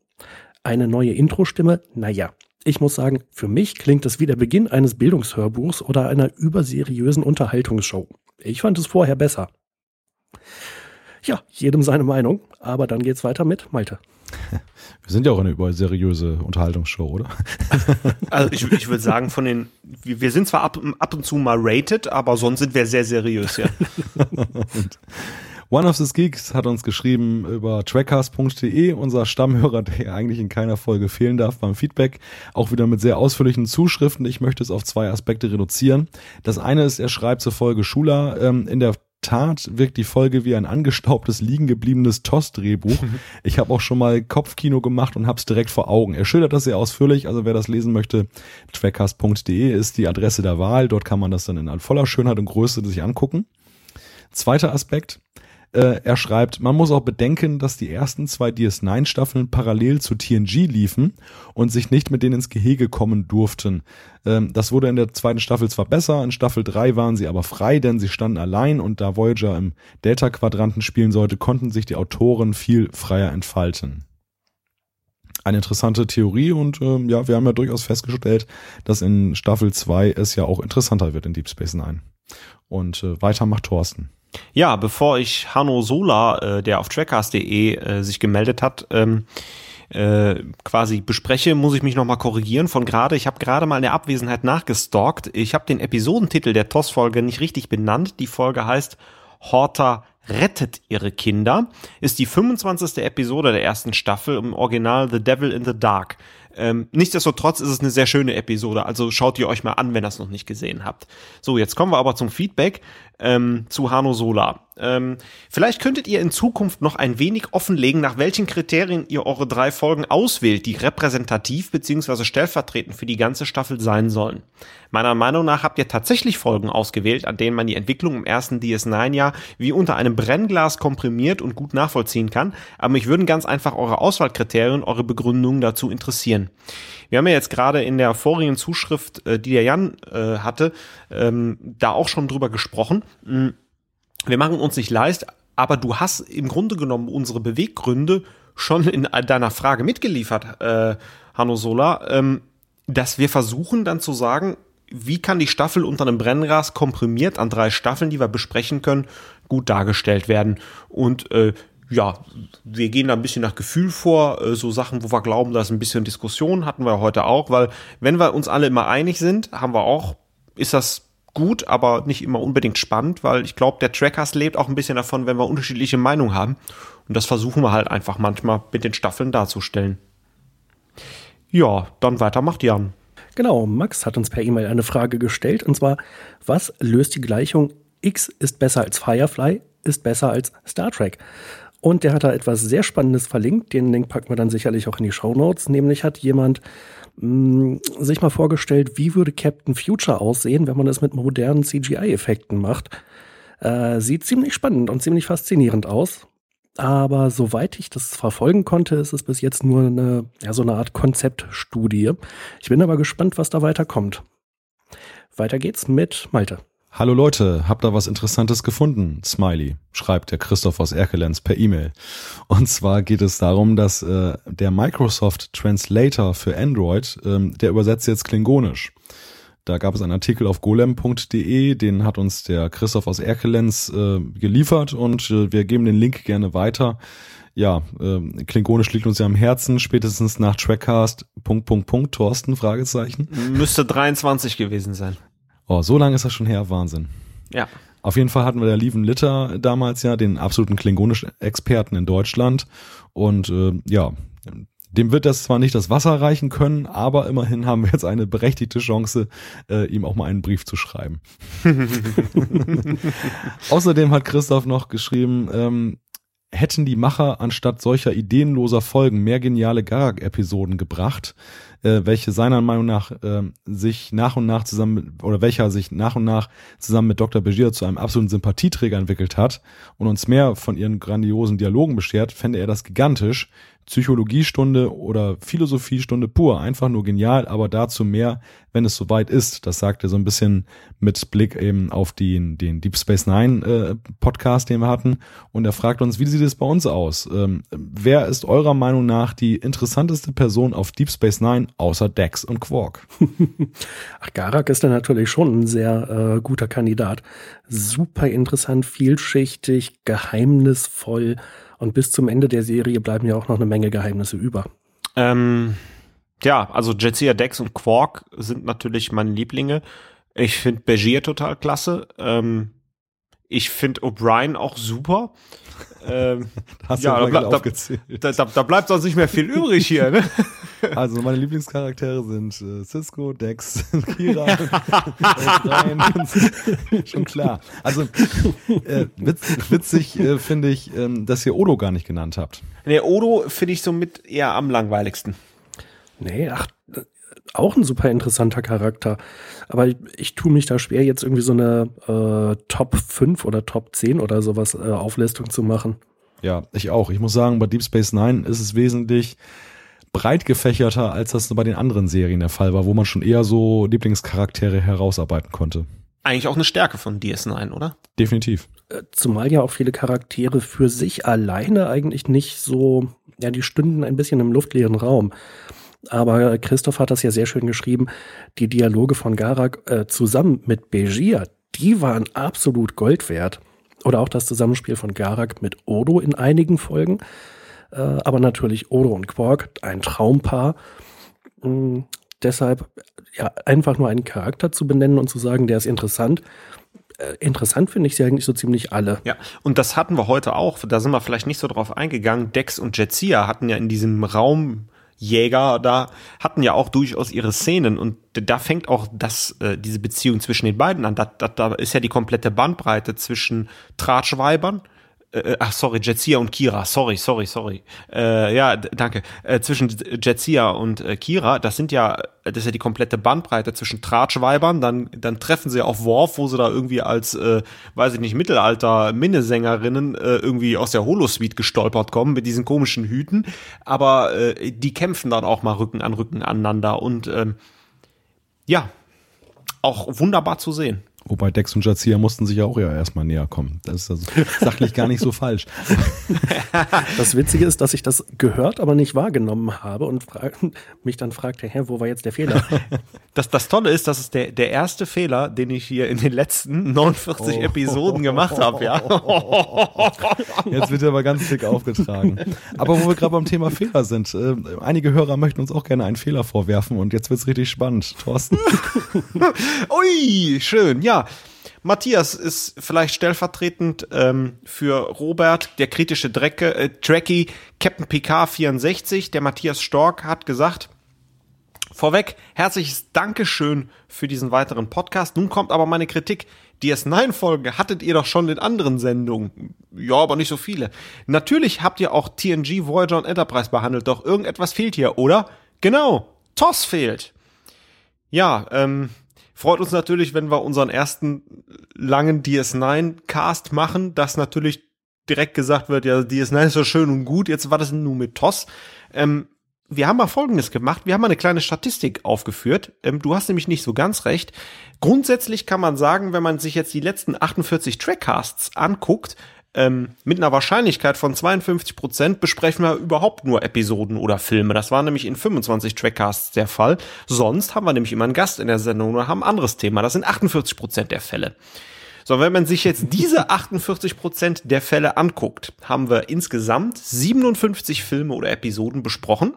Eine neue Intro-Stimme, naja, ich muss sagen, für mich klingt das wie der Beginn eines Bildungshörbuchs oder einer überseriösen Unterhaltungsshow. Ich fand es vorher besser. Ja, jedem seine Meinung, aber dann geht's weiter mit Malte. Wir sind ja auch eine überseriöse Unterhaltungsshow, oder? Also ich, ich würde sagen, von den, wir sind zwar ab, ab und zu mal rated, aber sonst sind wir sehr seriös, ja. One of the Geeks hat uns geschrieben über trackcast.de, unser Stammhörer, der eigentlich in keiner Folge fehlen darf beim Feedback. Auch wieder mit sehr ausführlichen Zuschriften. Ich möchte es auf zwei Aspekte reduzieren. Das eine ist, er schreibt zur Folge Schula ähm, in der Tat wirkt die Folge wie ein angestaubtes, liegen gebliebenes TOS-Drehbuch. Mhm. Ich habe auch schon mal Kopfkino gemacht und habe es direkt vor Augen. Er schildert das sehr ausführlich, also wer das lesen möchte, trackcast.de ist die Adresse der Wahl. Dort kann man das dann in voller Schönheit und Größe sich angucken. Zweiter Aspekt, äh, er schreibt, man muss auch bedenken, dass die ersten zwei DS9-Staffeln parallel zu TNG liefen und sich nicht mit denen ins Gehege kommen durften. Ähm, das wurde in der zweiten Staffel zwar besser, in Staffel 3 waren sie aber frei, denn sie standen allein und da Voyager im Delta-Quadranten spielen sollte, konnten sich die Autoren viel freier entfalten eine interessante Theorie und ähm, ja, wir haben ja durchaus festgestellt, dass in Staffel 2 es ja auch interessanter wird in Deep Space Nine. Und äh, weiter macht Thorsten. Ja, bevor ich Hanno Sola, äh, der auf trackcast.de äh, sich gemeldet hat, ähm, äh, quasi bespreche, muss ich mich nochmal korrigieren von gerade. Ich habe gerade mal in der Abwesenheit nachgestalkt. Ich habe den Episodentitel der TOS-Folge nicht richtig benannt. Die Folge heißt Horta rettet ihre Kinder, ist die 25. Episode der ersten Staffel im Original The Devil in the Dark. Ähm, nichtsdestotrotz ist es eine sehr schöne Episode, also schaut ihr euch mal an, wenn ihr es noch nicht gesehen habt. So, jetzt kommen wir aber zum Feedback ähm, zu Hano Sola. Ähm, vielleicht könntet ihr in Zukunft noch ein wenig offenlegen, nach welchen Kriterien ihr eure drei Folgen auswählt, die repräsentativ bzw. stellvertretend für die ganze Staffel sein sollen. Meiner Meinung nach habt ihr tatsächlich Folgen ausgewählt, an denen man die Entwicklung im ersten DS9-Jahr wie unter einem Brennglas komprimiert und gut nachvollziehen kann, aber mich würden ganz einfach eure Auswahlkriterien, eure Begründungen dazu interessieren. Wir haben ja jetzt gerade in der vorigen Zuschrift, äh, die der Jan äh, hatte, ähm, da auch schon drüber gesprochen. Hm, wir machen uns nicht leist, aber du hast im Grunde genommen unsere Beweggründe schon in deiner Frage mitgeliefert, äh, Hanno Sola, ähm, dass wir versuchen dann zu sagen, wie kann die Staffel unter einem Brennras komprimiert an drei Staffeln, die wir besprechen können, gut dargestellt werden. Und äh, ja, wir gehen da ein bisschen nach Gefühl vor, äh, so Sachen, wo wir glauben, da ist ein bisschen Diskussion, hatten wir heute auch, weil wenn wir uns alle immer einig sind, haben wir auch, ist das gut, aber nicht immer unbedingt spannend, weil ich glaube, der Trackers lebt auch ein bisschen davon, wenn wir unterschiedliche Meinungen haben. Und das versuchen wir halt einfach manchmal mit den Staffeln darzustellen. Ja, dann weiter macht Jan. Genau, Max hat uns per E-Mail eine Frage gestellt, und zwar, was löst die Gleichung X ist besser als Firefly, ist besser als Star Trek. Und der hat da etwas sehr Spannendes verlinkt. Den Link packen wir dann sicherlich auch in die Show Notes. Nämlich hat jemand mh, sich mal vorgestellt, wie würde Captain Future aussehen, wenn man es mit modernen CGI-Effekten macht. Äh, sieht ziemlich spannend und ziemlich faszinierend aus. Aber soweit ich das verfolgen konnte, ist es bis jetzt nur eine, ja, so eine Art Konzeptstudie. Ich bin aber gespannt, was da weiterkommt. Weiter geht's mit Malte. Hallo Leute, habt ihr was Interessantes gefunden? Smiley, schreibt der Christoph aus Erkelenz per E-Mail. Und zwar geht es darum, dass äh, der Microsoft Translator für Android, ähm, der übersetzt jetzt Klingonisch. Da gab es einen Artikel auf golem.de, den hat uns der Christoph aus Erkelenz äh, geliefert und äh, wir geben den Link gerne weiter. Ja, äh, Klingonisch liegt uns ja am Herzen, spätestens nach Trackcast, Punkt, Punkt, Punkt, Thorsten, Fragezeichen. Müsste 23 gewesen sein. Oh, so lange ist das schon her, Wahnsinn. Ja. Auf jeden Fall hatten wir der Lieven Litter damals ja, den absoluten Klingonisch-Experten in Deutschland. Und äh, ja, dem wird das zwar nicht das Wasser reichen können, aber immerhin haben wir jetzt eine berechtigte Chance, äh, ihm auch mal einen Brief zu schreiben. Außerdem hat Christoph noch geschrieben, ähm, hätten die Macher anstatt solcher ideenloser Folgen mehr geniale Garak-Episoden gebracht, äh, welche seiner Meinung nach äh, sich nach und nach zusammen oder welcher sich nach und nach zusammen mit Dr. Begier zu einem absoluten Sympathieträger entwickelt hat und uns mehr von ihren grandiosen Dialogen beschert, fände er das gigantisch, Psychologiestunde oder Philosophiestunde pur. Einfach nur genial, aber dazu mehr, wenn es soweit ist. Das sagt er so ein bisschen mit Blick eben auf den, den Deep Space Nine äh, Podcast, den wir hatten. Und er fragt uns, wie sieht es bei uns aus? Ähm, wer ist eurer Meinung nach die interessanteste Person auf Deep Space Nine außer Dex und Quark? Ach, Garak ist dann natürlich schon ein sehr äh, guter Kandidat. Super interessant, vielschichtig, geheimnisvoll und bis zum Ende der Serie bleiben ja auch noch eine Menge Geheimnisse über. Ähm, ja, also Jetsia, Dex und Quark sind natürlich meine Lieblinge. Ich finde Begier total klasse. Ähm, ich finde O'Brien auch super. Ähm, Hast ja, da, bleib, da, da, da, bleibt sonst nicht mehr viel übrig hier. Ne? Also meine Lieblingscharaktere sind äh, Cisco, Dex, Kira, Ryan. Schon klar. Also äh, witzig, witzig äh, finde ich, äh, dass ihr Odo gar nicht genannt habt. Nee, Odo finde ich somit eher am langweiligsten. Nee, ach, auch ein super interessanter Charakter. Aber ich, ich tue mich da schwer, jetzt irgendwie so eine äh, Top 5 oder Top 10 oder sowas äh, Auflistung zu machen. Ja, ich auch. Ich muss sagen, bei Deep Space Nine ist es wesentlich breit gefächerter, als das bei den anderen Serien der Fall war, wo man schon eher so Lieblingscharaktere herausarbeiten konnte. Eigentlich auch eine Stärke von DS9, oder? Definitiv. Äh, zumal ja auch viele Charaktere für sich alleine eigentlich nicht so, ja, die stünden ein bisschen im luftleeren Raum. Aber Christoph hat das ja sehr schön geschrieben. Die Dialoge von Garak äh, zusammen mit Begier, die waren absolut Gold wert. Oder auch das Zusammenspiel von Garak mit Odo in einigen Folgen. Äh, aber natürlich Odo und Quark, ein Traumpaar. Mhm, deshalb ja einfach nur einen Charakter zu benennen und zu sagen, der ist interessant. Äh, interessant finde ich sie eigentlich so ziemlich alle. Ja, und das hatten wir heute auch. Da sind wir vielleicht nicht so drauf eingegangen. Dex und Jetsia hatten ja in diesem Raum Jäger da hatten ja auch durchaus ihre Szenen und da fängt auch das äh, diese Beziehung zwischen den beiden an. Da, da, da ist ja die komplette Bandbreite zwischen Tratschweibern, äh, äh, ach sorry, Jetsia und Kira, sorry, sorry, sorry. Äh, ja, danke. Äh, zwischen Jetsia und äh, Kira, das sind ja, das ist ja die komplette Bandbreite zwischen Tratschweibern, dann, dann treffen sie auf Worf, wo sie da irgendwie als, äh, weiß ich nicht, Mittelalter Minnesängerinnen äh, irgendwie aus der Holosuite gestolpert kommen mit diesen komischen Hüten, aber äh, die kämpfen dann auch mal Rücken an Rücken aneinander und ähm, ja, auch wunderbar zu sehen. Wobei Dex und Jazia mussten sich ja auch ja erstmal näher kommen. Das ist also sachlich gar nicht so falsch. Das Witzige ist, dass ich das gehört, aber nicht wahrgenommen habe und mich dann fragte, hä, wo war jetzt der Fehler? Das, das Tolle ist, das ist der, der erste Fehler, den ich hier in den letzten 49 oh. Episoden gemacht habe, ja. Jetzt wird er aber ganz dick aufgetragen. Aber wo wir gerade beim Thema Fehler sind, äh, einige Hörer möchten uns auch gerne einen Fehler vorwerfen und jetzt wird's richtig spannend. Thorsten. Ui, schön, ja. Matthias ist vielleicht stellvertretend ähm, für Robert, der kritische Drecke, äh, Trekkie, Captain Picard 64. Der Matthias Stork hat gesagt, Vorweg, herzliches Dankeschön für diesen weiteren Podcast. Nun kommt aber meine Kritik. DS9-Folge hattet ihr doch schon in anderen Sendungen. Ja, aber nicht so viele. Natürlich habt ihr auch TNG, Voyager und Enterprise behandelt, doch irgendetwas fehlt hier, oder? Genau, TOS fehlt. Ja, ähm, freut uns natürlich, wenn wir unseren ersten langen DS9-Cast machen, dass natürlich direkt gesagt wird, ja, DS9 ist so schön und gut, jetzt war das nun mit TOS. Ähm, wir haben mal Folgendes gemacht. Wir haben mal eine kleine Statistik aufgeführt. Ähm, du hast nämlich nicht so ganz recht. Grundsätzlich kann man sagen, wenn man sich jetzt die letzten 48 Trackcasts anguckt, ähm, mit einer Wahrscheinlichkeit von 52 Prozent besprechen wir überhaupt nur Episoden oder Filme. Das war nämlich in 25 Trackcasts der Fall. Sonst haben wir nämlich immer einen Gast in der Sendung oder haben ein anderes Thema. Das sind 48 Prozent der Fälle. So, wenn man sich jetzt diese 48 Prozent der Fälle anguckt, haben wir insgesamt 57 Filme oder Episoden besprochen.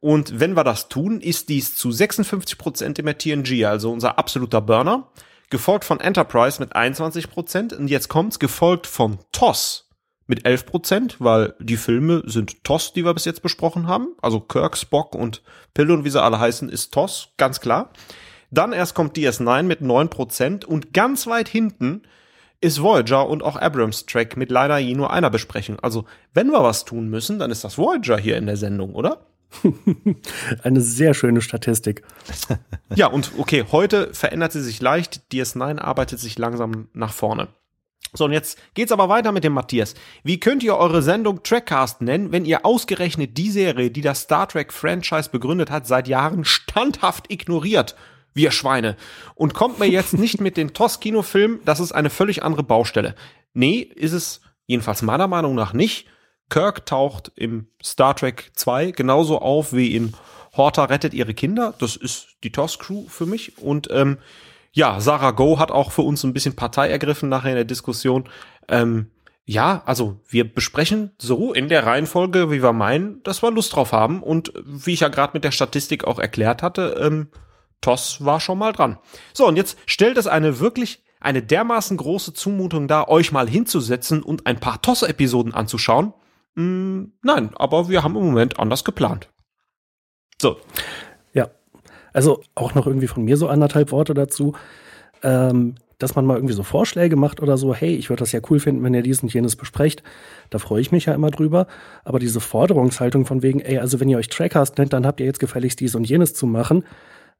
Und wenn wir das tun, ist dies zu 56 Prozent im TNG, also unser absoluter Burner gefolgt von Enterprise mit 21 Prozent und jetzt kommt's gefolgt von TOS mit 11 Prozent, weil die Filme sind TOS, die wir bis jetzt besprochen haben. Also Kirk, Spock und Pille und wie sie alle heißen, ist TOS, ganz klar. Dann erst kommt DS9 mit 9 Prozent und ganz weit hinten ist Voyager und auch Abrams Track mit leider je nur einer Besprechung. Also, wenn wir was tun müssen, dann ist das Voyager hier in der Sendung, oder? Eine sehr schöne Statistik. ja, und okay, heute verändert sie sich leicht. DS9 arbeitet sich langsam nach vorne. So, und jetzt geht's aber weiter mit dem Matthias. Wie könnt ihr eure Sendung Trackcast nennen, wenn ihr ausgerechnet die Serie, die das Star Trek Franchise begründet hat, seit Jahren standhaft ignoriert? Wir Schweine. Und kommt mir jetzt nicht mit den TOS-Kinofilmen, das ist eine völlig andere Baustelle. Nee, ist es jedenfalls meiner Meinung nach nicht. Kirk taucht im Star Trek 2 genauso auf wie in Horta rettet ihre Kinder. Das ist die TOS-Crew für mich. Und ähm, ja, Sarah Go hat auch für uns ein bisschen Partei ergriffen nachher in der Diskussion. Ähm, ja, also wir besprechen so in der Reihenfolge, wie wir meinen, dass wir Lust drauf haben. Und wie ich ja gerade mit der Statistik auch erklärt hatte, ähm, TOS war schon mal dran. So, und jetzt stellt es eine wirklich eine dermaßen große Zumutung dar, euch mal hinzusetzen und ein paar TOS-Episoden anzuschauen. Mm, nein, aber wir haben im Moment anders geplant. So. Ja. Also auch noch irgendwie von mir so anderthalb Worte dazu. Ähm, dass man mal irgendwie so Vorschläge macht oder so, hey, ich würde das ja cool finden, wenn ihr dies und jenes besprecht. Da freue ich mich ja immer drüber. Aber diese Forderungshaltung von wegen, ey, also wenn ihr euch Trackcast nennt, dann habt ihr jetzt gefälligst dies und jenes zu machen.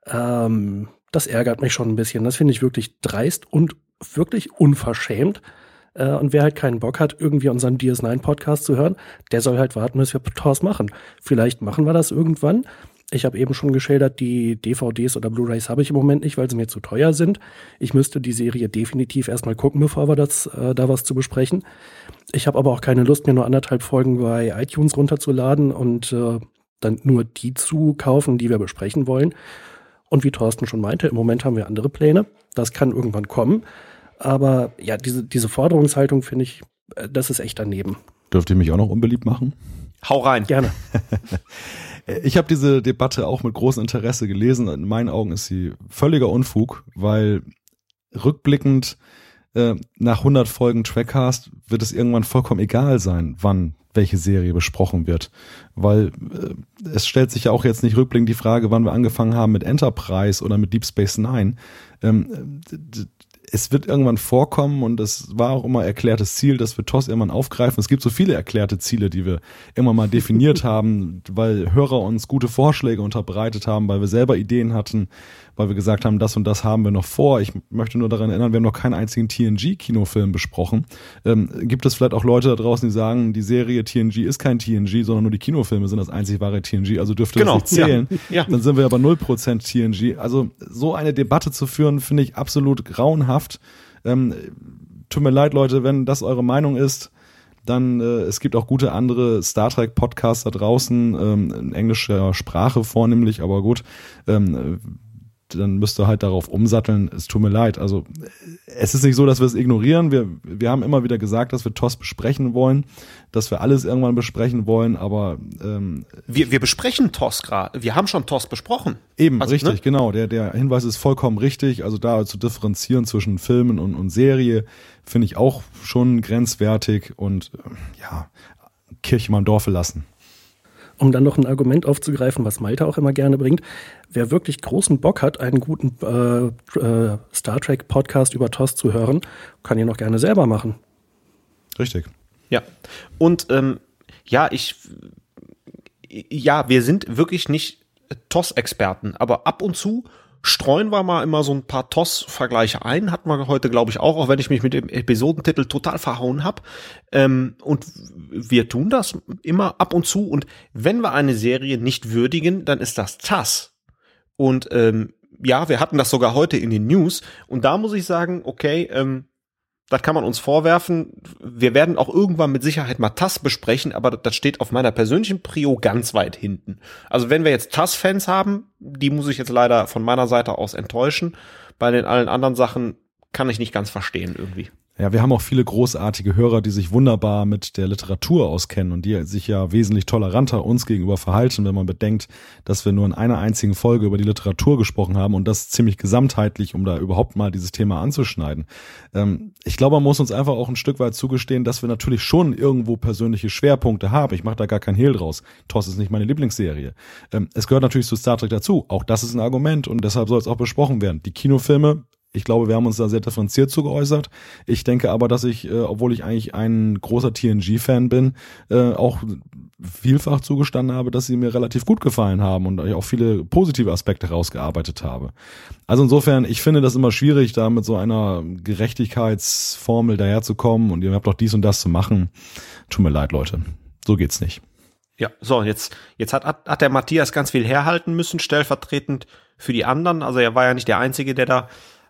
Ähm, das ärgert mich schon ein bisschen. Das finde ich wirklich dreist und wirklich unverschämt. Äh, und wer halt keinen Bock hat, irgendwie unseren DS9-Podcast zu hören, der soll halt warten, bis wir TOS machen. Vielleicht machen wir das irgendwann. Ich habe eben schon geschildert, die DVDs oder Blu-rays habe ich im Moment nicht, weil sie mir zu teuer sind. Ich müsste die Serie definitiv erstmal gucken, bevor wir das, äh, da was zu besprechen. Ich habe aber auch keine Lust, mir nur anderthalb Folgen bei iTunes runterzuladen und äh, dann nur die zu kaufen, die wir besprechen wollen. Und wie Thorsten schon meinte, im Moment haben wir andere Pläne. Das kann irgendwann kommen. Aber ja, diese, diese Forderungshaltung finde ich, äh, das ist echt daneben. Dürft ihr mich auch noch unbeliebt machen? Hau rein. Gerne. ich habe diese Debatte auch mit großem Interesse gelesen. In meinen Augen ist sie völliger Unfug, weil rückblickend äh, nach 100 Folgen Trackcast wird es irgendwann vollkommen egal sein, wann welche Serie besprochen wird. Weil äh, es stellt sich ja auch jetzt nicht rückblickend die Frage, wann wir angefangen haben mit Enterprise oder mit Deep Space Nine. Ähm, es wird irgendwann vorkommen und es war auch immer erklärtes Ziel, dass wir TOS irgendwann aufgreifen. Es gibt so viele erklärte Ziele, die wir immer mal definiert haben, weil Hörer uns gute Vorschläge unterbreitet haben, weil wir selber Ideen hatten, weil wir gesagt haben, das und das haben wir noch vor. Ich möchte nur daran erinnern, wir haben noch keinen einzigen TNG-Kinofilm besprochen. Ähm, gibt es vielleicht auch Leute da draußen, die sagen, die Serie TNG ist kein TNG, sondern nur die Kinofilme sind das einzig wahre TNG, also dürfte genau, das nicht zählen. Ja, ja. Dann sind wir aber 0% TNG. Also so eine Debatte zu führen, finde ich absolut grauenhaft. Ähm, tut mir leid, Leute, wenn das eure Meinung ist dann äh, es gibt auch gute andere Star Trek Podcasts da draußen ähm, in englischer Sprache vornehmlich, aber gut, ähm, dann müsst ihr halt darauf umsatteln. Es tut mir leid. Also es ist nicht so, dass wir es ignorieren. Wir, wir haben immer wieder gesagt, dass wir TOS besprechen wollen, dass wir alles irgendwann besprechen wollen, aber ähm, wir, wir besprechen TOS gerade. Wir haben schon TOS besprochen. Eben, also, richtig, ne? genau. Der, der Hinweis ist vollkommen richtig. Also da zu differenzieren zwischen Filmen und, und Serie finde ich auch schon grenzwertig und äh, ja, Kirche mal im Dorfe lassen. Um dann noch ein Argument aufzugreifen, was Malte auch immer gerne bringt. Wer wirklich großen Bock hat, einen guten äh, äh, Star Trek Podcast über TOS zu hören, kann ihn noch gerne selber machen. Richtig. Ja. Und ähm, ja, ich ja, wir sind wirklich nicht TOS-Experten, aber ab und zu streuen wir mal immer so ein paar TOS-Vergleiche ein. Hat man heute, glaube ich, auch, auch wenn ich mich mit dem Episodentitel total verhauen habe. Ähm, und wir tun das immer ab und zu. Und wenn wir eine Serie nicht würdigen, dann ist das TAS. Und ähm, ja, wir hatten das sogar heute in den News. Und da muss ich sagen, okay, ähm, das kann man uns vorwerfen. Wir werden auch irgendwann mit Sicherheit mal TAS besprechen, aber das steht auf meiner persönlichen Prio ganz weit hinten. Also wenn wir jetzt TAS-Fans haben, die muss ich jetzt leider von meiner Seite aus enttäuschen. Bei den allen anderen Sachen kann ich nicht ganz verstehen irgendwie. Ja, wir haben auch viele großartige Hörer, die sich wunderbar mit der Literatur auskennen und die sich ja wesentlich toleranter uns gegenüber verhalten, wenn man bedenkt, dass wir nur in einer einzigen Folge über die Literatur gesprochen haben und das ziemlich gesamtheitlich, um da überhaupt mal dieses Thema anzuschneiden. Ähm, ich glaube, man muss uns einfach auch ein Stück weit zugestehen, dass wir natürlich schon irgendwo persönliche Schwerpunkte haben. Ich mache da gar kein Hehl draus. TOS ist nicht meine Lieblingsserie. Ähm, es gehört natürlich zu Star Trek dazu. Auch das ist ein Argument und deshalb soll es auch besprochen werden. Die Kinofilme ich glaube, wir haben uns da sehr differenziert zu geäußert. Ich denke aber, dass ich, äh, obwohl ich eigentlich ein großer TNG-Fan bin, äh, auch vielfach zugestanden habe, dass sie mir relativ gut gefallen haben und ich auch viele positive Aspekte rausgearbeitet habe. Also insofern, ich finde das immer schwierig, da mit so einer Gerechtigkeitsformel daherzukommen und ihr habt doch dies und das zu machen. Tut mir leid, Leute. So geht's nicht. Ja, so, jetzt, jetzt hat, hat, hat der Matthias ganz viel herhalten müssen, stellvertretend für die anderen. Also er war ja nicht der Einzige, der da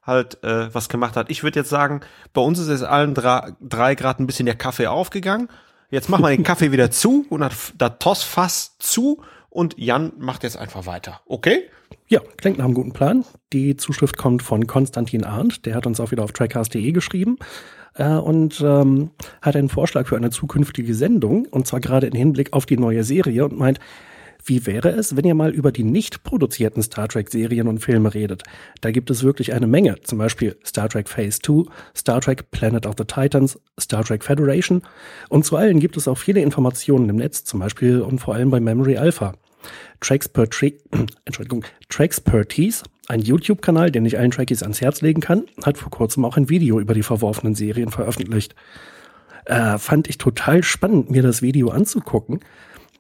halt äh, was gemacht hat. Ich würde jetzt sagen, bei uns ist es allen drei, drei Grad ein bisschen der Kaffee aufgegangen. Jetzt machen wir den Kaffee wieder zu und das, das Tossfass zu und Jan macht jetzt einfach weiter. Okay? Ja, klingt nach einem guten Plan. Die Zuschrift kommt von Konstantin Arndt, der hat uns auch wieder auf trackcast.de geschrieben äh, und ähm, hat einen Vorschlag für eine zukünftige Sendung und zwar gerade im Hinblick auf die neue Serie und meint, wie wäre es, wenn ihr mal über die nicht produzierten Star Trek-Serien und Filme redet? Da gibt es wirklich eine Menge. Zum Beispiel Star Trek Phase 2, Star Trek Planet of the Titans, Star Trek Federation. Und zu allen gibt es auch viele Informationen im Netz, zum Beispiel und vor allem bei Memory Alpha. Entschuldigung, Traxpertise, ein YouTube-Kanal, den ich allen Trekkies ans Herz legen kann, hat vor kurzem auch ein Video über die verworfenen Serien veröffentlicht. Äh, fand ich total spannend, mir das Video anzugucken,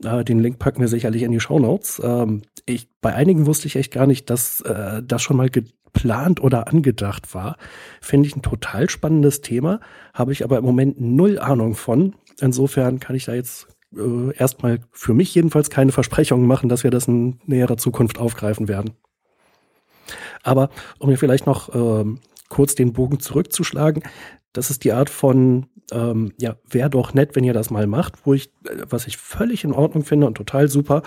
äh, den Link packen wir sicherlich in die Show Notes. Ähm, ich, bei einigen wusste ich echt gar nicht, dass äh, das schon mal geplant oder angedacht war. Finde ich ein total spannendes Thema, habe ich aber im Moment null Ahnung von. Insofern kann ich da jetzt äh, erstmal für mich jedenfalls keine Versprechungen machen, dass wir das in näherer Zukunft aufgreifen werden. Aber um mir vielleicht noch ähm, kurz den Bogen zurückzuschlagen, das ist die Art von ähm, ja, wäre doch nett, wenn ihr das mal macht, wo ich, äh, was ich völlig in Ordnung finde und total super,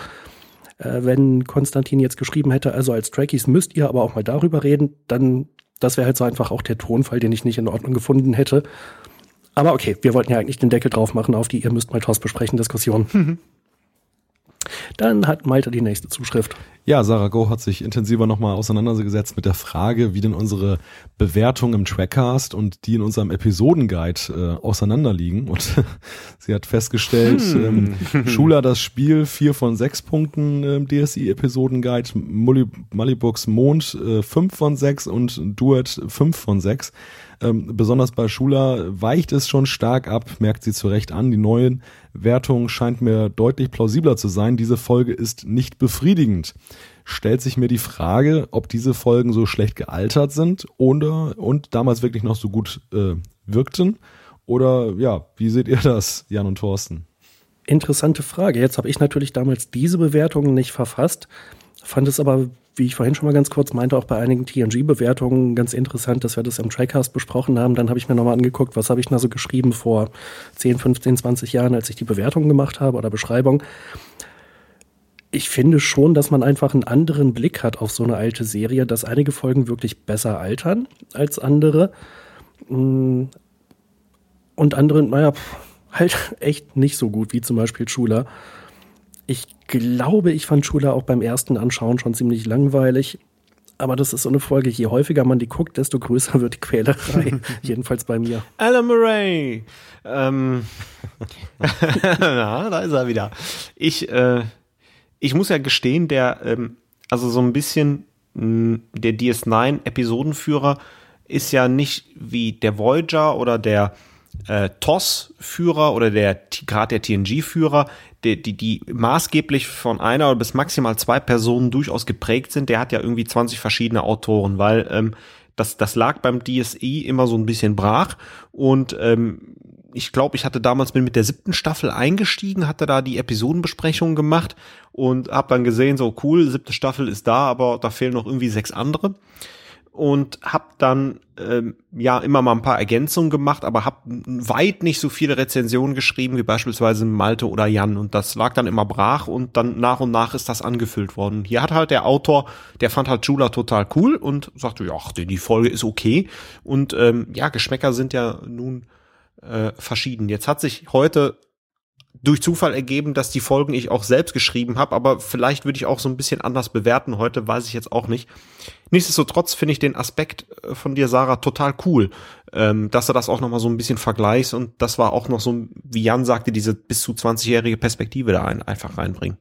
äh, wenn Konstantin jetzt geschrieben hätte, also als Trekkies müsst ihr aber auch mal darüber reden, dann, das wäre halt so einfach auch der Tonfall, den ich nicht in Ordnung gefunden hätte. Aber okay, wir wollten ja eigentlich den Deckel drauf machen auf die ihr müsst mal TOS besprechen Diskussion. Dann hat Malte die nächste Zuschrift. Ja, Sarah Go hat sich intensiver nochmal auseinandergesetzt mit der Frage, wie denn unsere Bewertungen im Trackcast und die in unserem Episodenguide äh, auseinanderliegen. Und sie hat festgestellt, hm. ähm, Schuler das Spiel vier von sechs Punkten im DSI-Episodenguide, Malibucks Mond äh, fünf von sechs und Duet fünf von sechs. Ähm, besonders bei Schula weicht es schon stark ab, merkt sie zu Recht an. Die neuen Wertung scheint mir deutlich plausibler zu sein. Diese Folge ist nicht befriedigend. Stellt sich mir die Frage, ob diese Folgen so schlecht gealtert sind oder und damals wirklich noch so gut äh, wirkten. Oder ja, wie seht ihr das, Jan und Thorsten? Interessante Frage. Jetzt habe ich natürlich damals diese Bewertungen nicht verfasst, fand es aber wie ich vorhin schon mal ganz kurz meinte, auch bei einigen TNG-Bewertungen ganz interessant, dass wir das im Trackcast besprochen haben. Dann habe ich mir nochmal angeguckt, was habe ich da so geschrieben vor 10, 15, 20 Jahren, als ich die Bewertung gemacht habe oder Beschreibung. Ich finde schon, dass man einfach einen anderen Blick hat auf so eine alte Serie, dass einige Folgen wirklich besser altern als andere. Mm. Und andere, naja, halt echt nicht so gut, wie zum Beispiel Schuler. Ich glaube, ich fand Schula auch beim ersten Anschauen schon ziemlich langweilig. Aber das ist so eine Folge, je häufiger man die guckt, desto größer wird die Quälerei. Jedenfalls bei mir. Alan Murray. Ähm. Na, da ist er wieder. Ich, äh, ich muss ja gestehen, der, ähm, also so ein bisschen mh, der DS9-Episodenführer ist ja nicht wie der Voyager oder der äh, TOS-Führer oder der gerade der TNG-Führer, die, die, die maßgeblich von einer oder bis maximal zwei Personen durchaus geprägt sind, der hat ja irgendwie 20 verschiedene Autoren, weil ähm, das, das lag beim DSI immer so ein bisschen brach und ähm, ich glaube, ich hatte damals bin mit der siebten Staffel eingestiegen, hatte da die Episodenbesprechung gemacht und habe dann gesehen, so cool, siebte Staffel ist da, aber da fehlen noch irgendwie sechs andere und habe dann ähm, ja immer mal ein paar Ergänzungen gemacht, aber habe weit nicht so viele Rezensionen geschrieben wie beispielsweise Malte oder Jan und das lag dann immer brach und dann nach und nach ist das angefüllt worden. Hier hat halt der Autor, der fand halt Jula total cool und sagte, ja, die Folge ist okay und ähm, ja, Geschmäcker sind ja nun äh, verschieden. Jetzt hat sich heute durch Zufall ergeben, dass die Folgen ich auch selbst geschrieben habe, aber vielleicht würde ich auch so ein bisschen anders bewerten heute, weiß ich jetzt auch nicht. Nichtsdestotrotz finde ich den Aspekt äh, von dir, Sarah, total cool, ähm, dass du das auch noch mal so ein bisschen vergleichst und das war auch noch so, wie Jan sagte, diese bis zu 20-jährige Perspektive da ein, einfach reinbringen.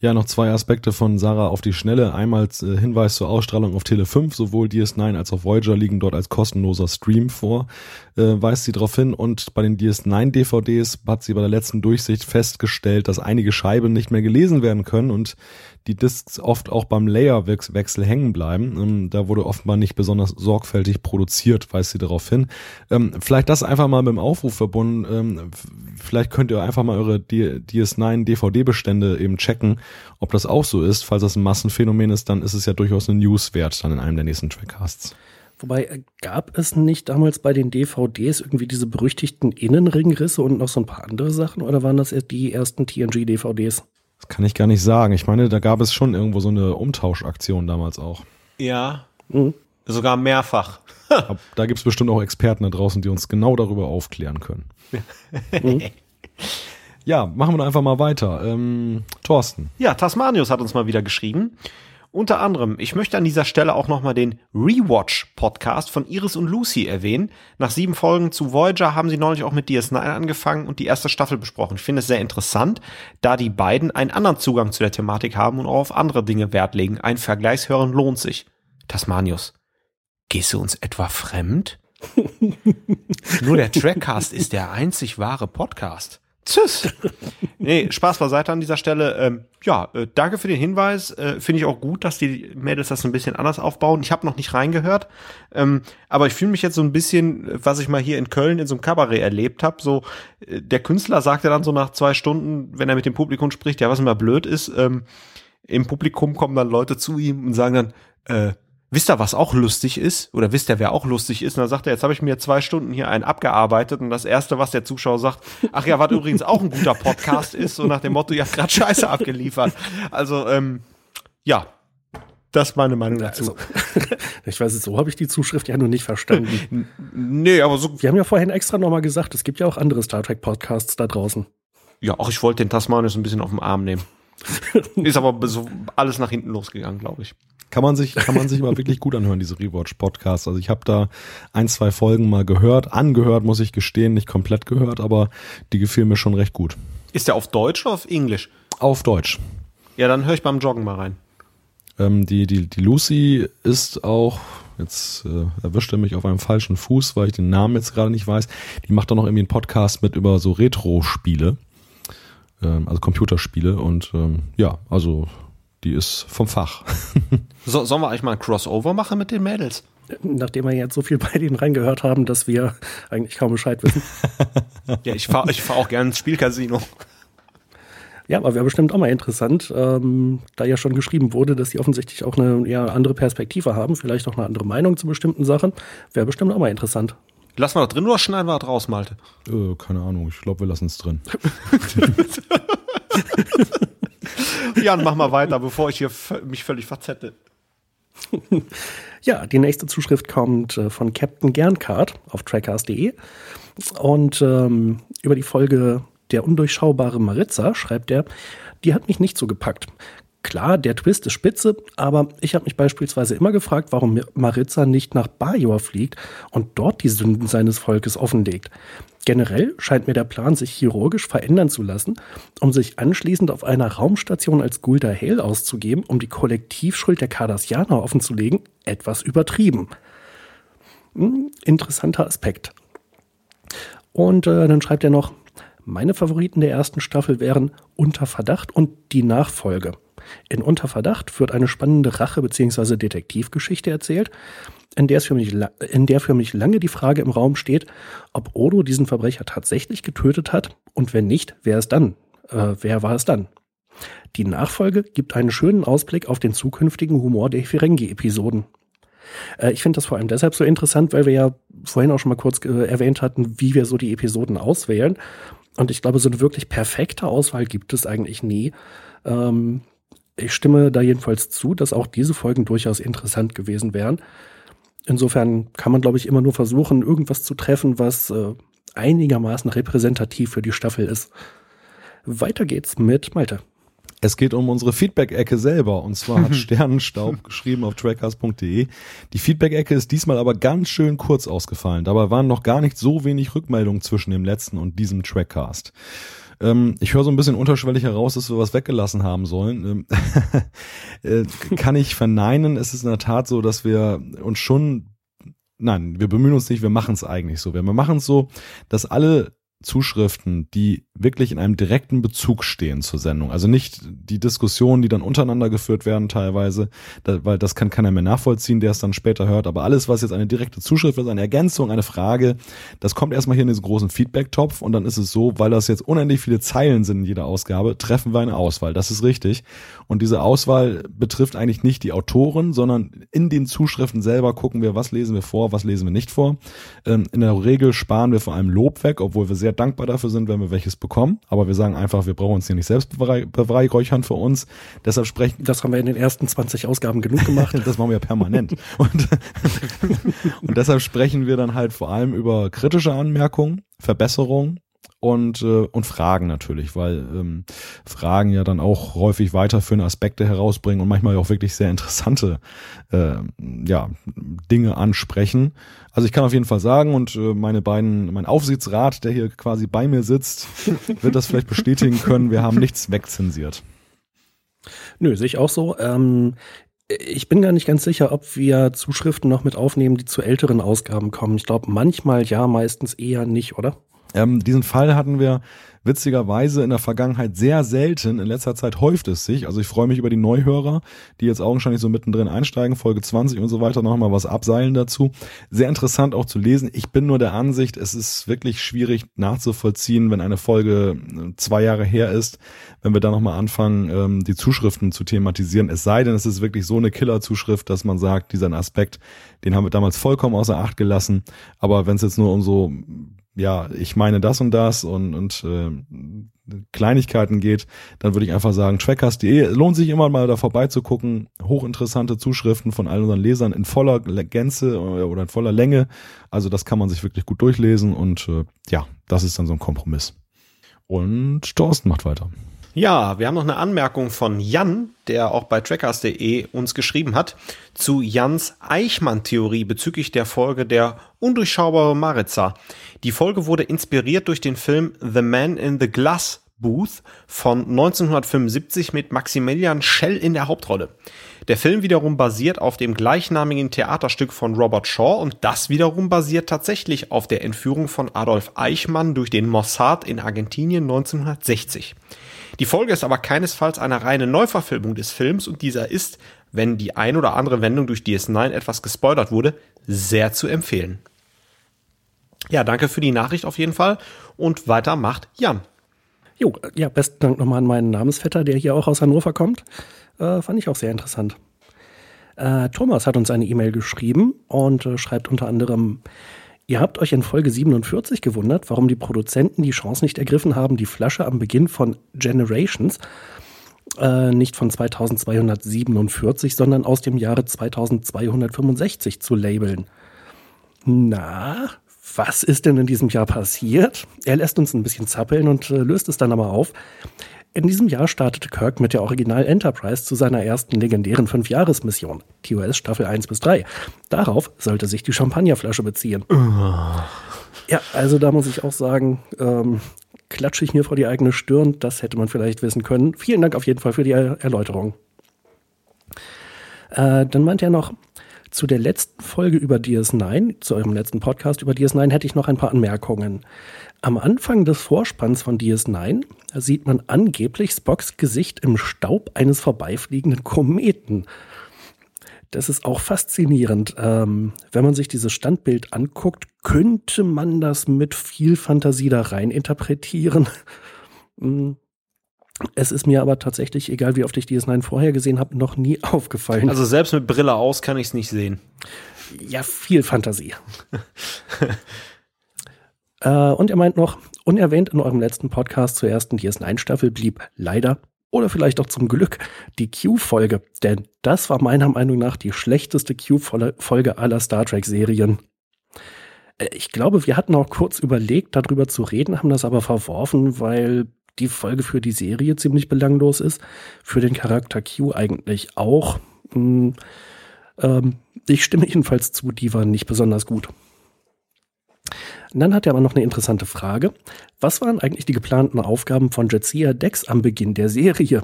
Ja, noch zwei Aspekte von Sarah auf die Schnelle. Einmal äh, Hinweis zur Ausstrahlung auf Tele 5. Sowohl DS9 als auch Voyager liegen dort als kostenloser Stream vor. Äh, weist sie darauf hin. Und bei den DS9 DVDs hat sie bei der letzten Durchsicht festgestellt, dass einige Scheiben nicht mehr gelesen werden können und die Discs oft auch beim Layerwechsel hängen bleiben. Ähm, da wurde offenbar nicht besonders sorgfältig produziert, weist sie darauf hin. Ähm, vielleicht das einfach mal mit dem Aufruf verbunden. Ähm, vielleicht könnt ihr einfach mal eure DS9 DVD-Bestände eben checken, ob das auch so ist. Falls das ein Massenphänomen ist, dann ist es ja durchaus eine News wert, dann in einem der nächsten Trackcasts. Wobei, äh, gab es nicht damals bei den DVDs irgendwie diese berüchtigten Innenringrisse und noch so ein paar andere Sachen? Oder waren das die ersten TNG-DVDs? Das kann ich gar nicht sagen. Ich meine, da gab es schon irgendwo so eine Umtauschaktion damals auch. Ja. Mhm. Sogar mehrfach. da gibt es bestimmt auch Experten da draußen, die uns genau darüber aufklären können. mhm. Ja, machen wir einfach mal weiter. Ähm, Thorsten. Ja, Tasmanius hat uns mal wieder geschrieben. Unter anderem, ich möchte an dieser Stelle auch nochmal den Rewatch-Podcast von Iris und Lucy erwähnen. Nach sieben Folgen zu Voyager haben sie neulich auch mit DS9 angefangen und die erste Staffel besprochen. Ich finde es sehr interessant, da die beiden einen anderen Zugang zu der Thematik haben und auch auf andere Dinge Wert legen. Ein Vergleichshören lohnt sich. Tasmanius, gehst du uns etwa fremd? Nur der Trackcast ist der einzig wahre Podcast. Tschüss. nee, Spaß beiseite an dieser Stelle. Ähm, ja, äh, danke für den Hinweis. Äh, Finde ich auch gut, dass die Mädels das ein bisschen anders aufbauen. Ich habe noch nicht reingehört, ähm, aber ich fühle mich jetzt so ein bisschen, was ich mal hier in Köln in so einem Kabarett erlebt habe. So, äh, der Künstler sagte dann so nach zwei Stunden, wenn er mit dem Publikum spricht, ja, was immer blöd ist, ähm, im Publikum kommen dann Leute zu ihm und sagen dann, äh, Wisst ihr, was auch lustig ist? Oder wisst ihr, wer auch lustig ist? Und dann sagt er, jetzt habe ich mir zwei Stunden hier einen abgearbeitet und das Erste, was der Zuschauer sagt, ach ja, was übrigens auch ein guter Podcast ist, so nach dem Motto, ihr habt gerade Scheiße abgeliefert. Also, ähm, ja, das ist meine Meinung dazu. Also, ich weiß es, so habe ich die Zuschrift ja nur nicht verstanden. nee, aber so. Wir haben ja vorhin extra nochmal gesagt, es gibt ja auch andere Star Trek Podcasts da draußen. Ja, auch ich wollte den Tasmanius ein bisschen auf den Arm nehmen. ist aber so alles nach hinten losgegangen, glaube ich. Kann man sich, kann man sich mal wirklich gut anhören, diese Rewatch-Podcasts. Also ich habe da ein, zwei Folgen mal gehört, angehört, muss ich gestehen, nicht komplett gehört, aber die gefielen mir schon recht gut. Ist der auf Deutsch oder auf Englisch? Auf Deutsch. Ja, dann höre ich beim Joggen mal rein. Ähm, die, die, die Lucy ist auch, jetzt äh, erwischt er mich auf einem falschen Fuß, weil ich den Namen jetzt gerade nicht weiß. Die macht doch noch irgendwie einen Podcast mit über so Retro-Spiele, ähm, also Computerspiele und ähm, ja, also die ist vom Fach. so, sollen wir eigentlich mal ein Crossover machen mit den Mädels? Nachdem wir jetzt so viel bei denen reingehört haben, dass wir eigentlich kaum Bescheid wissen. ja, ich fahre ich fahr auch gerne ins Spielcasino. Ja, aber wäre bestimmt auch mal interessant, ähm, da ja schon geschrieben wurde, dass sie offensichtlich auch eine eher andere Perspektive haben, vielleicht auch eine andere Meinung zu bestimmten Sachen. Wäre bestimmt auch mal interessant. Lassen wir das drin oder schneiden wir das raus, Malte? Äh, keine Ahnung, ich glaube, wir lassen es drin. Jan, mach mal weiter, bevor ich hier mich völlig verzettel. Ja, die nächste Zuschrift kommt äh, von Captain Gernkart auf trackers.de und ähm, über die Folge Der undurchschaubare Maritza schreibt er, die hat mich nicht so gepackt. Klar, der Twist ist spitze, aber ich habe mich beispielsweise immer gefragt, warum Maritza nicht nach Bajor fliegt und dort die Sünden seines Volkes offenlegt. Generell scheint mir der Plan, sich chirurgisch verändern zu lassen, um sich anschließend auf einer Raumstation als Gulda Hale auszugeben, um die Kollektivschuld der Cardassianer offenzulegen, etwas übertrieben. Hm, interessanter Aspekt. Und äh, dann schreibt er noch, meine Favoriten der ersten Staffel wären Unter Verdacht und die Nachfolge. In Unter Verdacht wird eine spannende Rache- bzw. Detektivgeschichte erzählt, in der, es für mich, in der für mich lange die Frage im Raum steht, ob Odo diesen Verbrecher tatsächlich getötet hat und wenn nicht, wer es dann? Äh, wer war es dann? Die Nachfolge gibt einen schönen Ausblick auf den zukünftigen Humor der Ferengi-Episoden. Äh, ich finde das vor allem deshalb so interessant, weil wir ja vorhin auch schon mal kurz äh, erwähnt hatten, wie wir so die Episoden auswählen. Und ich glaube, so eine wirklich perfekte Auswahl gibt es eigentlich nie. Ähm, ich stimme da jedenfalls zu, dass auch diese Folgen durchaus interessant gewesen wären. Insofern kann man, glaube ich, immer nur versuchen, irgendwas zu treffen, was äh, einigermaßen repräsentativ für die Staffel ist. Weiter geht's mit Malte. Es geht um unsere Feedback-Ecke selber. Und zwar hat Sternenstaub geschrieben auf trackers.de. Die Feedback-Ecke ist diesmal aber ganz schön kurz ausgefallen. Dabei waren noch gar nicht so wenig Rückmeldungen zwischen dem letzten und diesem Trackcast. Ähm, ich höre so ein bisschen unterschwellig heraus, dass wir was weggelassen haben sollen. Ähm, äh, kann ich verneinen. Es ist in der Tat so, dass wir uns schon Nein, wir bemühen uns nicht, wir machen es eigentlich so. Wir machen es so, dass alle Zuschriften, die wirklich in einem direkten Bezug stehen zur Sendung. Also nicht die Diskussionen, die dann untereinander geführt werden teilweise, da, weil das kann keiner mehr nachvollziehen, der es dann später hört. Aber alles, was jetzt eine direkte Zuschrift ist, eine Ergänzung, eine Frage, das kommt erstmal hier in diesen großen Feedback-Topf und dann ist es so, weil das jetzt unendlich viele Zeilen sind in jeder Ausgabe, treffen wir eine Auswahl. Das ist richtig. Und diese Auswahl betrifft eigentlich nicht die Autoren, sondern in den Zuschriften selber gucken wir, was lesen wir vor, was lesen wir nicht vor. Ähm, in der Regel sparen wir vor allem Lob weg, obwohl wir sehr dankbar dafür sind, wenn wir welches bekommen. Aber wir sagen einfach, wir brauchen uns hier nicht selbst beweihräuchern für uns. Deshalb sprechen. Das haben wir in den ersten 20 Ausgaben genug gemacht. das machen wir permanent. und, und deshalb sprechen wir dann halt vor allem über kritische Anmerkungen, Verbesserungen und, äh, und Fragen natürlich, weil ähm, Fragen ja dann auch häufig weiterführende Aspekte herausbringen und manchmal auch wirklich sehr interessante äh, ja, Dinge ansprechen. Also ich kann auf jeden Fall sagen und äh, meine beiden, mein Aufsichtsrat, der hier quasi bei mir sitzt, wird das vielleicht bestätigen können, wir haben nichts wegzensiert. Nö, sehe ich auch so. Ähm, ich bin gar nicht ganz sicher, ob wir Zuschriften noch mit aufnehmen, die zu älteren Ausgaben kommen. Ich glaube, manchmal ja, meistens eher nicht, oder? Ähm, diesen Fall hatten wir witzigerweise in der Vergangenheit sehr selten. In letzter Zeit häuft es sich. Also ich freue mich über die Neuhörer, die jetzt augenscheinlich so mittendrin einsteigen, Folge 20 und so weiter, nochmal was abseilen dazu. Sehr interessant auch zu lesen. Ich bin nur der Ansicht, es ist wirklich schwierig nachzuvollziehen, wenn eine Folge äh, zwei Jahre her ist, wenn wir da nochmal anfangen, ähm, die Zuschriften zu thematisieren. Es sei denn, es ist wirklich so eine Killer-Zuschrift, dass man sagt, dieser Aspekt, den haben wir damals vollkommen außer Acht gelassen. Aber wenn es jetzt nur um so ja, ich meine das und das und, und äh, Kleinigkeiten geht, dann würde ich einfach sagen, trackcast.de lohnt sich immer mal da vorbeizugucken. Hochinteressante Zuschriften von all unseren Lesern in voller Gänze äh, oder in voller Länge. Also das kann man sich wirklich gut durchlesen und äh, ja, das ist dann so ein Kompromiss. Und Thorsten macht weiter. Ja, wir haben noch eine Anmerkung von Jan, der auch bei trackers.de uns geschrieben hat, zu Jans Eichmann-Theorie bezüglich der Folge der undurchschaubare Maritza. Die Folge wurde inspiriert durch den Film The Man in the Glass Booth von 1975 mit Maximilian Schell in der Hauptrolle. Der Film wiederum basiert auf dem gleichnamigen Theaterstück von Robert Shaw und das wiederum basiert tatsächlich auf der Entführung von Adolf Eichmann durch den Mossad in Argentinien 1960. Die Folge ist aber keinesfalls eine reine Neuverfilmung des Films und dieser ist, wenn die ein oder andere Wendung durch DS9 etwas gespoilert wurde, sehr zu empfehlen. Ja, danke für die Nachricht auf jeden Fall und weiter macht Jan. Jo, ja, besten Dank nochmal an meinen Namensvetter, der hier auch aus Hannover kommt. Äh, fand ich auch sehr interessant. Äh, Thomas hat uns eine E-Mail geschrieben und äh, schreibt unter anderem, Ihr habt euch in Folge 47 gewundert, warum die Produzenten die Chance nicht ergriffen haben, die Flasche am Beginn von Generations äh, nicht von 2247, sondern aus dem Jahre 2265 zu labeln. Na, was ist denn in diesem Jahr passiert? Er lässt uns ein bisschen zappeln und äh, löst es dann aber auf. In diesem Jahr startete Kirk mit der Original Enterprise zu seiner ersten legendären Fünfjahresmission, TOS Staffel 1 bis 3. Darauf sollte sich die Champagnerflasche beziehen. Ja, also da muss ich auch sagen, ähm, klatsche ich mir vor die eigene Stirn. Das hätte man vielleicht wissen können. Vielen Dank auf jeden Fall für die er Erläuterung. Äh, dann meint er noch, zu der letzten Folge über DS9, zu eurem letzten Podcast über DS9, hätte ich noch ein paar Anmerkungen. Am Anfang des Vorspanns von DS9 sieht man angeblich Spocks Gesicht im Staub eines vorbeifliegenden Kometen. Das ist auch faszinierend. Ähm, wenn man sich dieses Standbild anguckt, könnte man das mit viel Fantasie da rein interpretieren. Hm. Es ist mir aber tatsächlich, egal wie oft ich DS9 vorher gesehen habe, noch nie aufgefallen. Also selbst mit Brille aus kann ich es nicht sehen. Ja, viel Fantasie. äh, und er meint noch, unerwähnt in eurem letzten Podcast zur ersten DS9-Staffel blieb leider oder vielleicht auch zum Glück die Q-Folge, denn das war meiner Meinung nach die schlechteste Q-Folge aller Star Trek-Serien. Äh, ich glaube, wir hatten auch kurz überlegt, darüber zu reden, haben das aber verworfen, weil die Folge für die Serie ziemlich belanglos ist, für den Charakter Q eigentlich auch. Hm, ähm, ich stimme jedenfalls zu, die war nicht besonders gut. Und dann hat er aber noch eine interessante Frage. Was waren eigentlich die geplanten Aufgaben von Jetsia Dex am Beginn der Serie?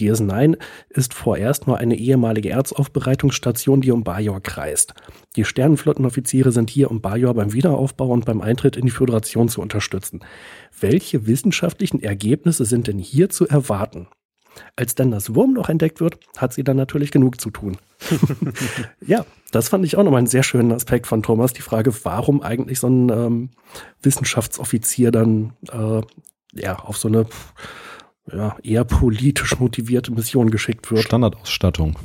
DS9 ist vorerst nur eine ehemalige Erzaufbereitungsstation, die um Bajor kreist. Die Sternenflottenoffiziere sind hier, um Bajor beim Wiederaufbau und beim Eintritt in die Föderation zu unterstützen. Welche wissenschaftlichen Ergebnisse sind denn hier zu erwarten? Als dann das Wurmloch entdeckt wird, hat sie dann natürlich genug zu tun. ja, das fand ich auch nochmal einen sehr schönen Aspekt von Thomas. Die Frage, warum eigentlich so ein ähm, Wissenschaftsoffizier dann äh, ja, auf so eine ja, eher politisch motivierte Mission geschickt wird. Standardausstattung.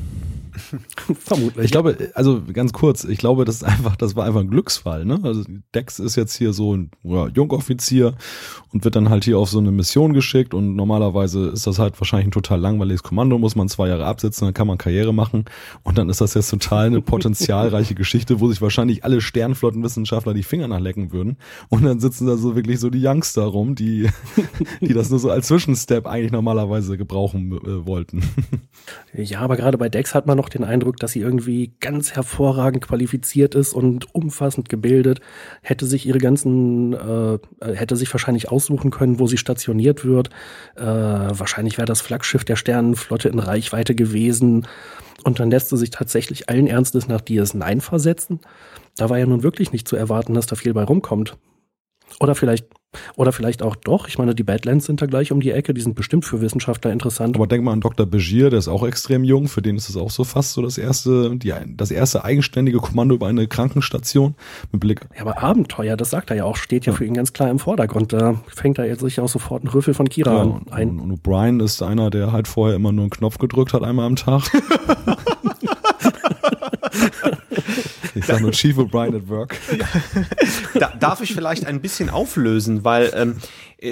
Vermutlich. Ich glaube, also ganz kurz, ich glaube, das ist einfach, das war einfach ein Glücksfall, ne? Also Dex ist jetzt hier so ein ja, Jungoffizier und wird dann halt hier auf so eine Mission geschickt und normalerweise ist das halt wahrscheinlich ein total langweiliges Kommando, muss man zwei Jahre absitzen, dann kann man Karriere machen und dann ist das jetzt total eine potenzialreiche Geschichte, wo sich wahrscheinlich alle Sternflottenwissenschaftler die Finger nachlecken würden und dann sitzen da so wirklich so die Youngster rum, die, die das nur so als Zwischenstep eigentlich normalerweise gebrauchen äh, wollten. Ja, aber gerade bei Dex hat man noch den Eindruck, dass sie irgendwie ganz hervorragend qualifiziert ist und umfassend gebildet, hätte sich ihre ganzen, äh, hätte sich wahrscheinlich aussuchen können, wo sie stationiert wird. Äh, wahrscheinlich wäre das Flaggschiff der Sternenflotte in Reichweite gewesen. Und dann lässt sie sich tatsächlich allen Ernstes nach DS9 versetzen. Da war ja nun wirklich nicht zu erwarten, dass da viel bei rumkommt. Oder vielleicht oder vielleicht auch doch. Ich meine, die Badlands sind da gleich um die Ecke. Die sind bestimmt für Wissenschaftler interessant. Aber denk mal an Dr. Begier, der ist auch extrem jung. Für den ist es auch so fast so das erste, die, das erste eigenständige Kommando über eine Krankenstation mit Blick. Ja, aber Abenteuer, das sagt er ja auch, steht ja, ja. für ihn ganz klar im Vordergrund. Da fängt er jetzt sich auch sofort einen Rüffel von Kira ja, und, ein. Und, und Brian ist einer, der halt vorher immer nur einen Knopf gedrückt hat, einmal am Tag. Ich sage nur Chief O'Brien at Work. Da, darf ich vielleicht ein bisschen auflösen, weil ähm,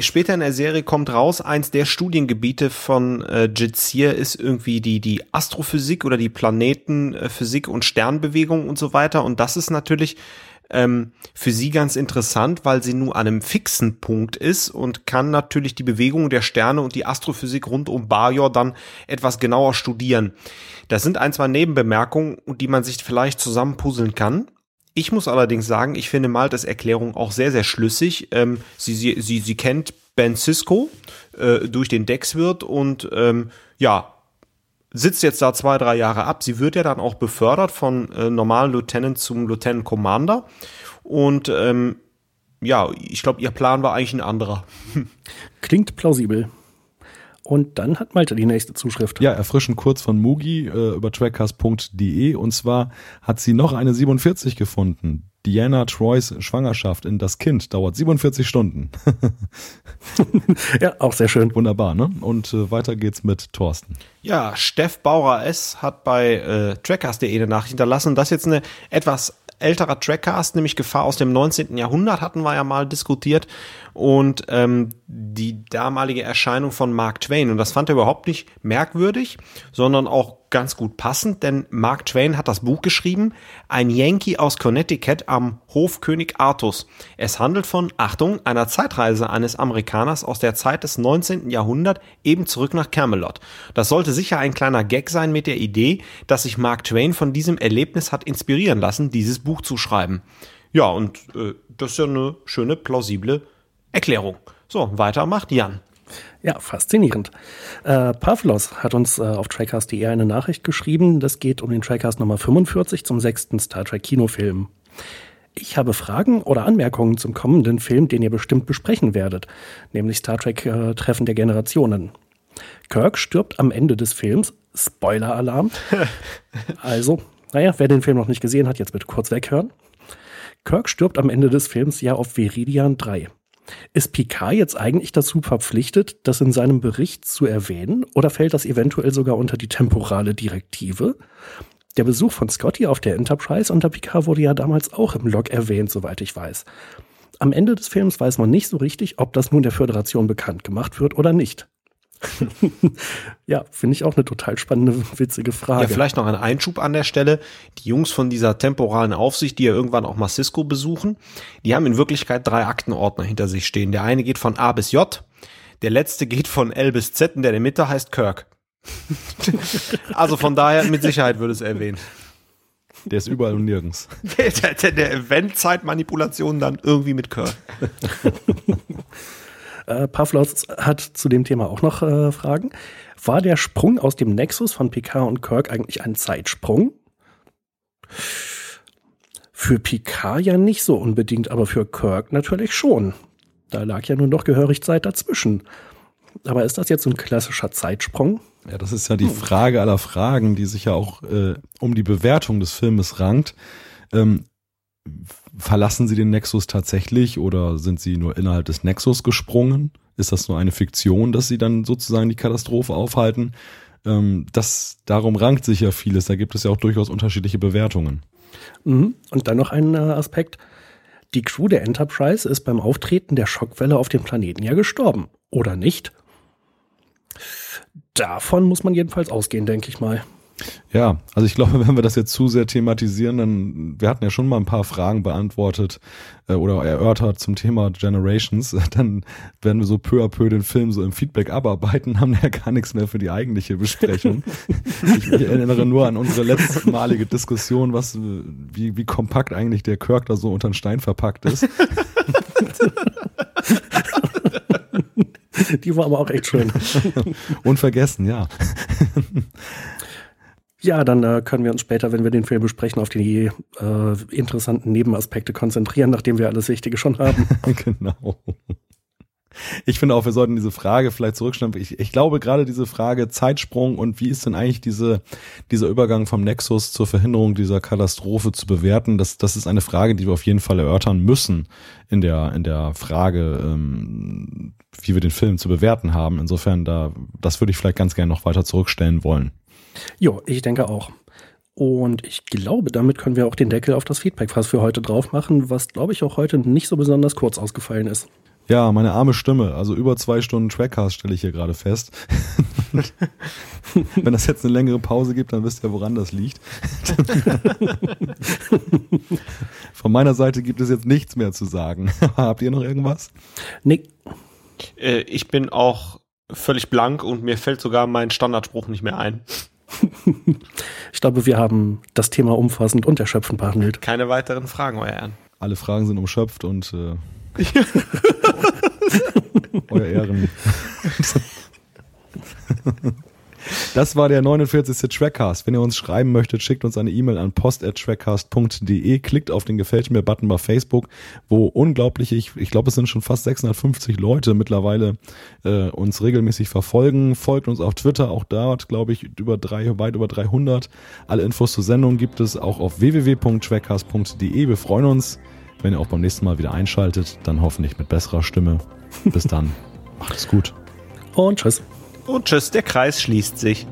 später in der Serie kommt raus, eins der Studiengebiete von äh, Jizir ist irgendwie die, die Astrophysik oder die Planetenphysik und Sternbewegung und so weiter. Und das ist natürlich ähm, für sie ganz interessant, weil sie nur an einem fixen Punkt ist und kann natürlich die Bewegung der Sterne und die Astrophysik rund um Bajor dann etwas genauer studieren. Das sind ein, zwei Nebenbemerkungen, die man sich vielleicht zusammenpuzzeln kann. Ich muss allerdings sagen, ich finde Maltes Erklärung auch sehr, sehr schlüssig. Ähm, sie, sie, sie, sie kennt Ben Cisco äh, durch den Dexwirt und ähm, ja, sitzt jetzt da zwei, drei Jahre ab. Sie wird ja dann auch befördert von äh, normalen Lieutenant zum Lieutenant Commander. Und ähm, ja, ich glaube, ihr Plan war eigentlich ein anderer. Klingt plausibel. Und dann hat Malte die nächste Zuschrift. Ja, erfrischend kurz von Mugi äh, über trackcast.de. Und zwar hat sie noch eine 47 gefunden. Diana Troys Schwangerschaft in das Kind dauert 47 Stunden. ja, auch sehr schön. Wunderbar, ne? Und äh, weiter geht's mit Thorsten. Ja, Steff Bauer S. hat bei äh, Trackcast.de eine Nachricht hinterlassen. Das ist jetzt eine etwas älterer Trackcast, nämlich Gefahr aus dem 19. Jahrhundert, hatten wir ja mal diskutiert. Und ähm, die damalige Erscheinung von Mark Twain. Und das fand er überhaupt nicht merkwürdig, sondern auch ganz gut passend, denn Mark Twain hat das Buch geschrieben, ein Yankee aus Connecticut am Hof König Artus. Es handelt von, Achtung, einer Zeitreise eines Amerikaners aus der Zeit des 19. Jahrhunderts eben zurück nach Camelot. Das sollte sicher ein kleiner Gag sein mit der Idee, dass sich Mark Twain von diesem Erlebnis hat inspirieren lassen, dieses Buch zu schreiben. Ja, und äh, das ist ja eine schöne, plausible Erklärung. So, weiter macht Jan. Ja, faszinierend. Äh, Pavlos hat uns äh, auf Trackcast.de eine Nachricht geschrieben. Das geht um den Trackcast Nummer 45 zum sechsten Star Trek Kinofilm. Ich habe Fragen oder Anmerkungen zum kommenden Film, den ihr bestimmt besprechen werdet, nämlich Star Trek äh, Treffen der Generationen. Kirk stirbt am Ende des Films. Spoiler-Alarm. also, naja, wer den Film noch nicht gesehen hat, jetzt bitte kurz weghören. Kirk stirbt am Ende des Films ja auf Viridian 3. Ist Picard jetzt eigentlich dazu verpflichtet, das in seinem Bericht zu erwähnen oder fällt das eventuell sogar unter die temporale Direktive? Der Besuch von Scotty auf der Enterprise unter Picard wurde ja damals auch im Log erwähnt, soweit ich weiß. Am Ende des Films weiß man nicht so richtig, ob das nun der Föderation bekannt gemacht wird oder nicht. ja, finde ich auch eine total spannende, witzige Frage. Ja, vielleicht noch ein Einschub an der Stelle. Die Jungs von dieser temporalen Aufsicht, die ja irgendwann auch mal Cisco besuchen, die haben in Wirklichkeit drei Aktenordner hinter sich stehen. Der eine geht von A bis J, der letzte geht von L bis Z und der in der Mitte heißt Kirk. also von daher mit Sicherheit würde es erwähnt. Der ist überall und nirgends. Der, der, der Eventzeitmanipulation dann irgendwie mit Kirk. Äh, Pavlos hat zu dem Thema auch noch äh, Fragen. War der Sprung aus dem Nexus von Picard und Kirk eigentlich ein Zeitsprung? Für Picard ja nicht so unbedingt, aber für Kirk natürlich schon. Da lag ja nun doch gehörig Zeit dazwischen. Aber ist das jetzt so ein klassischer Zeitsprung? Ja, das ist ja die Frage aller Fragen, die sich ja auch äh, um die Bewertung des Filmes rankt. Ähm, verlassen sie den Nexus tatsächlich oder sind sie nur innerhalb des Nexus gesprungen? Ist das nur eine Fiktion, dass sie dann sozusagen die Katastrophe aufhalten? Ähm, das, darum rankt sich ja vieles. Da gibt es ja auch durchaus unterschiedliche Bewertungen. Mhm. Und dann noch ein äh, Aspekt. Die Crew der Enterprise ist beim Auftreten der Schockwelle auf dem Planeten ja gestorben. Oder nicht? Davon muss man jedenfalls ausgehen, denke ich mal. Ja, also ich glaube, wenn wir das jetzt zu sehr thematisieren, dann, wir hatten ja schon mal ein paar Fragen beantwortet äh, oder erörtert zum Thema Generations, dann werden wir so peu à peu den Film so im Feedback abarbeiten, haben ja gar nichts mehr für die eigentliche Besprechung. ich, ich, erinnere nur an unsere letztmalige Diskussion, was, wie, wie kompakt eigentlich der Kirk da so unter den Stein verpackt ist. Die war aber auch echt schön. Unvergessen, ja. Ja, dann äh, können wir uns später, wenn wir den Film besprechen, auf die äh, interessanten Nebenaspekte konzentrieren, nachdem wir alles Wichtige schon haben. genau. Ich finde auch, wir sollten diese Frage vielleicht zurückstellen. Ich, ich glaube gerade diese Frage Zeitsprung und wie ist denn eigentlich diese, dieser Übergang vom Nexus zur Verhinderung dieser Katastrophe zu bewerten, das, das ist eine Frage, die wir auf jeden Fall erörtern müssen in der, in der Frage, ähm, wie wir den Film zu bewerten haben. Insofern, da, das würde ich vielleicht ganz gerne noch weiter zurückstellen wollen. Jo, ich denke auch. Und ich glaube, damit können wir auch den Deckel auf das Feedback-Fass für heute drauf machen, was, glaube ich, auch heute nicht so besonders kurz ausgefallen ist. Ja, meine arme Stimme. Also über zwei Stunden Trackcast stelle ich hier gerade fest. Wenn das jetzt eine längere Pause gibt, dann wisst ihr, woran das liegt. Von meiner Seite gibt es jetzt nichts mehr zu sagen. Habt ihr noch irgendwas? Nee. Äh, ich bin auch völlig blank und mir fällt sogar mein Standardspruch nicht mehr ein. ich glaube, wir haben das Thema umfassend und erschöpfend behandelt. Keine weiteren Fragen, euer Ehren. Alle Fragen sind umschöpft und äh, euer Ehren. Das war der 49. Trackcast. Wenn ihr uns schreiben möchtet, schickt uns eine E-Mail an post.trackcast.de, klickt auf den Gefällt mir Button bei Facebook, wo unglaublich, ich, ich glaube, es sind schon fast 650 Leute mittlerweile äh, uns regelmäßig verfolgen. Folgt uns auf Twitter, auch dort, glaube ich, über drei, weit über 300. Alle Infos zur Sendung gibt es auch auf www.trackcast.de. Wir freuen uns, wenn ihr auch beim nächsten Mal wieder einschaltet, dann hoffentlich mit besserer Stimme. Bis dann. Macht es gut. Und tschüss. Und tschüss, der Kreis schließt sich.